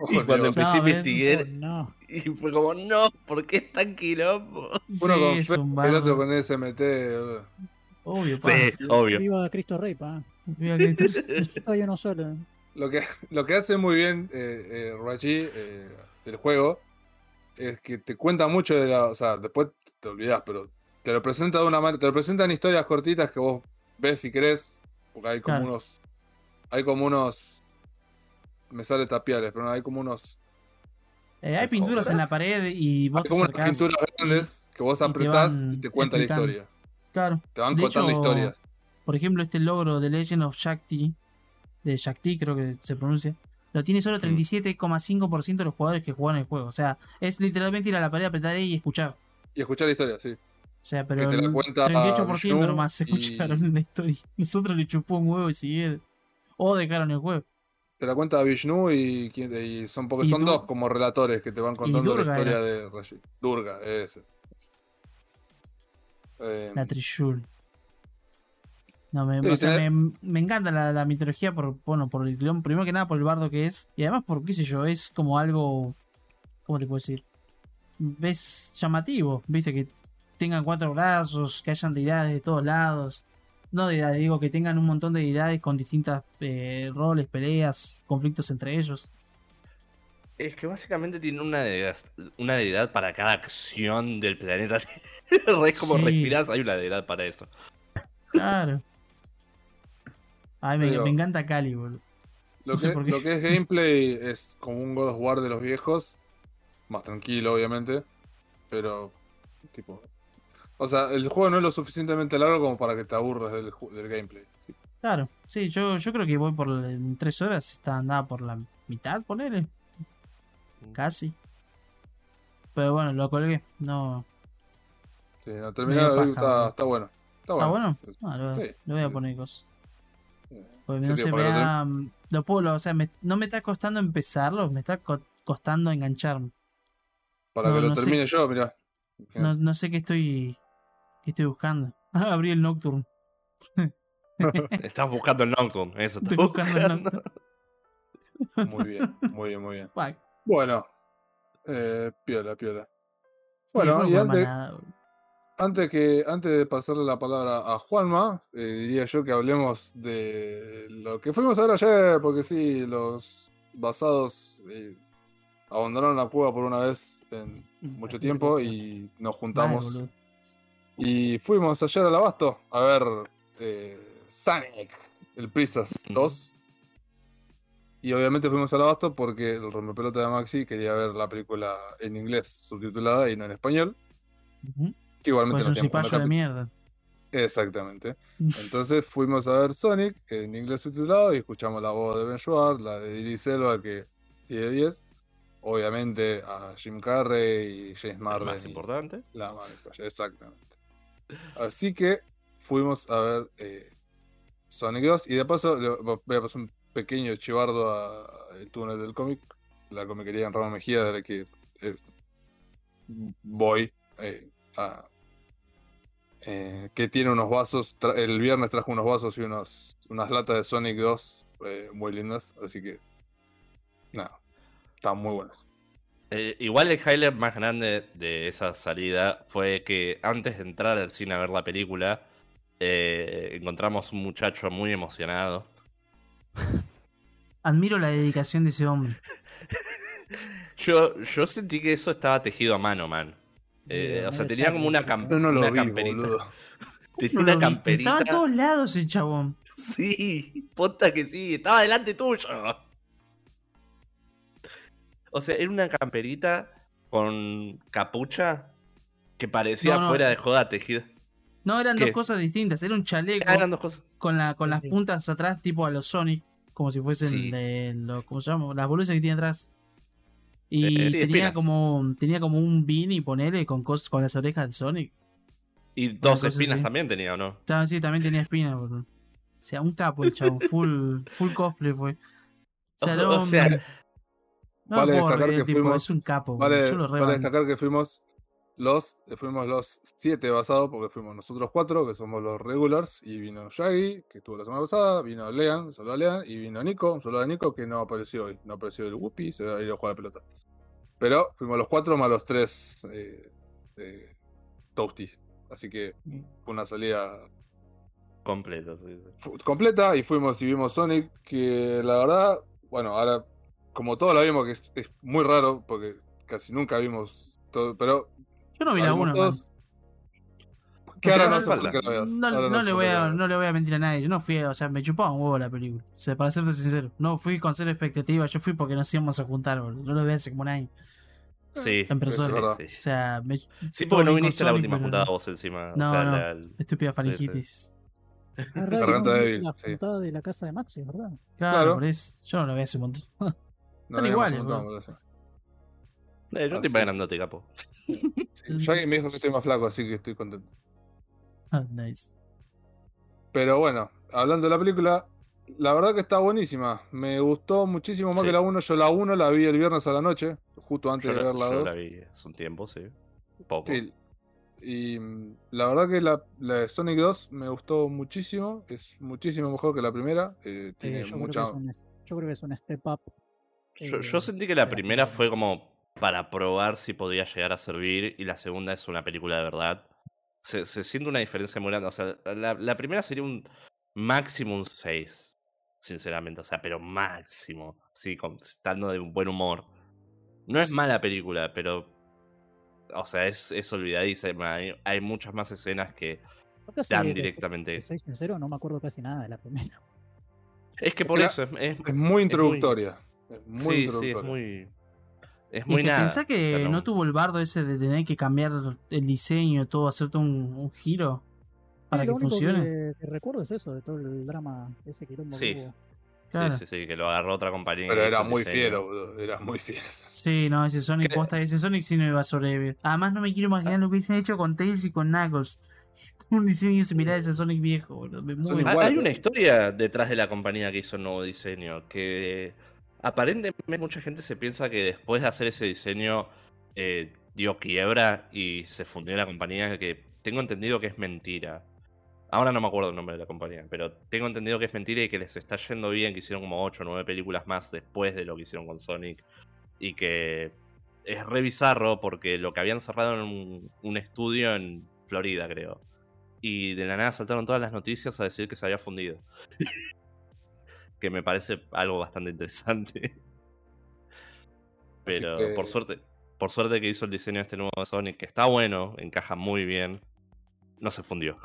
Ojo, <laughs> y cuando Dios. empecé a No, ves, investigar, Oh, no. y fue como, no, ¿por qué es tan quilombo? Uno Sí, con un el otro con SMT. boludo. Obvio, pa. Sí, obvio. Viva Cristo Rey, pa. Viva Cristo. <laughs> Soy uno solo. Lo que, lo que hace muy bien eh, eh, Raji, eh, el juego, es que te cuenta mucho de la. O sea, después te olvidas, pero te lo presenta de una manera. Te lo presentan historias cortitas que vos ves si querés. Porque hay como Claro. unos. Hay como unos. Me sale tapiales, pero no, hay como unos. Eh, hay pinturas en la pared y vos Hay te como unas pinturas grandes que vos y te apretás y te cuenta la historia. Claro. Te van De contando hecho, historias. Por ejemplo, este logro de Legend of Shakti, de Shakti creo que se pronuncia, lo tiene solo Mm. 37,5% de los jugadores que juegan el juego. O sea, es literalmente ir a la pared, apretar ahí y escuchar. Y escuchar la historia, sí. O sea, pero el cuenta 38% Vishnu nomás y- escucharon <laughs> la historia. Nosotros le chupó un huevo y siguieron. O dejaron el juego. Te la cuenta Vishnu y, y son porque Y son Dur- dos como relatores que te van contando la historia era. de. Durga, ese. Eh, La Trishul. No, me, Sí, o sea, tenés- me, me encanta la, la mitología por, bueno, por el clon, primero que nada por el bardo que es, y además por, qué sé yo, es como algo, ¿cómo te puedo decir? Es llamativo, viste, que tengan cuatro brazos, que hayan deidades de todos lados. No deidades, digo, que tengan un montón de deidades con distintas eh, roles, peleas, conflictos entre ellos. Es que básicamente tiene una deidad, una deidad para cada acción del planeta. <laughs> es como Sí. respiras, hay una deidad para eso. Claro. Ay, me, Pero- me encanta Cali, boludo. Lo, No sé que, lo que es gameplay es como un God of War de los viejos. Más tranquilo, obviamente. Pero, tipo. O sea, el juego no es lo suficientemente largo como para que te aburras del, del gameplay. Claro, sí, yo, yo creo que voy por en tres horas, está andada por la mitad, ponele. Casi. Pero bueno, lo colgué. No. Sí, no, paja, está, está bueno. Está ¿Está bueno. bueno? Ah, lo, Sí, voy a poner cosas. Porque Sí, no se me lo. Lo puedo, o sea, me- no me está costando empezarlo, me está co- costando engancharme. Para No, que lo no sé. termine yo, mirá. No, no sé qué estoy. Qué estoy buscando. Ah, <laughs> abrí el Nocturne. <laughs> Estás buscando el Nocturne, eso. Estoy estás buscando el Nocturne. Muy bien, muy bien, muy bien. Bueno, eh, piola, piola. Sí, Bueno, no y antes-. Antes, que, antes de pasarle la palabra a Juanma, eh, diría yo que hablemos de lo que fuimos a ver ayer, porque sí, los basados eh, abandonaron la cueva por una vez en mucho tiempo y nos juntamos. Y fuimos ayer al Abasto a ver eh, Sonic, el Prisas Ujú. 2. Y obviamente fuimos al Abasto porque el rompepelota de Maxi quería ver la película en inglés subtitulada y no en español. Que igualmente Pues no un cipayo de mierda. Exactamente. <laughs> Entonces fuimos a ver Sonic en inglés subtitulado y escuchamos la voz de Ben Schwartz, la de Idris Elba, que 10 de 10. Obviamente a Jim Carrey y James Marden. más y importante. La joya, exactamente. Así que fuimos a ver eh, Sonic 2 y de paso le voy a pasar un pequeño chivardo al túnel del cómic, la comiquería en Rama Mejía de la que eh, voy eh, a... que tiene unos vasos, el viernes trajo unos vasos y unos, unas latas de Sonic 2 eh, muy lindas, así que nada, están muy buenas. Eh, igual el highlight más grande de esa salida fue que antes de entrar al cine a ver la película, eh, encontramos un muchacho muy emocionado. <laughs> Admiro la dedicación de ese hombre. <laughs> Yo, yo sentí que eso estaba tejido a mano, man. Eh, o sea, tenía como una, cam- no lo una vi, camperita. boludo. <laughs> Tenía No una lo viste, camperita. Estaba a todos lados el chabón. Sí, ponta que sí, estaba delante tuyo. O sea, era una camperita con capucha que parecía No, no. fuera de joda tejida. No, eran ¿Qué? dos cosas distintas. Era un chaleco Ah, eran dos cosas. con, la, con Sí, las sí. puntas atrás, tipo a los Sonic. Como si fuesen Sí. de lo- ¿cómo se llama? Las boludas que tiene atrás. Y Eh, sí, tenía espinas. como tenía como un beanie, ponele, con cosas, con las orejas de Sonic. Y dos espinas así. también tenía, ¿o no? Sí, también tenía espinas, boludo. O sea, un capo el chabón, full, full cosplay fue. O sea, O- <laughs> o no, sea, no vale destacar que tipo, fuimos- es un capo. Vale, yo lo vale destacar que fuimos los, fuimos los siete basados, porque fuimos nosotros cuatro, que somos los regulars, y vino Shaggy, que estuvo la semana pasada, vino Lean, solo a Lean, y vino Nico, un saludo a Nico, que no apareció hoy, no apareció el Whoopi, se va a ir a jugar a pelota. Pero fuimos los cuatro más los tres eh, eh, Toasty. Así que fue una salida completo, sí, sí. completa y fuimos y vimos Sonic, que la verdad, bueno, ahora como todos la vimos, que es, es muy raro, porque casi nunca vimos todo, pero Yo no vi la 1, todos. Que ahora no no hace hace falta falta. que la veas. No, ahora no hace le voy a, que la no le voy a mentir a nadie. Yo no fui, o sea, me chupaba un huevo la película. O sea, para serte sincero, no fui con cero expectativa. Yo fui porque nos íbamos a juntar, boludo. No lo vi hace como un año. Sí, En persona. sí, verdad. sí. O sea, me, Sí, porque no viniste a la última pero juntada vos encima. No, o sea, no. la- estúpida faringitis. Que Garganta débil, la sí. juntada de la casa de Maxi, ¿verdad? Claro, Claro. por eso. Yo no lo vi hace un montón. No Están iguales. Eh, yo Ah, estoy sí. más grandote, capo. Sí, me dijo que estoy más flaco, así que estoy contento. Ah, nice. Pero bueno, hablando de la película, la verdad que está buenísima. Me gustó muchísimo más Sí. que la 1. Yo la 1 la vi el viernes a la noche, justo antes Yo, de ver la yo 2. la vi hace un tiempo, sí. Poco. Sí. Y mm, la verdad que la, la de Sonic 2 me gustó muchísimo. Es muchísimo mejor que la primera. eh, Eh, tiene yo, mucha. creo que es un, es- yo creo que es un step up. Yo, yo sentí que la primera fue como para probar si podía llegar a servir y la segunda es una película de verdad. Se, se siente una diferencia muy grande. O sea, la, la primera sería un máximo un 6, sinceramente. O sea, pero máximo. Sí, con- estando de un buen humor. No es mala película, pero... O sea, es, es olvidadísima. Hay, hay muchas más escenas que dan directamente... soy sincero, no me acuerdo casi nada de la primera. Es que por eso es, es- Es muy introductoria. Es muy sí, sí, introductoria. es muy... Es Y muy que nada. pensá que O sea, no... tuvo el bardo ese de tener que cambiar el diseño, todo, hacerte un, un giro para Sí, que lo único funcione. Que, que recuerdo es eso, de todo el drama, ese quilombo Sí. que. Claro. Sí, sí, sí, que lo agarró otra compañía. Pero y era muy diseño. fiero, boludo. Era muy fiero. Sí, no, ese Sonic ¿Qué? posta, ese Sonic sí no iba a sobrevivir. Además no me quiero imaginar lo que hubiesen hecho con Tails y con Knuckles. <laughs> Un diseño similar a ese Sonic viejo. Me muero. Sonic Hay- una historia detrás de la compañía que hizo el nuevo diseño, que aparentemente mucha gente se piensa que después de hacer ese diseño eh, dio quiebra y se fundió la compañía, que tengo entendido que es mentira. Ahora no me acuerdo el nombre de la compañía, pero tengo entendido que es mentira y que les está yendo bien, que hicieron como 8 o 9 películas más después de lo que hicieron con Sonic. Y que es re bizarro porque lo que habían cerrado en un, un estudio en Florida, creo. Y de la nada saltaron todas las noticias a decir que se había fundido. Que me parece algo bastante interesante. <laughs> Pero que- por suerte, por suerte que hizo el diseño de este nuevo Sonic, que está bueno, encaja muy bien, no se fundió.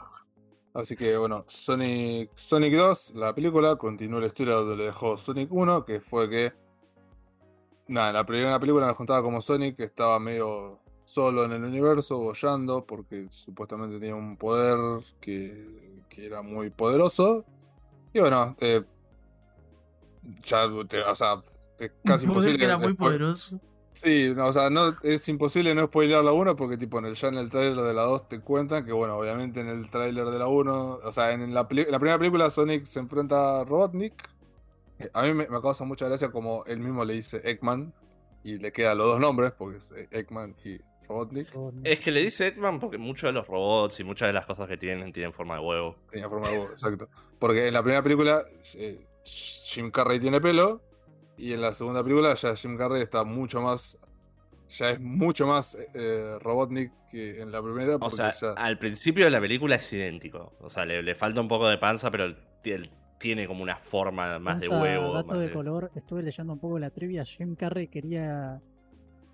Así que bueno, Sonic, Sonic 2, la película, continúa la historia donde le dejó Sonic 1, que fue que. Nada, en la primera película nos contaba como Sonic que estaba medio solo en el universo, bollando, porque supuestamente tenía un poder que, que era muy poderoso. Y bueno, eh, ya, te- o sea, es casi poder imposible. que era muy poderoso. Sí, no, o sea, no, es imposible no spoilear la 1 porque tipo en el, ya en el trailer de la 2 te cuentan que bueno, obviamente en el trailer de la 1, o sea, en la, la primera película Sonic se enfrenta a Robotnik. Eh, A mí me, me causa mucha gracia como él mismo le dice Eggman y le quedan los dos nombres porque es eh, Eggman y Robotnik. Es que le dice Eggman porque muchos de los robots y muchas de las cosas que tienen tienen forma de huevo. Tenía forma de huevo, exacto. Porque en la primera película eh, Jim Carrey tiene pelo y en la segunda película ya Jim Carrey está mucho más, ya es mucho más eh, Robotnik que en la primera. O sea, ya... al principio de la película es idéntico. O sea, le, le falta un poco de panza, pero tiene como una forma más de huevo. Dato más de de- color, estuve leyendo un poco la trivia. Jim Carrey quería.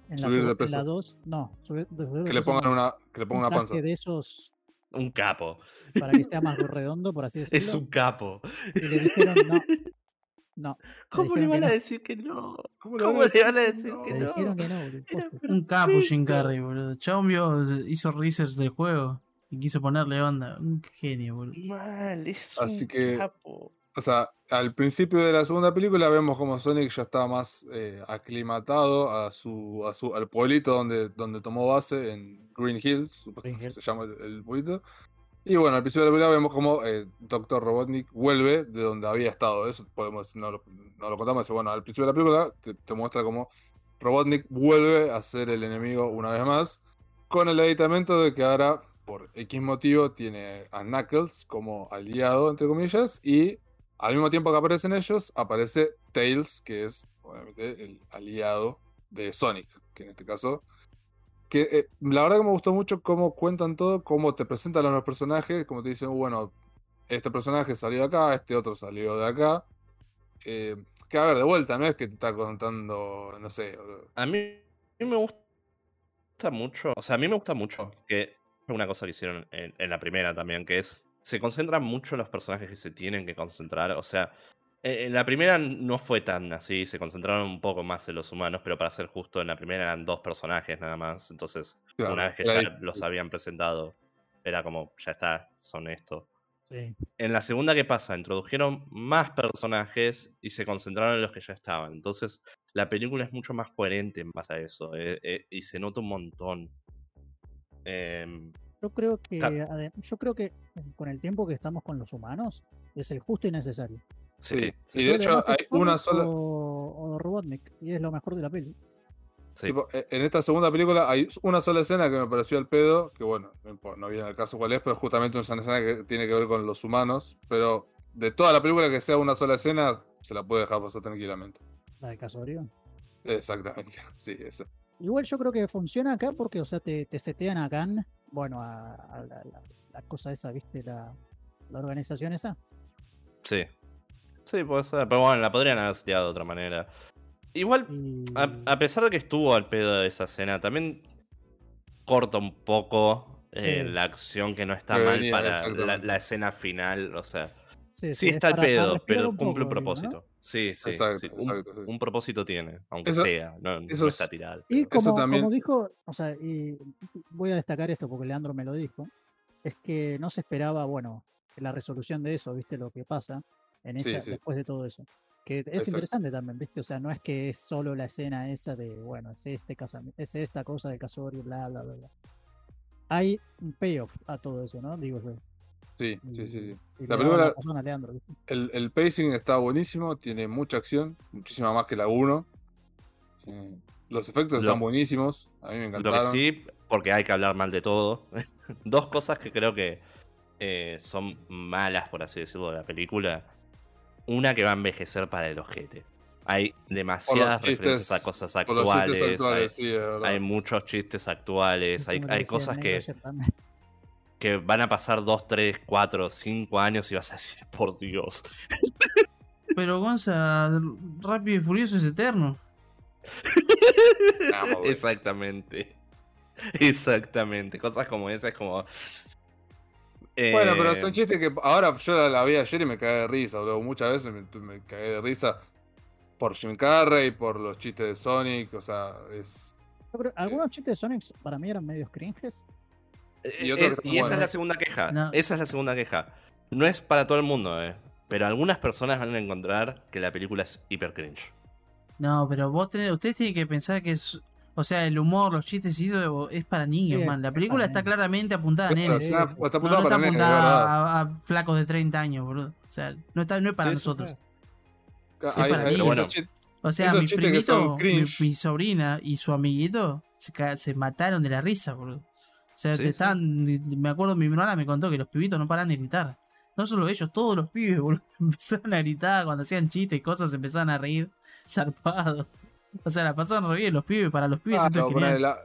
En la, Subir de segu- en peso. la 2, no, subir, subir Que le pongan una, que le un pongan una panza. de esos Un capo. para que sea más redondo, por así <laughs> decirlo. Es un capo. Y le dijeron no. No, ¿Cómo le van a no. decir que no? ¿Cómo ¿Cómo le van a decir que le no? dijeron que no, boludo. Un capo Jim. Carrey, boludo. Chabón vio, hizo research del juego y quiso ponerle onda. Un genio, boludo. Mal, es Así un que- capo. O sea, al principio de la segunda película vemos como Sonic ya está más eh, aclimatado a su, a su, al pueblito donde, donde tomó base en Green Hills, Green se llama el, el pueblito. Y bueno, al principio de la película vemos como eh, Dr. Robotnik vuelve de donde había estado. Eso podemos, no lo, no lo contamos. Bueno, al principio de la película te, te muestra como Robotnik vuelve a ser el enemigo una vez más. Con el aditamento de que ahora, por X motivo, tiene a Knuckles como aliado, entre comillas. Y al mismo tiempo que aparecen ellos, aparece Tails, que es obviamente el aliado de Sonic. Que en este caso que eh, la verdad que me gustó mucho cómo cuentan todo, cómo te presentan a los personajes, como te dicen, bueno, este personaje salió de acá, este otro salió de acá. Eh, que a ver, de vuelta, no es que te está contando, no sé, A mí, a mí me gusta mucho, o sea, a mí me gusta mucho que una cosa que hicieron en, en la primera también, que es, se concentran mucho en los personajes que se tienen que concentrar, o sea, en, en la primera no fue tan así, se concentraron un poco más en los humanos, pero para ser justo, en la primera eran dos personajes nada más, entonces, claro, una vez que ya los habían presentado, era como, ya está, son esto. Sí. En la segunda, ¿qué pasa? Introdujeron más personajes y se concentraron en los que ya estaban. Entonces, la película es mucho más coherente en base a eso. eh, eh, y se nota un montón. Em, Yo creo que Claro. yo creo que eh, con el tiempo que estamos con los humanos es el justo y necesario. sí, Sí, y de hecho hay una sola. o, o Robotnik y es lo mejor de la peli. sí. Tipo, e- en esta segunda película hay una sola escena que me pareció al pedo, que bueno, no, viene al caso cuál es, pero justamente es una escena que tiene que ver con los humanos, pero de toda la película que sea una sola escena, se la puede dejar pasar tranquilamente. La de Casorio. Exactamente, <laughs> sí, eso. Igual yo creo que funciona acá porque, o sea, te, te setean a Khan, bueno, a, a la, la- la cosa esa, ¿viste? La, la organización esa. Sí. Sí, puede ser. Pero bueno, la podrían haber seteado de otra manera. Igual, Y... a, a pesar de que estuvo al pedo de esa escena, también corta un poco eh, Sí. la acción que no está mal venía, para la escena final. O sea, sí, sí es está al pedo, pero un cumple un digo, ¿no? propósito. Sí, sí. Exacto, sí, un, exacto, sí. un propósito tiene, aunque Eso- sea. No, no eso está es- tirado. Y Eso como, también- como dijo, o sea, y voy a destacar esto porque Leandro me lo dijo, es que no se esperaba, bueno, la resolución de eso, ¿viste? Lo que pasa en Sí, esa, sí. después de todo eso. Que es Exacto. interesante también, ¿viste? O sea, no es que es solo la escena esa de, bueno, es este casamiento, es esta cosa de casorio, bla, bla, bla, bla. Hay un payoff a todo eso, ¿no? Digo yo. Sí, Y- sí, sí, sí. La película-. El, el pacing está buenísimo, tiene mucha acción, muchísima más que la 1. Eh, los efectos Lo- están buenísimos, a mí me Lo que encantaron. sí, porque hay que hablar mal de todo. <laughs> Dos cosas que creo que eh, son malas, por así decirlo, de la película. Una que va a envejecer para el ojete. Hay demasiadas chistes- referencias a cosas actuales. actuales, hay, sí, muchos chistes actuales. Eso Hay, hay cosas que, también. <laughs> que van a pasar 2, 3, 4, 5 años y vas a decir, por Dios. Pero Gonza, Rápido y Furioso es eterno. Vamos, güey. Exactamente. Exactamente. Cosas como esas, como. Bueno, pero Eh, son chistes que ahora yo la, vi ayer y me cagué de risa, boludo. Muchas veces me, me cagué de risa por Jim Carrey, por los chistes de Sonic, o sea, es... Algunos chistes de Sonic para mí eran medios cringes. Y Eh, que y esa es la segunda queja. No. Esa es la segunda queja. No es para todo el mundo, eh. Pero algunas personas van a encontrar que la película es hiper cringe. No, pero vos tenés, ustedes tienen que pensar que es. O sea, el humor, los chistes y eso es para niños, Sí, man. La es película para está niños. claramente apuntada a nenes. está, No, está para nenes, apuntada a, a flacos de 30 años, boludo. O sea, no, está, no es para Sí, nosotros. sí. Sí, para esos niños. Bueno. O sea, mi primito, mi, sobrina y su amiguito se, se mataron de la risa, boludo. O sea, Sí, te estaban, me acuerdo, mi hermana me contó que los pibitos no paran de gritar. No solo ellos, todos los pibes, <laughs> boludo. Empezaban a gritar cuando hacían chistes y cosas, empezaban a reír <laughs> zarpado. O sea, la pasaban re bien los pibes, para los pibes Ah, esto es genial. ponele la,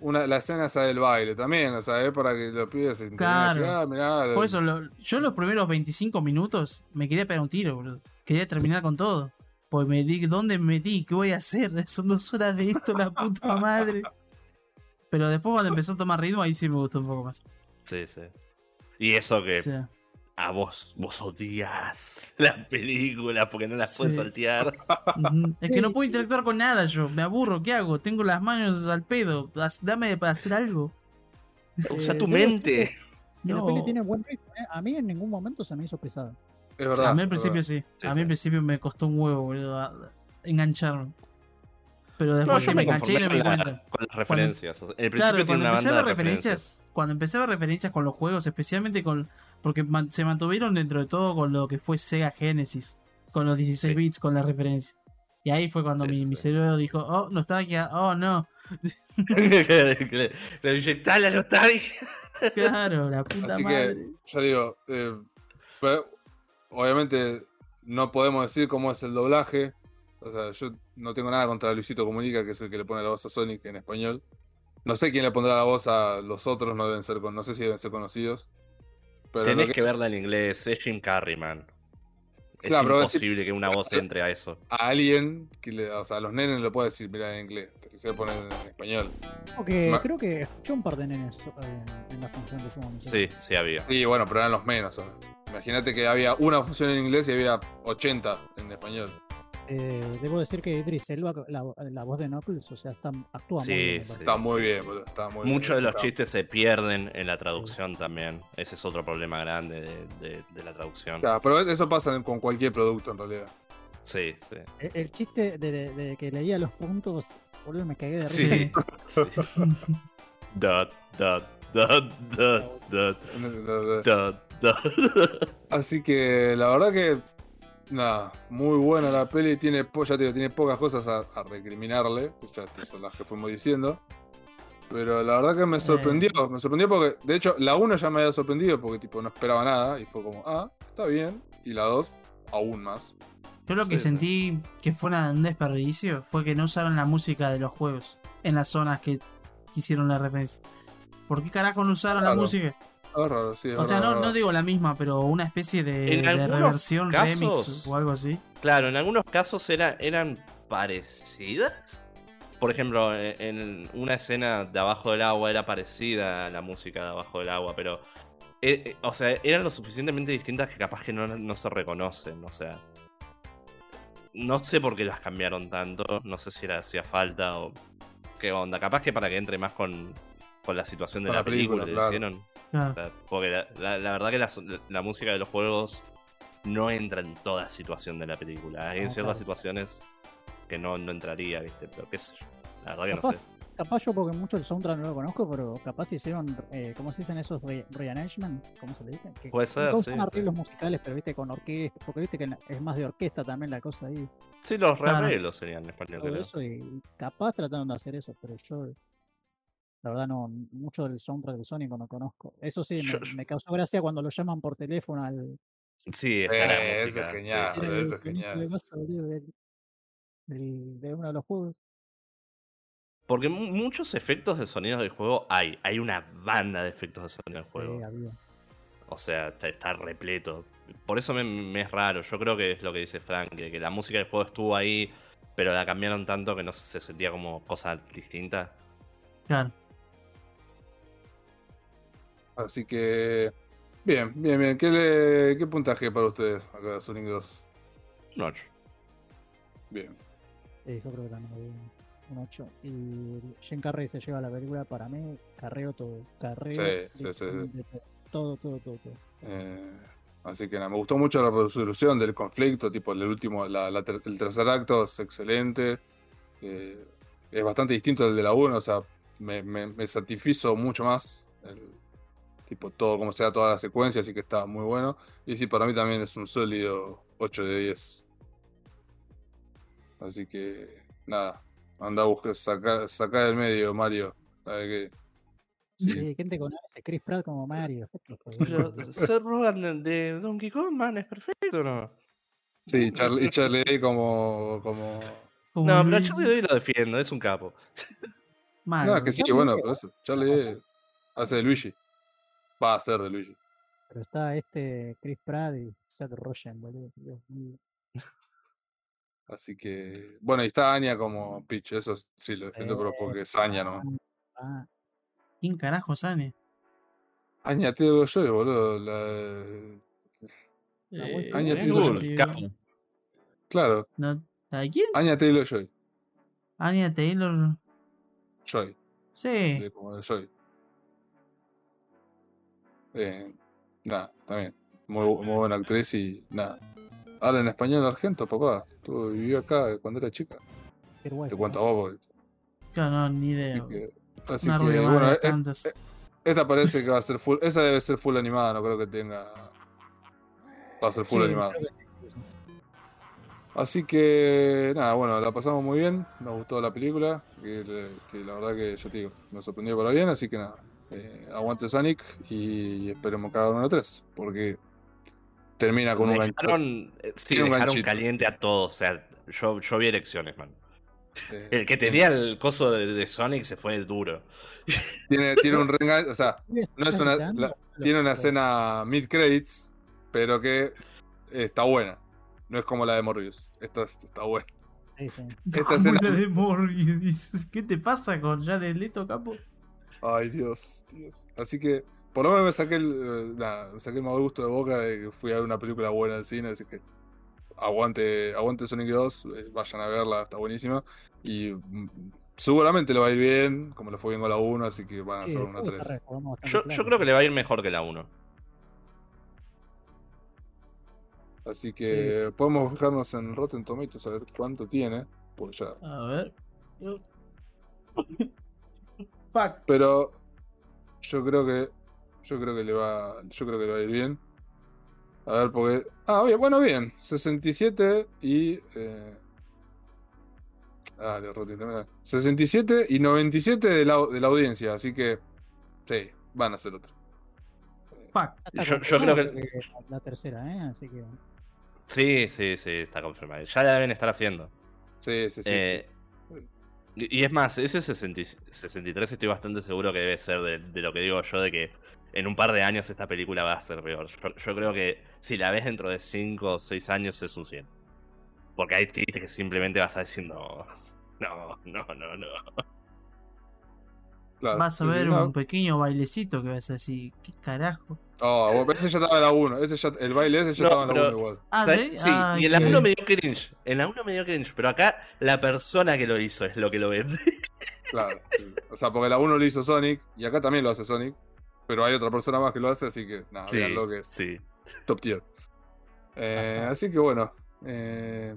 una, la escena esa del baile también, o sea, es para que los pibes se Claro. así, ah, mirá, Por eso, lo- yo los primeros 25 minutos me quería pegar un tiro, boludo. Quería terminar con todo. Pues me di, ¿dónde me metí? ¿Qué voy a hacer? <laughs> Son dos horas de esto, la puta madre. Pero después cuando empezó a tomar ritmo, ahí sí me gustó un poco más. Sí, sí. Y eso que a vos, vos odias <laughs> las películas porque no las puedes Sí. saltear. es que no puedo <laughs> interactuar con nada yo. Me aburro, ¿qué hago? Tengo las manos al pedo. Dame para hacer algo. <laughs> Usa Eh, tu mente. Y la No. peli tiene buen ritmo, ¿eh? A mí en ningún momento se me hizo pesada. es verdad. a mí al principio sí. Sí, A mí sí. al principio me costó un huevo, boludo, engancharme. Pero No, después yo sí me enganché y no me cuenta. con, la- con las referencias. O sea, el principio Claro, tiene cuando una empecé a ver referencias. referencias, cuando empecé a ver referencias con los juegos, especialmente con. Porque man- se mantuvieron dentro de todo con lo que fue Sega Genesis, con los 16 Sí. bits, con las referencias. Y ahí fue cuando Sí, mi, sí, mi sí. cerebro dijo, oh, nostalgia, oh no. <laughs> <laughs> le, inyectá la nostalgia. Claro, la puta Así madre. que, ya digo, eh, pero, obviamente no podemos decir cómo es el doblaje. O sea, yo no tengo nada contra Luisito Comunica, que es el que le pone la voz a Sonic en español. No sé quién le pondrá la voz a los otros, no deben ser con, no sé si deben ser conocidos. Pero Tenés lo que es verla en inglés, es Jim Carrey, man. Es Claro, pero decir- imposible que una voz entre a eso. A alguien, que le, o sea, a los nenes le puede decir, mira en inglés, se le pone en español. Ma- creo que escuché un par de nenes eh, en la función que fuimos. Sí, sí había. Sí, bueno, pero eran los menos. ¿no? Imagínate que había una función en inglés y había 80 en español. Eh, debo decir que Idris Elba, la, la voz de Knuckles, o sea, está, actúa Sí, muy bien. me sí. parece. Está muy bien, boludo, está muy bien. Muchos de los Está- chistes se pierden en la traducción también. Ese es otro problema grande de, de- de la traducción. Claro, pero eso pasa con cualquier producto en realidad. Sí, sí. El, el chiste de, de- de que leía los puntos, boludo, me cagué de risa. Sí. sí. <laughs> Dot, dot, dot, dot, dot, dot, dot. <laughs> Así que la verdad que nada, muy buena la peli, tiene ya te digo, tiene pocas cosas a, a recriminarle, ya son las que fuimos diciendo. Pero la verdad que me sorprendió, me sorprendió porque de hecho la 1 ya me había sorprendido porque tipo no esperaba nada y fue como, ah, está bien, y la 2 aún más. Yo lo que Sí, sentí que fue un desperdicio fue que no usaron la música de los juegos en las zonas que hicieron la referencia. ¿Por qué carajo no usaron la música? Sí, O sea, no, no digo la misma, pero una especie de, En de reversión, casos- remix o algo así. Claro, en algunos casos era- eran parecidas. Por ejemplo, en en una escena de abajo del agua era parecida a la música de abajo del agua, pero. eh, eh, o sea, eran lo suficientemente distintas que capaz que no, no se reconocen. O sea. No sé por qué las cambiaron tanto. No sé si era hacía falta o. ¿Qué onda? Capaz que para que entre más con, con la situación de Con la, la película, película, claro. hicieron. Claro. O sea, porque la, la- la verdad que la, la música de los juegos no entra en toda situación de la película. Hay en No, ciertas claro. situaciones que no, no entraría, ¿viste? Pero qué sé yo. La verdad que no Capaz, sé. capaz yo porque mucho el soundtrack no lo conozco, pero capaz hicieron, eh, ¿cómo se dicen esos re- rearrangement? ¿Cómo se le dice? Que Puede ser, no sí, son sí. arreglos musicales, pero viste con orquesta, porque viste que es más de orquesta también la cosa ahí. Sí, los rearreglos serían en español, Todo creo. eso y capaz trataron de hacer eso, pero yo la verdad no, mucho del soundtrack de Sonic no conozco. Eso sí, me, Yo- yo- me causó gracia cuando lo llaman por teléfono al Sí, la Eh, eso es genial. sí. Era el eso es sonido genial. de de uno de los juegos. Porque mu- muchos efectos de sonidos del juego hay. Hay una banda de efectos de sonido del juego. Sí, había. O sea, está, está repleto. Por eso me, me es raro. Yo creo que es lo que dice Frank, que, que la música del juego estuvo ahí, pero la cambiaron tanto que no se sentía como cosa distinta. Claro. Así que bien, bien, bien. ¿Qué, le- qué puntaje para ustedes acá Sonic 2? Un 8. Bien. Sí, yo creo que también un- un 8. Y Jim Carrey se lleva la película para mí, carreo todo. Carreo Sí, sí, sí, sí. de todo, todo, todo, todo. Eh, así que nada, me gustó mucho la resolución del conflicto, tipo el último, la- la ter- el tercer acto es excelente. eh, es bastante distinto del de la 1, o sea, me, me, me satisfizo mucho más. el- tipo todo, como sea, toda la secuencia, así que está muy bueno. Y sí, para mí también es un sólido 8 de 10. Así que nada, anda a buscar, sacar saca del medio, Mario. A ver qué- Sí, Sí. gente con ese Chris Pratt como Mario. <laughs> Pero Seth Rogen de, de Donkey Kong, man, es perfecto, ¿no? Sí, Charlie, y Charlie Day como, como No, pero a Charlie Day lo defiendo, es un capo. Mal, No, que sí, bueno, por eso. Charlie? Day hace de Luigi. Va a ser de Luigi. Pero está este Chris Pratt y Seth Rogen, boludo. Dios mío. <laughs> Así que. Bueno, y está Anya como Peach. Eso sí lo defiendo, pero porque es Anya, ¿no? Ah, ¿Quién carajo sale? Anya Taylor Joy, boludo. La... La Eh. Anya Taylor Joy. Capo. Claro, no, ¿La de quién? Anya Taylor Joy. Anya Taylor. Joy. Sí. de- como de Joy. Eh, nada, también. Muy, muy buena actriz y nada. Habla en español argento, papá. Tú vivió acá cuando era chica. qué guay, Te cuento a vos. porque- Claro, no, ni idea. Así que, así Una que, rubia más bueno, de eh, eh, esta parece que va a ser full. Esa debe ser full animada, no creo que tenga. Va a ser full Sí, animada. Así que, nada, bueno, la pasamos muy bien. Nos gustó la película. Que, la verdad que, yo te digo, me sorprendió para bien. Así que nada, eh, aguante Sonic y esperemos que haga una 3. Porque termina con un gancho. dejaron, eh, sí, un dejaron ganchito. caliente a todos. O sea, yo, yo vi elecciones, man. Eh, El que tenía el coso de, de Sonic se fue duro. <laughs> Tiene, tiene un reengan- o sea, no es una, la- tiene una escena mid credits, pero que está buena. No es como la de Morbius. Esta es- está buena. Esta escena- la de Morbius. ¿Qué te pasa con Jared Leto, capo? Ay, Dios, Dios. Así que, por lo menos me saqué el, eh, nada, me saqué el mal gusto de boca de que fui a ver una película buena al cine, así que aguante, aguante Sonic 2, eh, vayan a verla, está buenísima. Y mm, seguramente le va a ir bien, como le fue bien con la 1, así que van a hacer una juego 3. está re- jugamos bastante Yo, claro. yo creo que le va a ir mejor que la 1. Así que podemos fijarnos en Rotten Tomatoes a ver cuánto tiene. Pues ya. A ver. Yo- Fuck. Pero yo creo que. Yo creo que le va. Yo creo que le va a ir bien. A ver, porque. Ah, bien, bueno, bien. 67 y. Eh... Dale, Rotten Tomatoes. 67 y 97 de la, de la audiencia. Así que. Sí, van a hacer otro. Está Yo- yo creo que- La tercera, ¿eh? Así que. Sí, sí, sí, está confirmado. Ya la deben estar haciendo. Sí, sí, sí. sí. Eh, y y es más, ese 60 y- 63 estoy bastante seguro que debe ser de, de lo que digo yo, de que en un par de años esta película va a ser peor. Yo, yo creo que si la ves dentro de 5 o 6 años es un 100. Porque hay chistes que simplemente vas a decir no, no, no, no, no. Claro. Vas a ver no- un pequeño bailecito que vas a decir, ¿qué carajo? Oh, bueno, ese ya estaba en la 1. Ese ya, el baile ese ya No, estaba en la pero- 1 igual. Ah, ¿Sabes? sí. Sí, Ah, y en la qué 1 bien. me dio cringe. En la 1 me dio cringe, pero acá la persona que lo hizo es lo que lo vende. <laughs> Claro. sí. O sea, porque la 1 lo hizo Sonic y acá también lo hace Sonic. Pero hay otra persona más que lo hace, así que nada, Sí, vean lo que es sí. top tier. Eh, así que bueno. eh,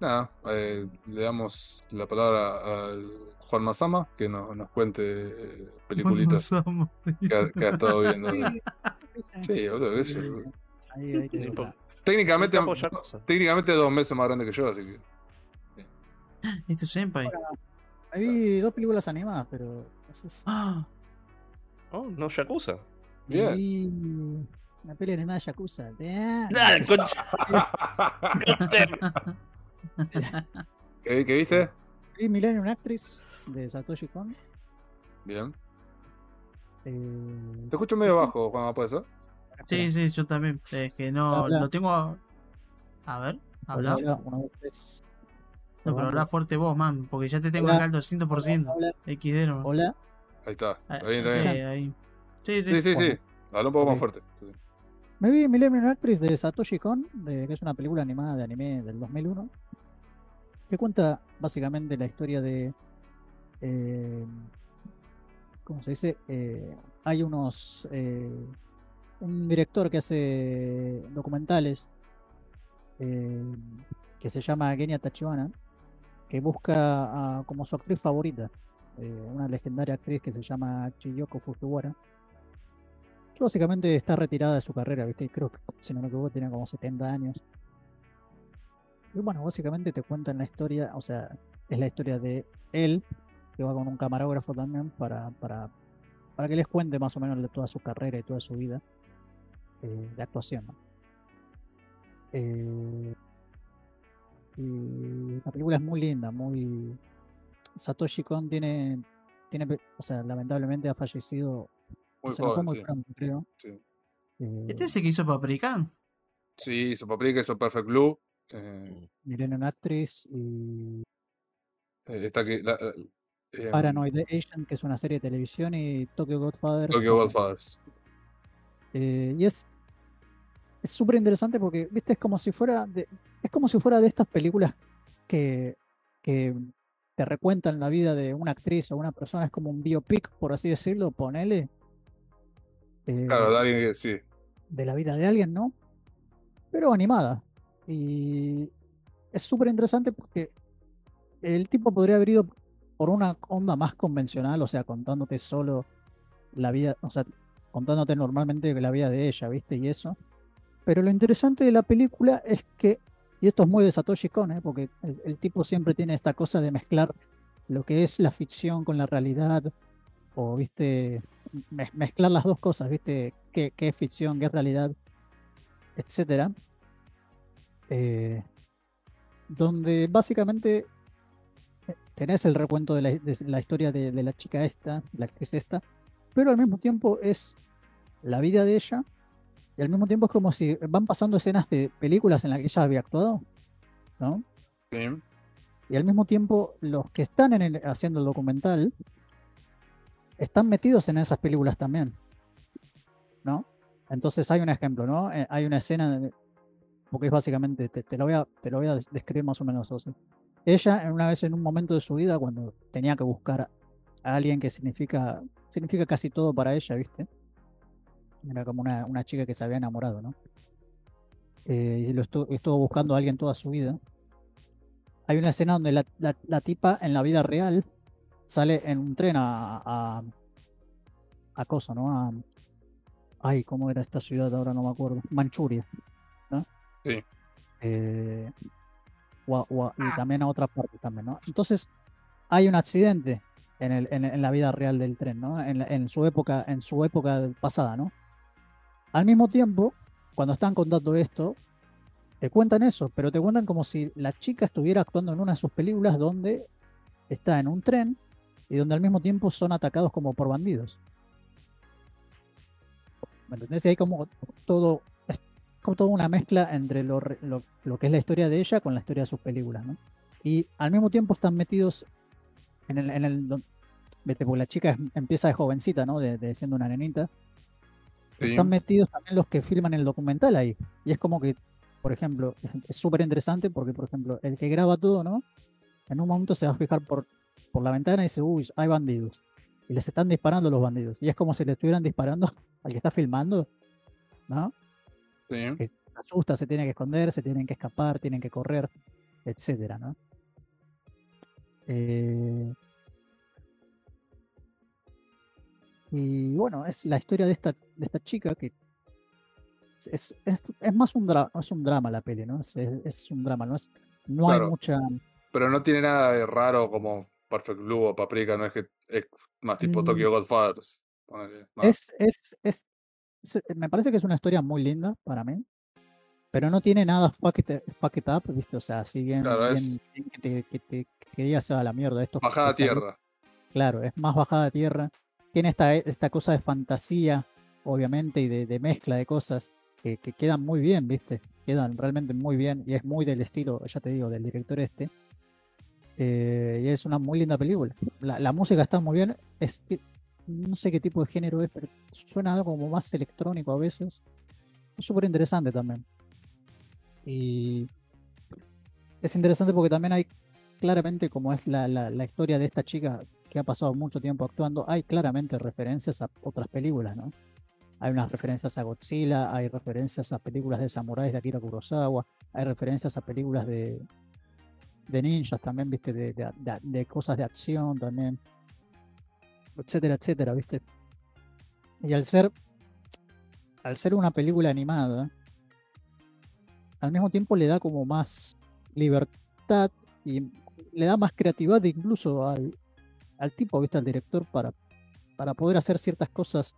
nada, eh, le damos la palabra al Juan Mazama que nos, nos cuente eh, peliculitas que que ha estado viendo. <laughs> Sí, Sí, boludo, qué sé yo. Ahí, ahí te Técnicamente, cosa. técnicamente dos meses más grande que yo, así que. Esto es Senpai. Ahí vi dos películas animadas, pero. No sé si- Ah, Oh, no, Yakuza. Bien. Una peli animada de Yakuza. Ah, <laughs> concha- ¿Qué, qué viste? Vi Millennium Actress de Satoshi Kon. Bien. Eh, Te escucho medio bajo, Juan, ¿puede ser? sí, sí, yo también. Es que no, Habla. lo tengo. A, a ver, habla. Uno, dos, tres. No, pero habla fuerte vos, man, porque ya te tengo acá al 200%. Hola, XD no. hola. Ahí está. Ah, Está bien, sí, está bien. ahí. Sí, sí. Sí, sí. Habla un poco más fuerte. Sí. Me vi Millennium Actress de Satoshi Kon, de- que es una película animada de anime del 2001, que cuenta básicamente la historia de... eh, ¿Cómo se dice? Eh, hay unos... eh, un director que hace documentales eh, que se llama Genya Tachibana, que busca como su actriz favorita, una legendaria actriz que se llama Chiyoko Fujiwara básicamente está retirada de su carrera, ¿viste? Creo que, si no me equivoco, tiene como 70 años. Y bueno, básicamente te cuentan la historia, o sea, es la historia de él, que va con un camarógrafo también, para, para, para que les cuente más o menos de toda su carrera y toda su vida eh, de actuación. ¿no? Eh, y la película es muy linda, muy... Satoshi Kon tiene, tiene, o sea, lamentablemente ha fallecido Muy fue joven, muy sí. pronto, creo. Sí. Eh, Este es el que hizo Paprika. Sí, hizo Paprika, hizo Perfect Blue. Eh, Millennium Actress y está aquí. La, la- eh, Paranoid Agent, que es una serie de televisión, y Tokyo Godfathers. Tokyo Godfathers. eh, y es es súper interesante porque, viste, es como si fuera de, es como si fuera de estas películas que, que te recuentan la vida de una actriz o una persona, es como un biopic, por así decirlo, ponele. eh, Claro, de alguien que sí. de la vida de alguien, ¿no? Pero animada. Y es súper interesante porque el tipo podría haber ido por una onda más convencional, o sea, contándote solo la vida, o sea, contándote normalmente la vida de ella, ¿viste? Y eso. Pero lo interesante de la película es que, y esto es muy de Satoshi Kon, ¿eh? porque el, tipo siempre tiene esta cosa de mezclar lo que es la ficción con la realidad, o, ¿viste? Mez- mezclar las dos cosas, ¿viste? ¿Qué, es ficción, qué es realidad, etcétera. Eh, donde básicamente tenés el recuento de la, de la historia de, de la chica esta, la actriz esta, pero al mismo tiempo es la vida de ella, y al mismo tiempo es como si van pasando escenas de películas en las que ella había actuado, ¿no? Sí. Y al mismo tiempo, los que están en el- haciendo el documental están metidos en esas películas también. ¿No? Entonces hay un ejemplo, ¿no? Eh, hay una escena, de- porque es básicamente, te, te lo voy a, te lo voy a des- describir más o menos así. Ella, en una vez en un momento de su vida, cuando tenía que buscar a alguien que significa, significa casi todo para ella, ¿viste? Era como una, una chica que se había enamorado, ¿no? eh, y lo estu- estuvo buscando a alguien toda su vida. Hay una escena donde la, la- la tipa en la vida real sale en un tren a, a, a cosa, ¿no? A, ay, ¿cómo era esta ciudad? Ahora no me acuerdo. Manchuria, ¿no? Sí. Eh, o a- o a- y también a otra parte también, ¿no? Entonces, hay un accidente en, el, en, en la vida real del tren, ¿no? En, su época, en su época pasada, ¿no? Al mismo tiempo, cuando están contando esto, te cuentan eso, pero te cuentan como si la chica estuviera actuando en una de sus películas donde está en un tren y donde al mismo tiempo son atacados como por bandidos. ¿Me entendés? Y hay como todo, como toda una mezcla entre lo, lo- lo que es la historia de ella con la historia de sus películas, ¿no? Y al mismo tiempo están metidos en el, en el vete, porque la chica es- empieza de jovencita, ¿no? De, de siendo una nenita. Sí. Están metidos también los que filman el documental ahí. Y es como que, por ejemplo, es- es súper interesante porque, por ejemplo, el que graba todo, ¿no? En un momento se va a fijar por, por la ventana y dice, uy, hay bandidos. Y les están disparando a los bandidos. Y es como si le estuvieran disparando <laughs> al que está filmando, ¿no? Sí. que se asusta, se tiene que esconder, se tienen que escapar, tienen que correr, etcétera, ¿no? Eh, y bueno, es la historia de esta, de esta chica que es, es, es- más un drama, es un drama la peli, ¿no? Es, es- un drama, no es, no Claro. hay mucha Pero no tiene nada de raro como Perfect Blue o Paprika, no es que es más tipo Mm. Tokyo Godfathers. es, es- me parece que es una historia muy linda para mí, pero no tiene nada fuck it, fuck it up, ¿viste? O sea, bien, Claro, es- bien- que te, que te que digas a la mierda esto. Bajada a tierra. Claro, es más bajada a tierra. Tiene esta, esta cosa de fantasía, obviamente, y de, de mezcla de cosas que, que quedan muy bien, ¿viste? Quedan realmente muy bien y es muy del estilo, ya te digo, del director este. Eh, y es una muy linda película. La, la música está muy bien. Es no sé qué tipo de género es, pero suena algo como más electrónico a veces. Es súper interesante también. Y es interesante porque también hay claramente como es la, la- historia de esta chica que ha pasado mucho tiempo actuando, hay claramente referencias a otras películas, ¿no? Hay unas referencias a Godzilla, hay referencias a películas de samuráis de Akira Kurosawa, hay referencias a películas de, de ninjas también, ¿viste? De- de cosas de acción también, etcétera, etcétera, ¿viste? Y al ser, al ser una película animada, al mismo tiempo le da como más libertad y le da más creatividad incluso al, al tipo, ¿viste? Al director para, para poder hacer ciertas cosas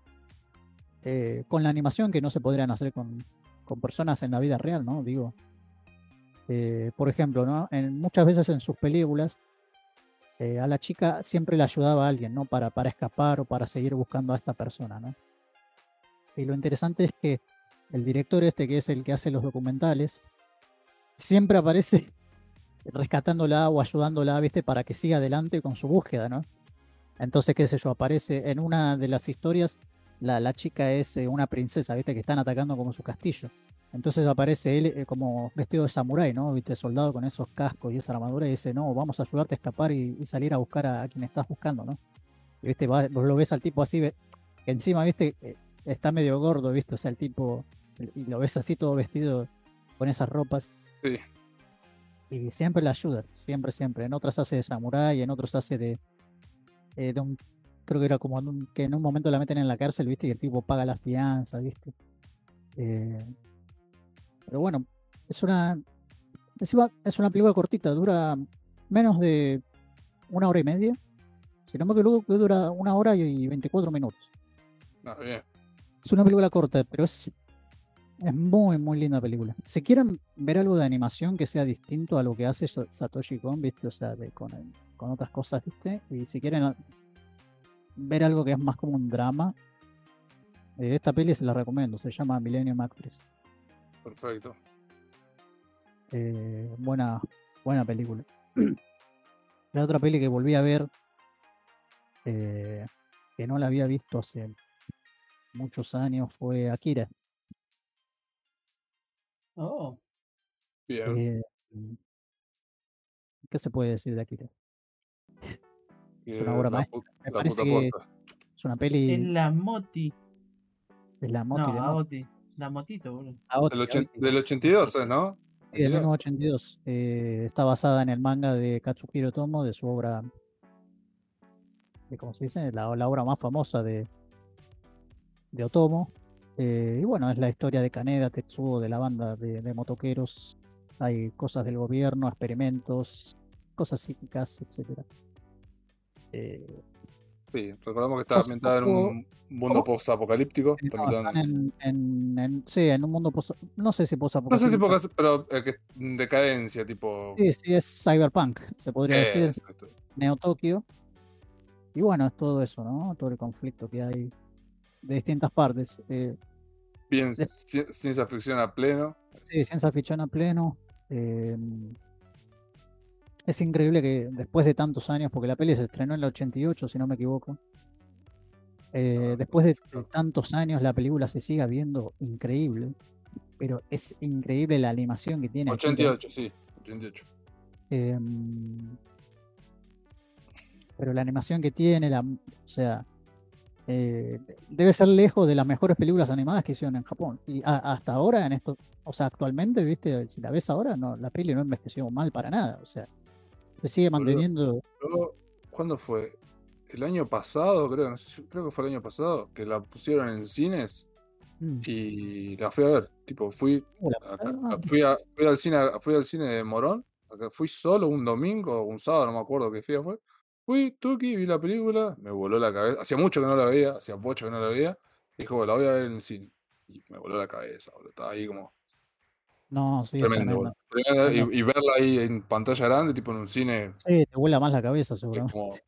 eh, con la animación que no se podrían hacer con, con personas en la vida real, ¿no? Digo, eh, por ejemplo, ¿no? En, muchas veces en sus películas eh, a la chica siempre le ayudaba a alguien, ¿no? Para, para escapar o para seguir buscando a esta persona, ¿no? Y lo interesante es que el director este, que es el que hace los documentales, siempre aparece <laughs> rescatándola o ayudándola, ¿viste? Para que siga adelante con su búsqueda, ¿no? Entonces, qué sé yo, aparece en una de las historias, la, la chica es eh, una princesa, ¿viste? Que están atacando como su castillo. Entonces aparece él eh, como vestido de samurái, ¿no? ¿Viste? Soldado con esos cascos y esa armadura y dice, no, vamos a ayudarte a escapar y, y salir a buscar a, a quien estás buscando, ¿no? Y, ¿Viste? Va- vos lo ves al tipo así, ve- encima, ¿viste? Eh, Está medio gordo, ¿viste? O sea, el tipo, y lo ves así todo vestido con esas ropas. Sí. Y siempre le ayuda, siempre, siempre. En otras hace de samurái, en otros hace de, eh, de un, creo que era como en un- que en un momento la meten en la cárcel, ¿viste? Y el tipo paga la fianza, ¿viste? Eh, pero bueno, es una, encima es una película cortita, dura menos de una hora y media. Si no me equivoco, que dura una hora y 24 minutos. Ah, bien. Es una película corta, pero es, es muy, muy linda película. Si quieren ver algo de animación que sea distinto a lo que hace Sa- Satoshi Kon, ¿viste? O sea, de- con, el- con otras cosas, ¿viste? Y si quieren ah, ver algo que es más como un drama, eh, esta peli se la recomiendo. Se llama Millennium Actress. Perfecto. Eh, buena, buena película. <clears throat> La otra peli que volví a ver, eh, que no la había visto hace muchos años, fue Akira. Oh, Bien. Eh, ¿Qué se puede decir de Akira? Que una obra maestra. Me parece que es una peli en la moti. de la Moti No, de a Mo- Oti. La motito, boludo. Del, del 82, ¿eh, ¿no? Sí, del Mirá. 1982. Eh, está basada en el manga de Katsuhiro Otomo, de su obra, de, ¿cómo se dice? La, la obra más famosa de, de Otomo. Eh, y bueno, es la historia de Kaneda Tetsuo, de la banda de, de motoqueros. Hay cosas del gobierno, experimentos, cosas psíquicas, etc. Eh, Sí, recordamos que está ambientada en un mundo post-apocalíptico. eh, está no, ambientada están en- en, en- en- sí, en un mundo posa- no sé si posa No sé si pocas, pero eh, decadencia, tipo. Sí, sí, es cyberpunk, se podría Eh, decir. exacto. Neo Tokio. Y bueno, es todo eso, ¿no? Todo el conflicto que hay de distintas partes. Eh, Bien, De- ciencia ficción a pleno. sí, ciencia ficción a pleno. Eh, es increíble que después de tantos años, porque la peli se estrenó en el 88, si no me equivoco. eh, después de, tantos años, la película se siga viendo increíble. Pero es increíble la animación que tiene. Akira. 88, sí, 88. Em, pero la animación que tiene, la, o sea, eh, debe ser lejos de las mejores películas animadas que hicieron en Japón. Y a- hasta ahora, en esto, o sea, actualmente, viste, si la ves ahora, no, la peli no envejeció mal para nada. O sea, se sigue manteniendo. Luego, ¿Cuándo fue? El año pasado, creo, no sé, creo que fue el año pasado, que la pusieron en cines Mm, y la fui a ver. Tipo, fui, ah, fui, a- fui al cine, fui al cine de Morón. Fui solo un domingo o un sábado, no me acuerdo qué día fue. Fui, Tuki, vi la película, me voló la cabeza. Hacía mucho que no la veía, hacía mucho que no la veía. Bueno, la voy a ver en el cine. Y me voló la cabeza, boludo. Estaba ahí como No, sí, tremendo, y- verla ahí en pantalla grande, tipo en un cine, Sí, te vuela más la cabeza, seguramente. como <laughs>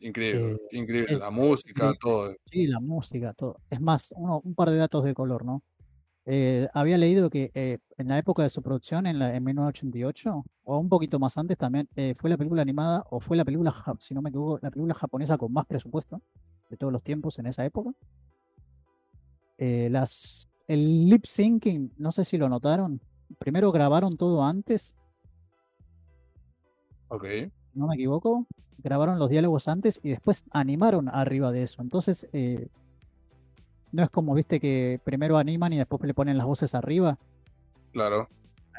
increíble, Eh, increíble. es La música, todo. Sí, la música, todo. Es más, uno- un par de datos de color, ¿no? Eh, había leído que eh, en la época de su producción, en, la, en 1988, o un poquito más antes también, eh, fue la película animada, o fue la película, si no me equivoco, la película japonesa con más presupuesto de todos los tiempos en esa época. Las, el lip syncing, no sé si lo notaron, primero grabaron todo antes, Ok. no me equivoco, grabaron los diálogos antes y después animaron arriba de eso. Entonces, eh, no es como, viste, que primero animan y después le ponen las voces arriba. Claro.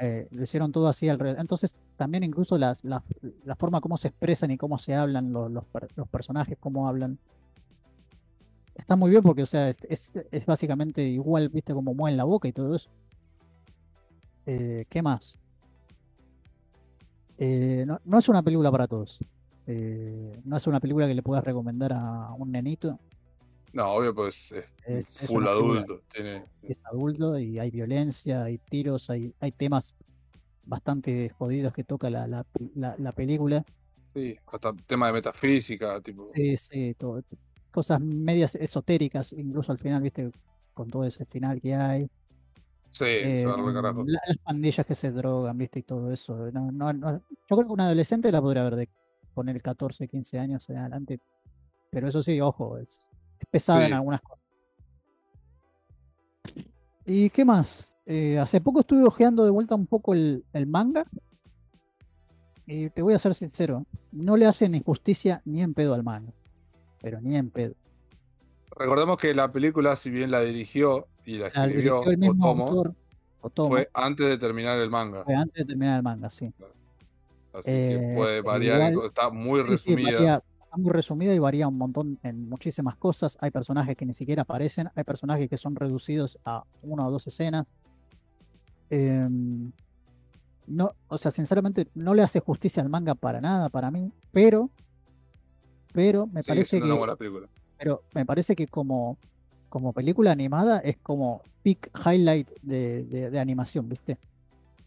eh, lo hicieron todo así alrededor. Entonces, también incluso las, la, la forma como se expresan y cómo se hablan los, los, los personajes, cómo hablan. Está muy bien porque, o sea, es, es, es básicamente igual, viste, como mueven la boca y todo eso. Eh, ¿Qué más? Eh, no, no es una película para todos. Eh, no es una película que le puedas recomendar a un nenito. No, obvio, pues es full adulto. Tiene, es adulto y hay violencia, hay tiros, hay, hay temas bastante jodidos que toca la, la, la- la película. sí, hasta tema de metafísica, tipo. Sí, sí, todo- cosas medias esotéricas, incluso al final, viste, con todo ese final que hay. Sí, se va a la- las pandillas que se drogan, viste, y todo eso. No, no, no- Yo creo que un adolescente la podría ver de poner 14, 15 años en adelante. Pero eso sí, ojo, es, es pesada en algunas cosas. ¿Y qué más? Eh, hace poco estuve hojeando de vuelta un poco el, el manga. Y te voy a ser sincero, no le hacen ni justicia ni en pedo al manga. Pero ni en pedo. Recordemos que la película, si bien la dirigió y la La escribió el mismo Otomo, autor, Otomo, fue antes de terminar el manga. fue antes de terminar el manga, sí. Así que Eh, puede variar, igual- está muy Sí, sí, resumida. varía- está muy resumida y varía un montón en muchísimas cosas. Hay personajes que ni siquiera aparecen, hay personajes que son reducidos a una o dos escenas. Em, no, o sea, sinceramente no le hace justicia al manga para nada para mí, pero, pero me Sigue parece una que, buena película. pero me parece que como, como película animada es como peak highlight de, de- de animación, ¿viste?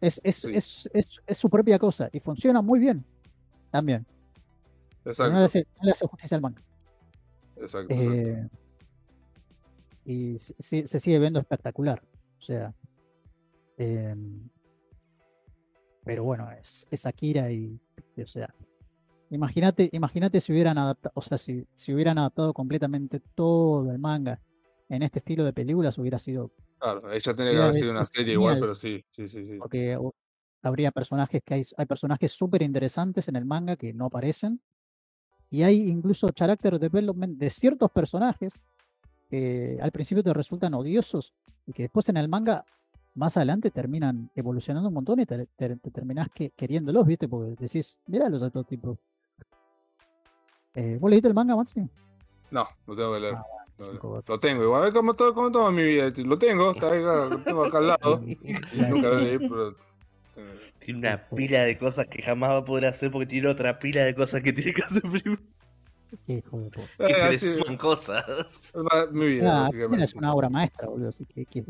Es, es, Sí. es, es, es su propia cosa y funciona muy bien también. Exacto, no le hace, no le hace justicia al manga. exacto. exacto. Eh, y se, sigue viendo espectacular. O sea. em, pero bueno, es, es Akira y. O sea. Imagínate, imagínate si hubieran adaptado, o sea, si, si hubieran adaptado completamente todo el manga en este estilo de películas, hubiera sido. Claro, ella tiene que haber sido una serie igual, pero sí, sí, sí, sí. Porque habría personajes que hay, hay personajes súper interesantes en el manga que no aparecen. Y hay incluso character development de ciertos personajes que al principio te resultan odiosos y que después en el manga, más adelante, terminan evolucionando un montón y te, te- te terminás que, queriéndolos, ¿viste? Porque decís, míralos a todo tipo. Eh, ¿Vos leíste el manga, Maxi? No, lo tengo que leer. Ah, Lo- es tengo igual, como todo, como todo en mi vida. Lo tengo, está acá, lo tengo acá al lado. <laughs> Y nunca lo leí, pero. Tiene una pila de cosas que jamás va a poder hacer porque tiene otra pila de cosas que tiene que hacer primero. Que se le así- suman cosas. es una- mi vida, Ah, básicamente. es una obra maestra, boludo. Así que, que-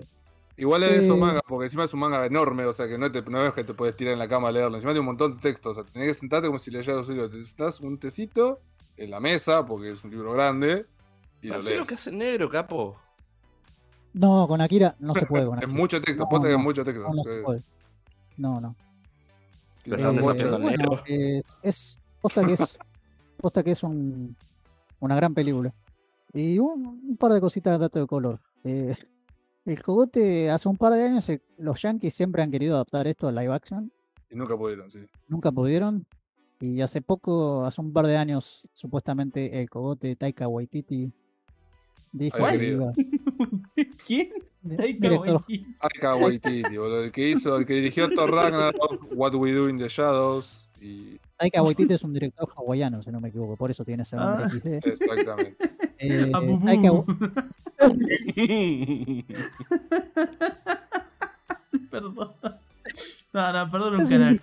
Igual es Eh. un manga, porque encima es un manga enorme, o sea que no, te, no es que te puedes tirar en la cama a leerlo. Encima tiene un montón de textos, o sea, tenés que sentarte como si leyeras un libro. Te sentás un tecito en la mesa, porque es un libro grande, y lo lees. lo que hace negro, capo. No, con Akira no se puede. Con <laughs> Es Akira. mucho texto, No, posta que es mucho texto. No, no se Eh, puede. No, no. Lo Eh, están desafiando al bueno, negro. es, es posta que es <laughs> posta que es un, una gran película y un, un par de cositas de dato de color Eh, el cogote hace un par de años eh, los yankees siempre han querido adaptar esto a live action Y nunca pudieron, sí. nunca pudieron y hace poco hace un par de años supuestamente el cogote Taika Waititi dijo <laughs> ¿Quién? Taika Waititi. Aika Waititi, boludo. El que hizo, el que dirigió Thor Ragnarok, What We Do in the Shadows. Y Taika Waititi es un director hawaiano si no me equivoco por eso tiene ese nombre Ah. XD. exactamente. Eh. Taika <laughs> Perdón. No, no, perdón un canal.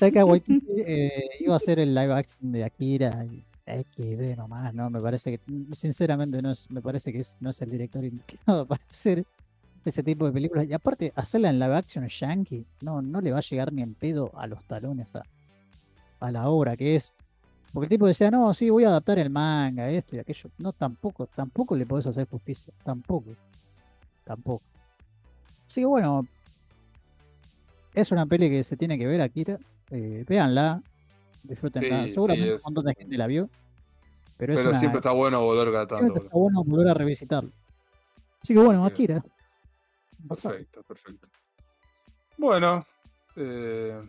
Taika Waititi eh, iba a hacer el live action de Akira y XD nomás, ¿no? Me parece que, sinceramente, no es, me parece que es- no es el director indicado <laughs> para hacer ese tipo de películas. Y aparte, hacerla en live action yankee, no, no le va a llegar ni en pedo a los talones a, a la obra que es. Porque el tipo decía, no, sí, voy a adaptar el manga, esto y aquello. No, tampoco, tampoco le podés hacer justicia. Tampoco. Tampoco. Así que bueno, es una peli que se tiene que ver, Akira. Eh, véanla, disfrútenla. Sí, sí, Seguramente es- un montón de gente la vio. Pero, es Pero una, siempre está bueno volver cada tanto. está bueno volver a revisitarlo. Así que bueno, Akira. Perfecto, perfecto. Bueno, eh,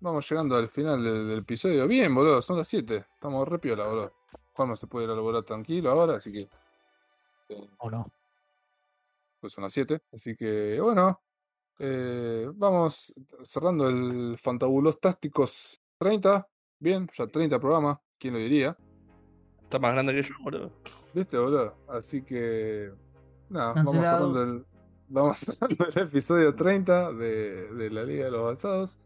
vamos llegando al final del, del episodio. Bien, boludo, son las 7. Estamos re piola, boludo. Juanma se puede ir a laburar tranquilo ahora, así que. eh, ¿O no? pues son las 7. Así que, bueno, eh, vamos cerrando el Fantabulos Tácticos 30. Bien, ya 30 programas, ¿quién lo diría? Está más grande que yo, boludo. ¿Viste, boludo? Así que. Nada, vamos cerrando, el, vamos <laughs> cerrando el episodio 30 de, de la Liga de los Avanzados.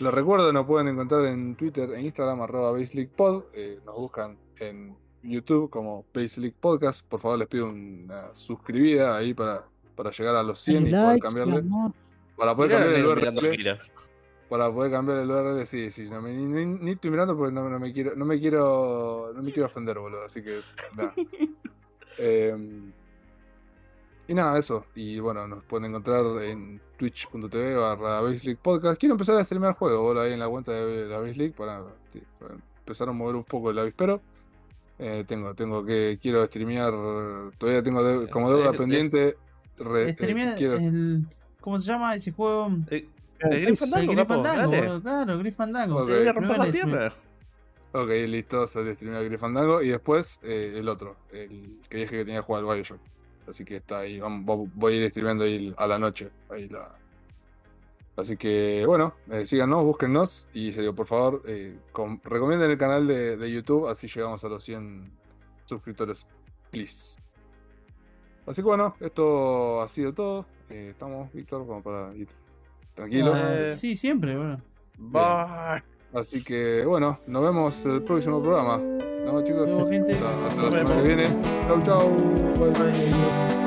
Les recuerdo, nos pueden encontrar en Twitter e Instagram, arroba BaseLeaguePod. Eh, nos buscan en YouTube como BaseLeague Podcast. Por favor, les pido una suscribida ahí para, para llegar a los 100 y poder cambiarle. Para poder cambiar el URL. Para poder cambiar el URL, sí, sí. No me, ni, ni- ni estoy mirando porque no, no me quiero, no me quiero, no me quiero ofender, boludo. Así que, nada. <laughs> Em, y nada, eso. Y bueno, nos pueden encontrar en twitch.tv barra Base Podcast. Quiero empezar a streamear juegos, boludo, ahí en la cuenta de la Base League para, sí, para empezar a mover un poco el avispero. Eh, tengo, tengo que, quiero streamear, todavía tengo de- como deuda pendiente. Re- eh, quiero- el. ¿Cómo se llama ese juego? Eh, El Grim El Fandango, Grim claro, Grim Fandango. Ok. Te voy a romper Primero la pierna. Ok, listo, salió streamear Grim Fandango. Y después eh, el otro, el que dije que tenía que jugar al Bioshock. Así que está ahí, vamos, voy a ir streameando ahí a la noche. Ahí la... Así que bueno, eh, síganos, búsquennos y eh, por favor eh, com- recomienden el canal de, de YouTube, así llegamos a los 100 suscriptores, please. Así que bueno, esto ha sido todo. Eh, estamos, Víctor, como para ir tranquilo. Ah, Eh. sí, siempre, bueno. Bye. Así que bueno, nos vemos el próximo programa. ¿No, chicos? Gente. Hasta, hasta la semana que viene. Chau, chau. Bye. Bye.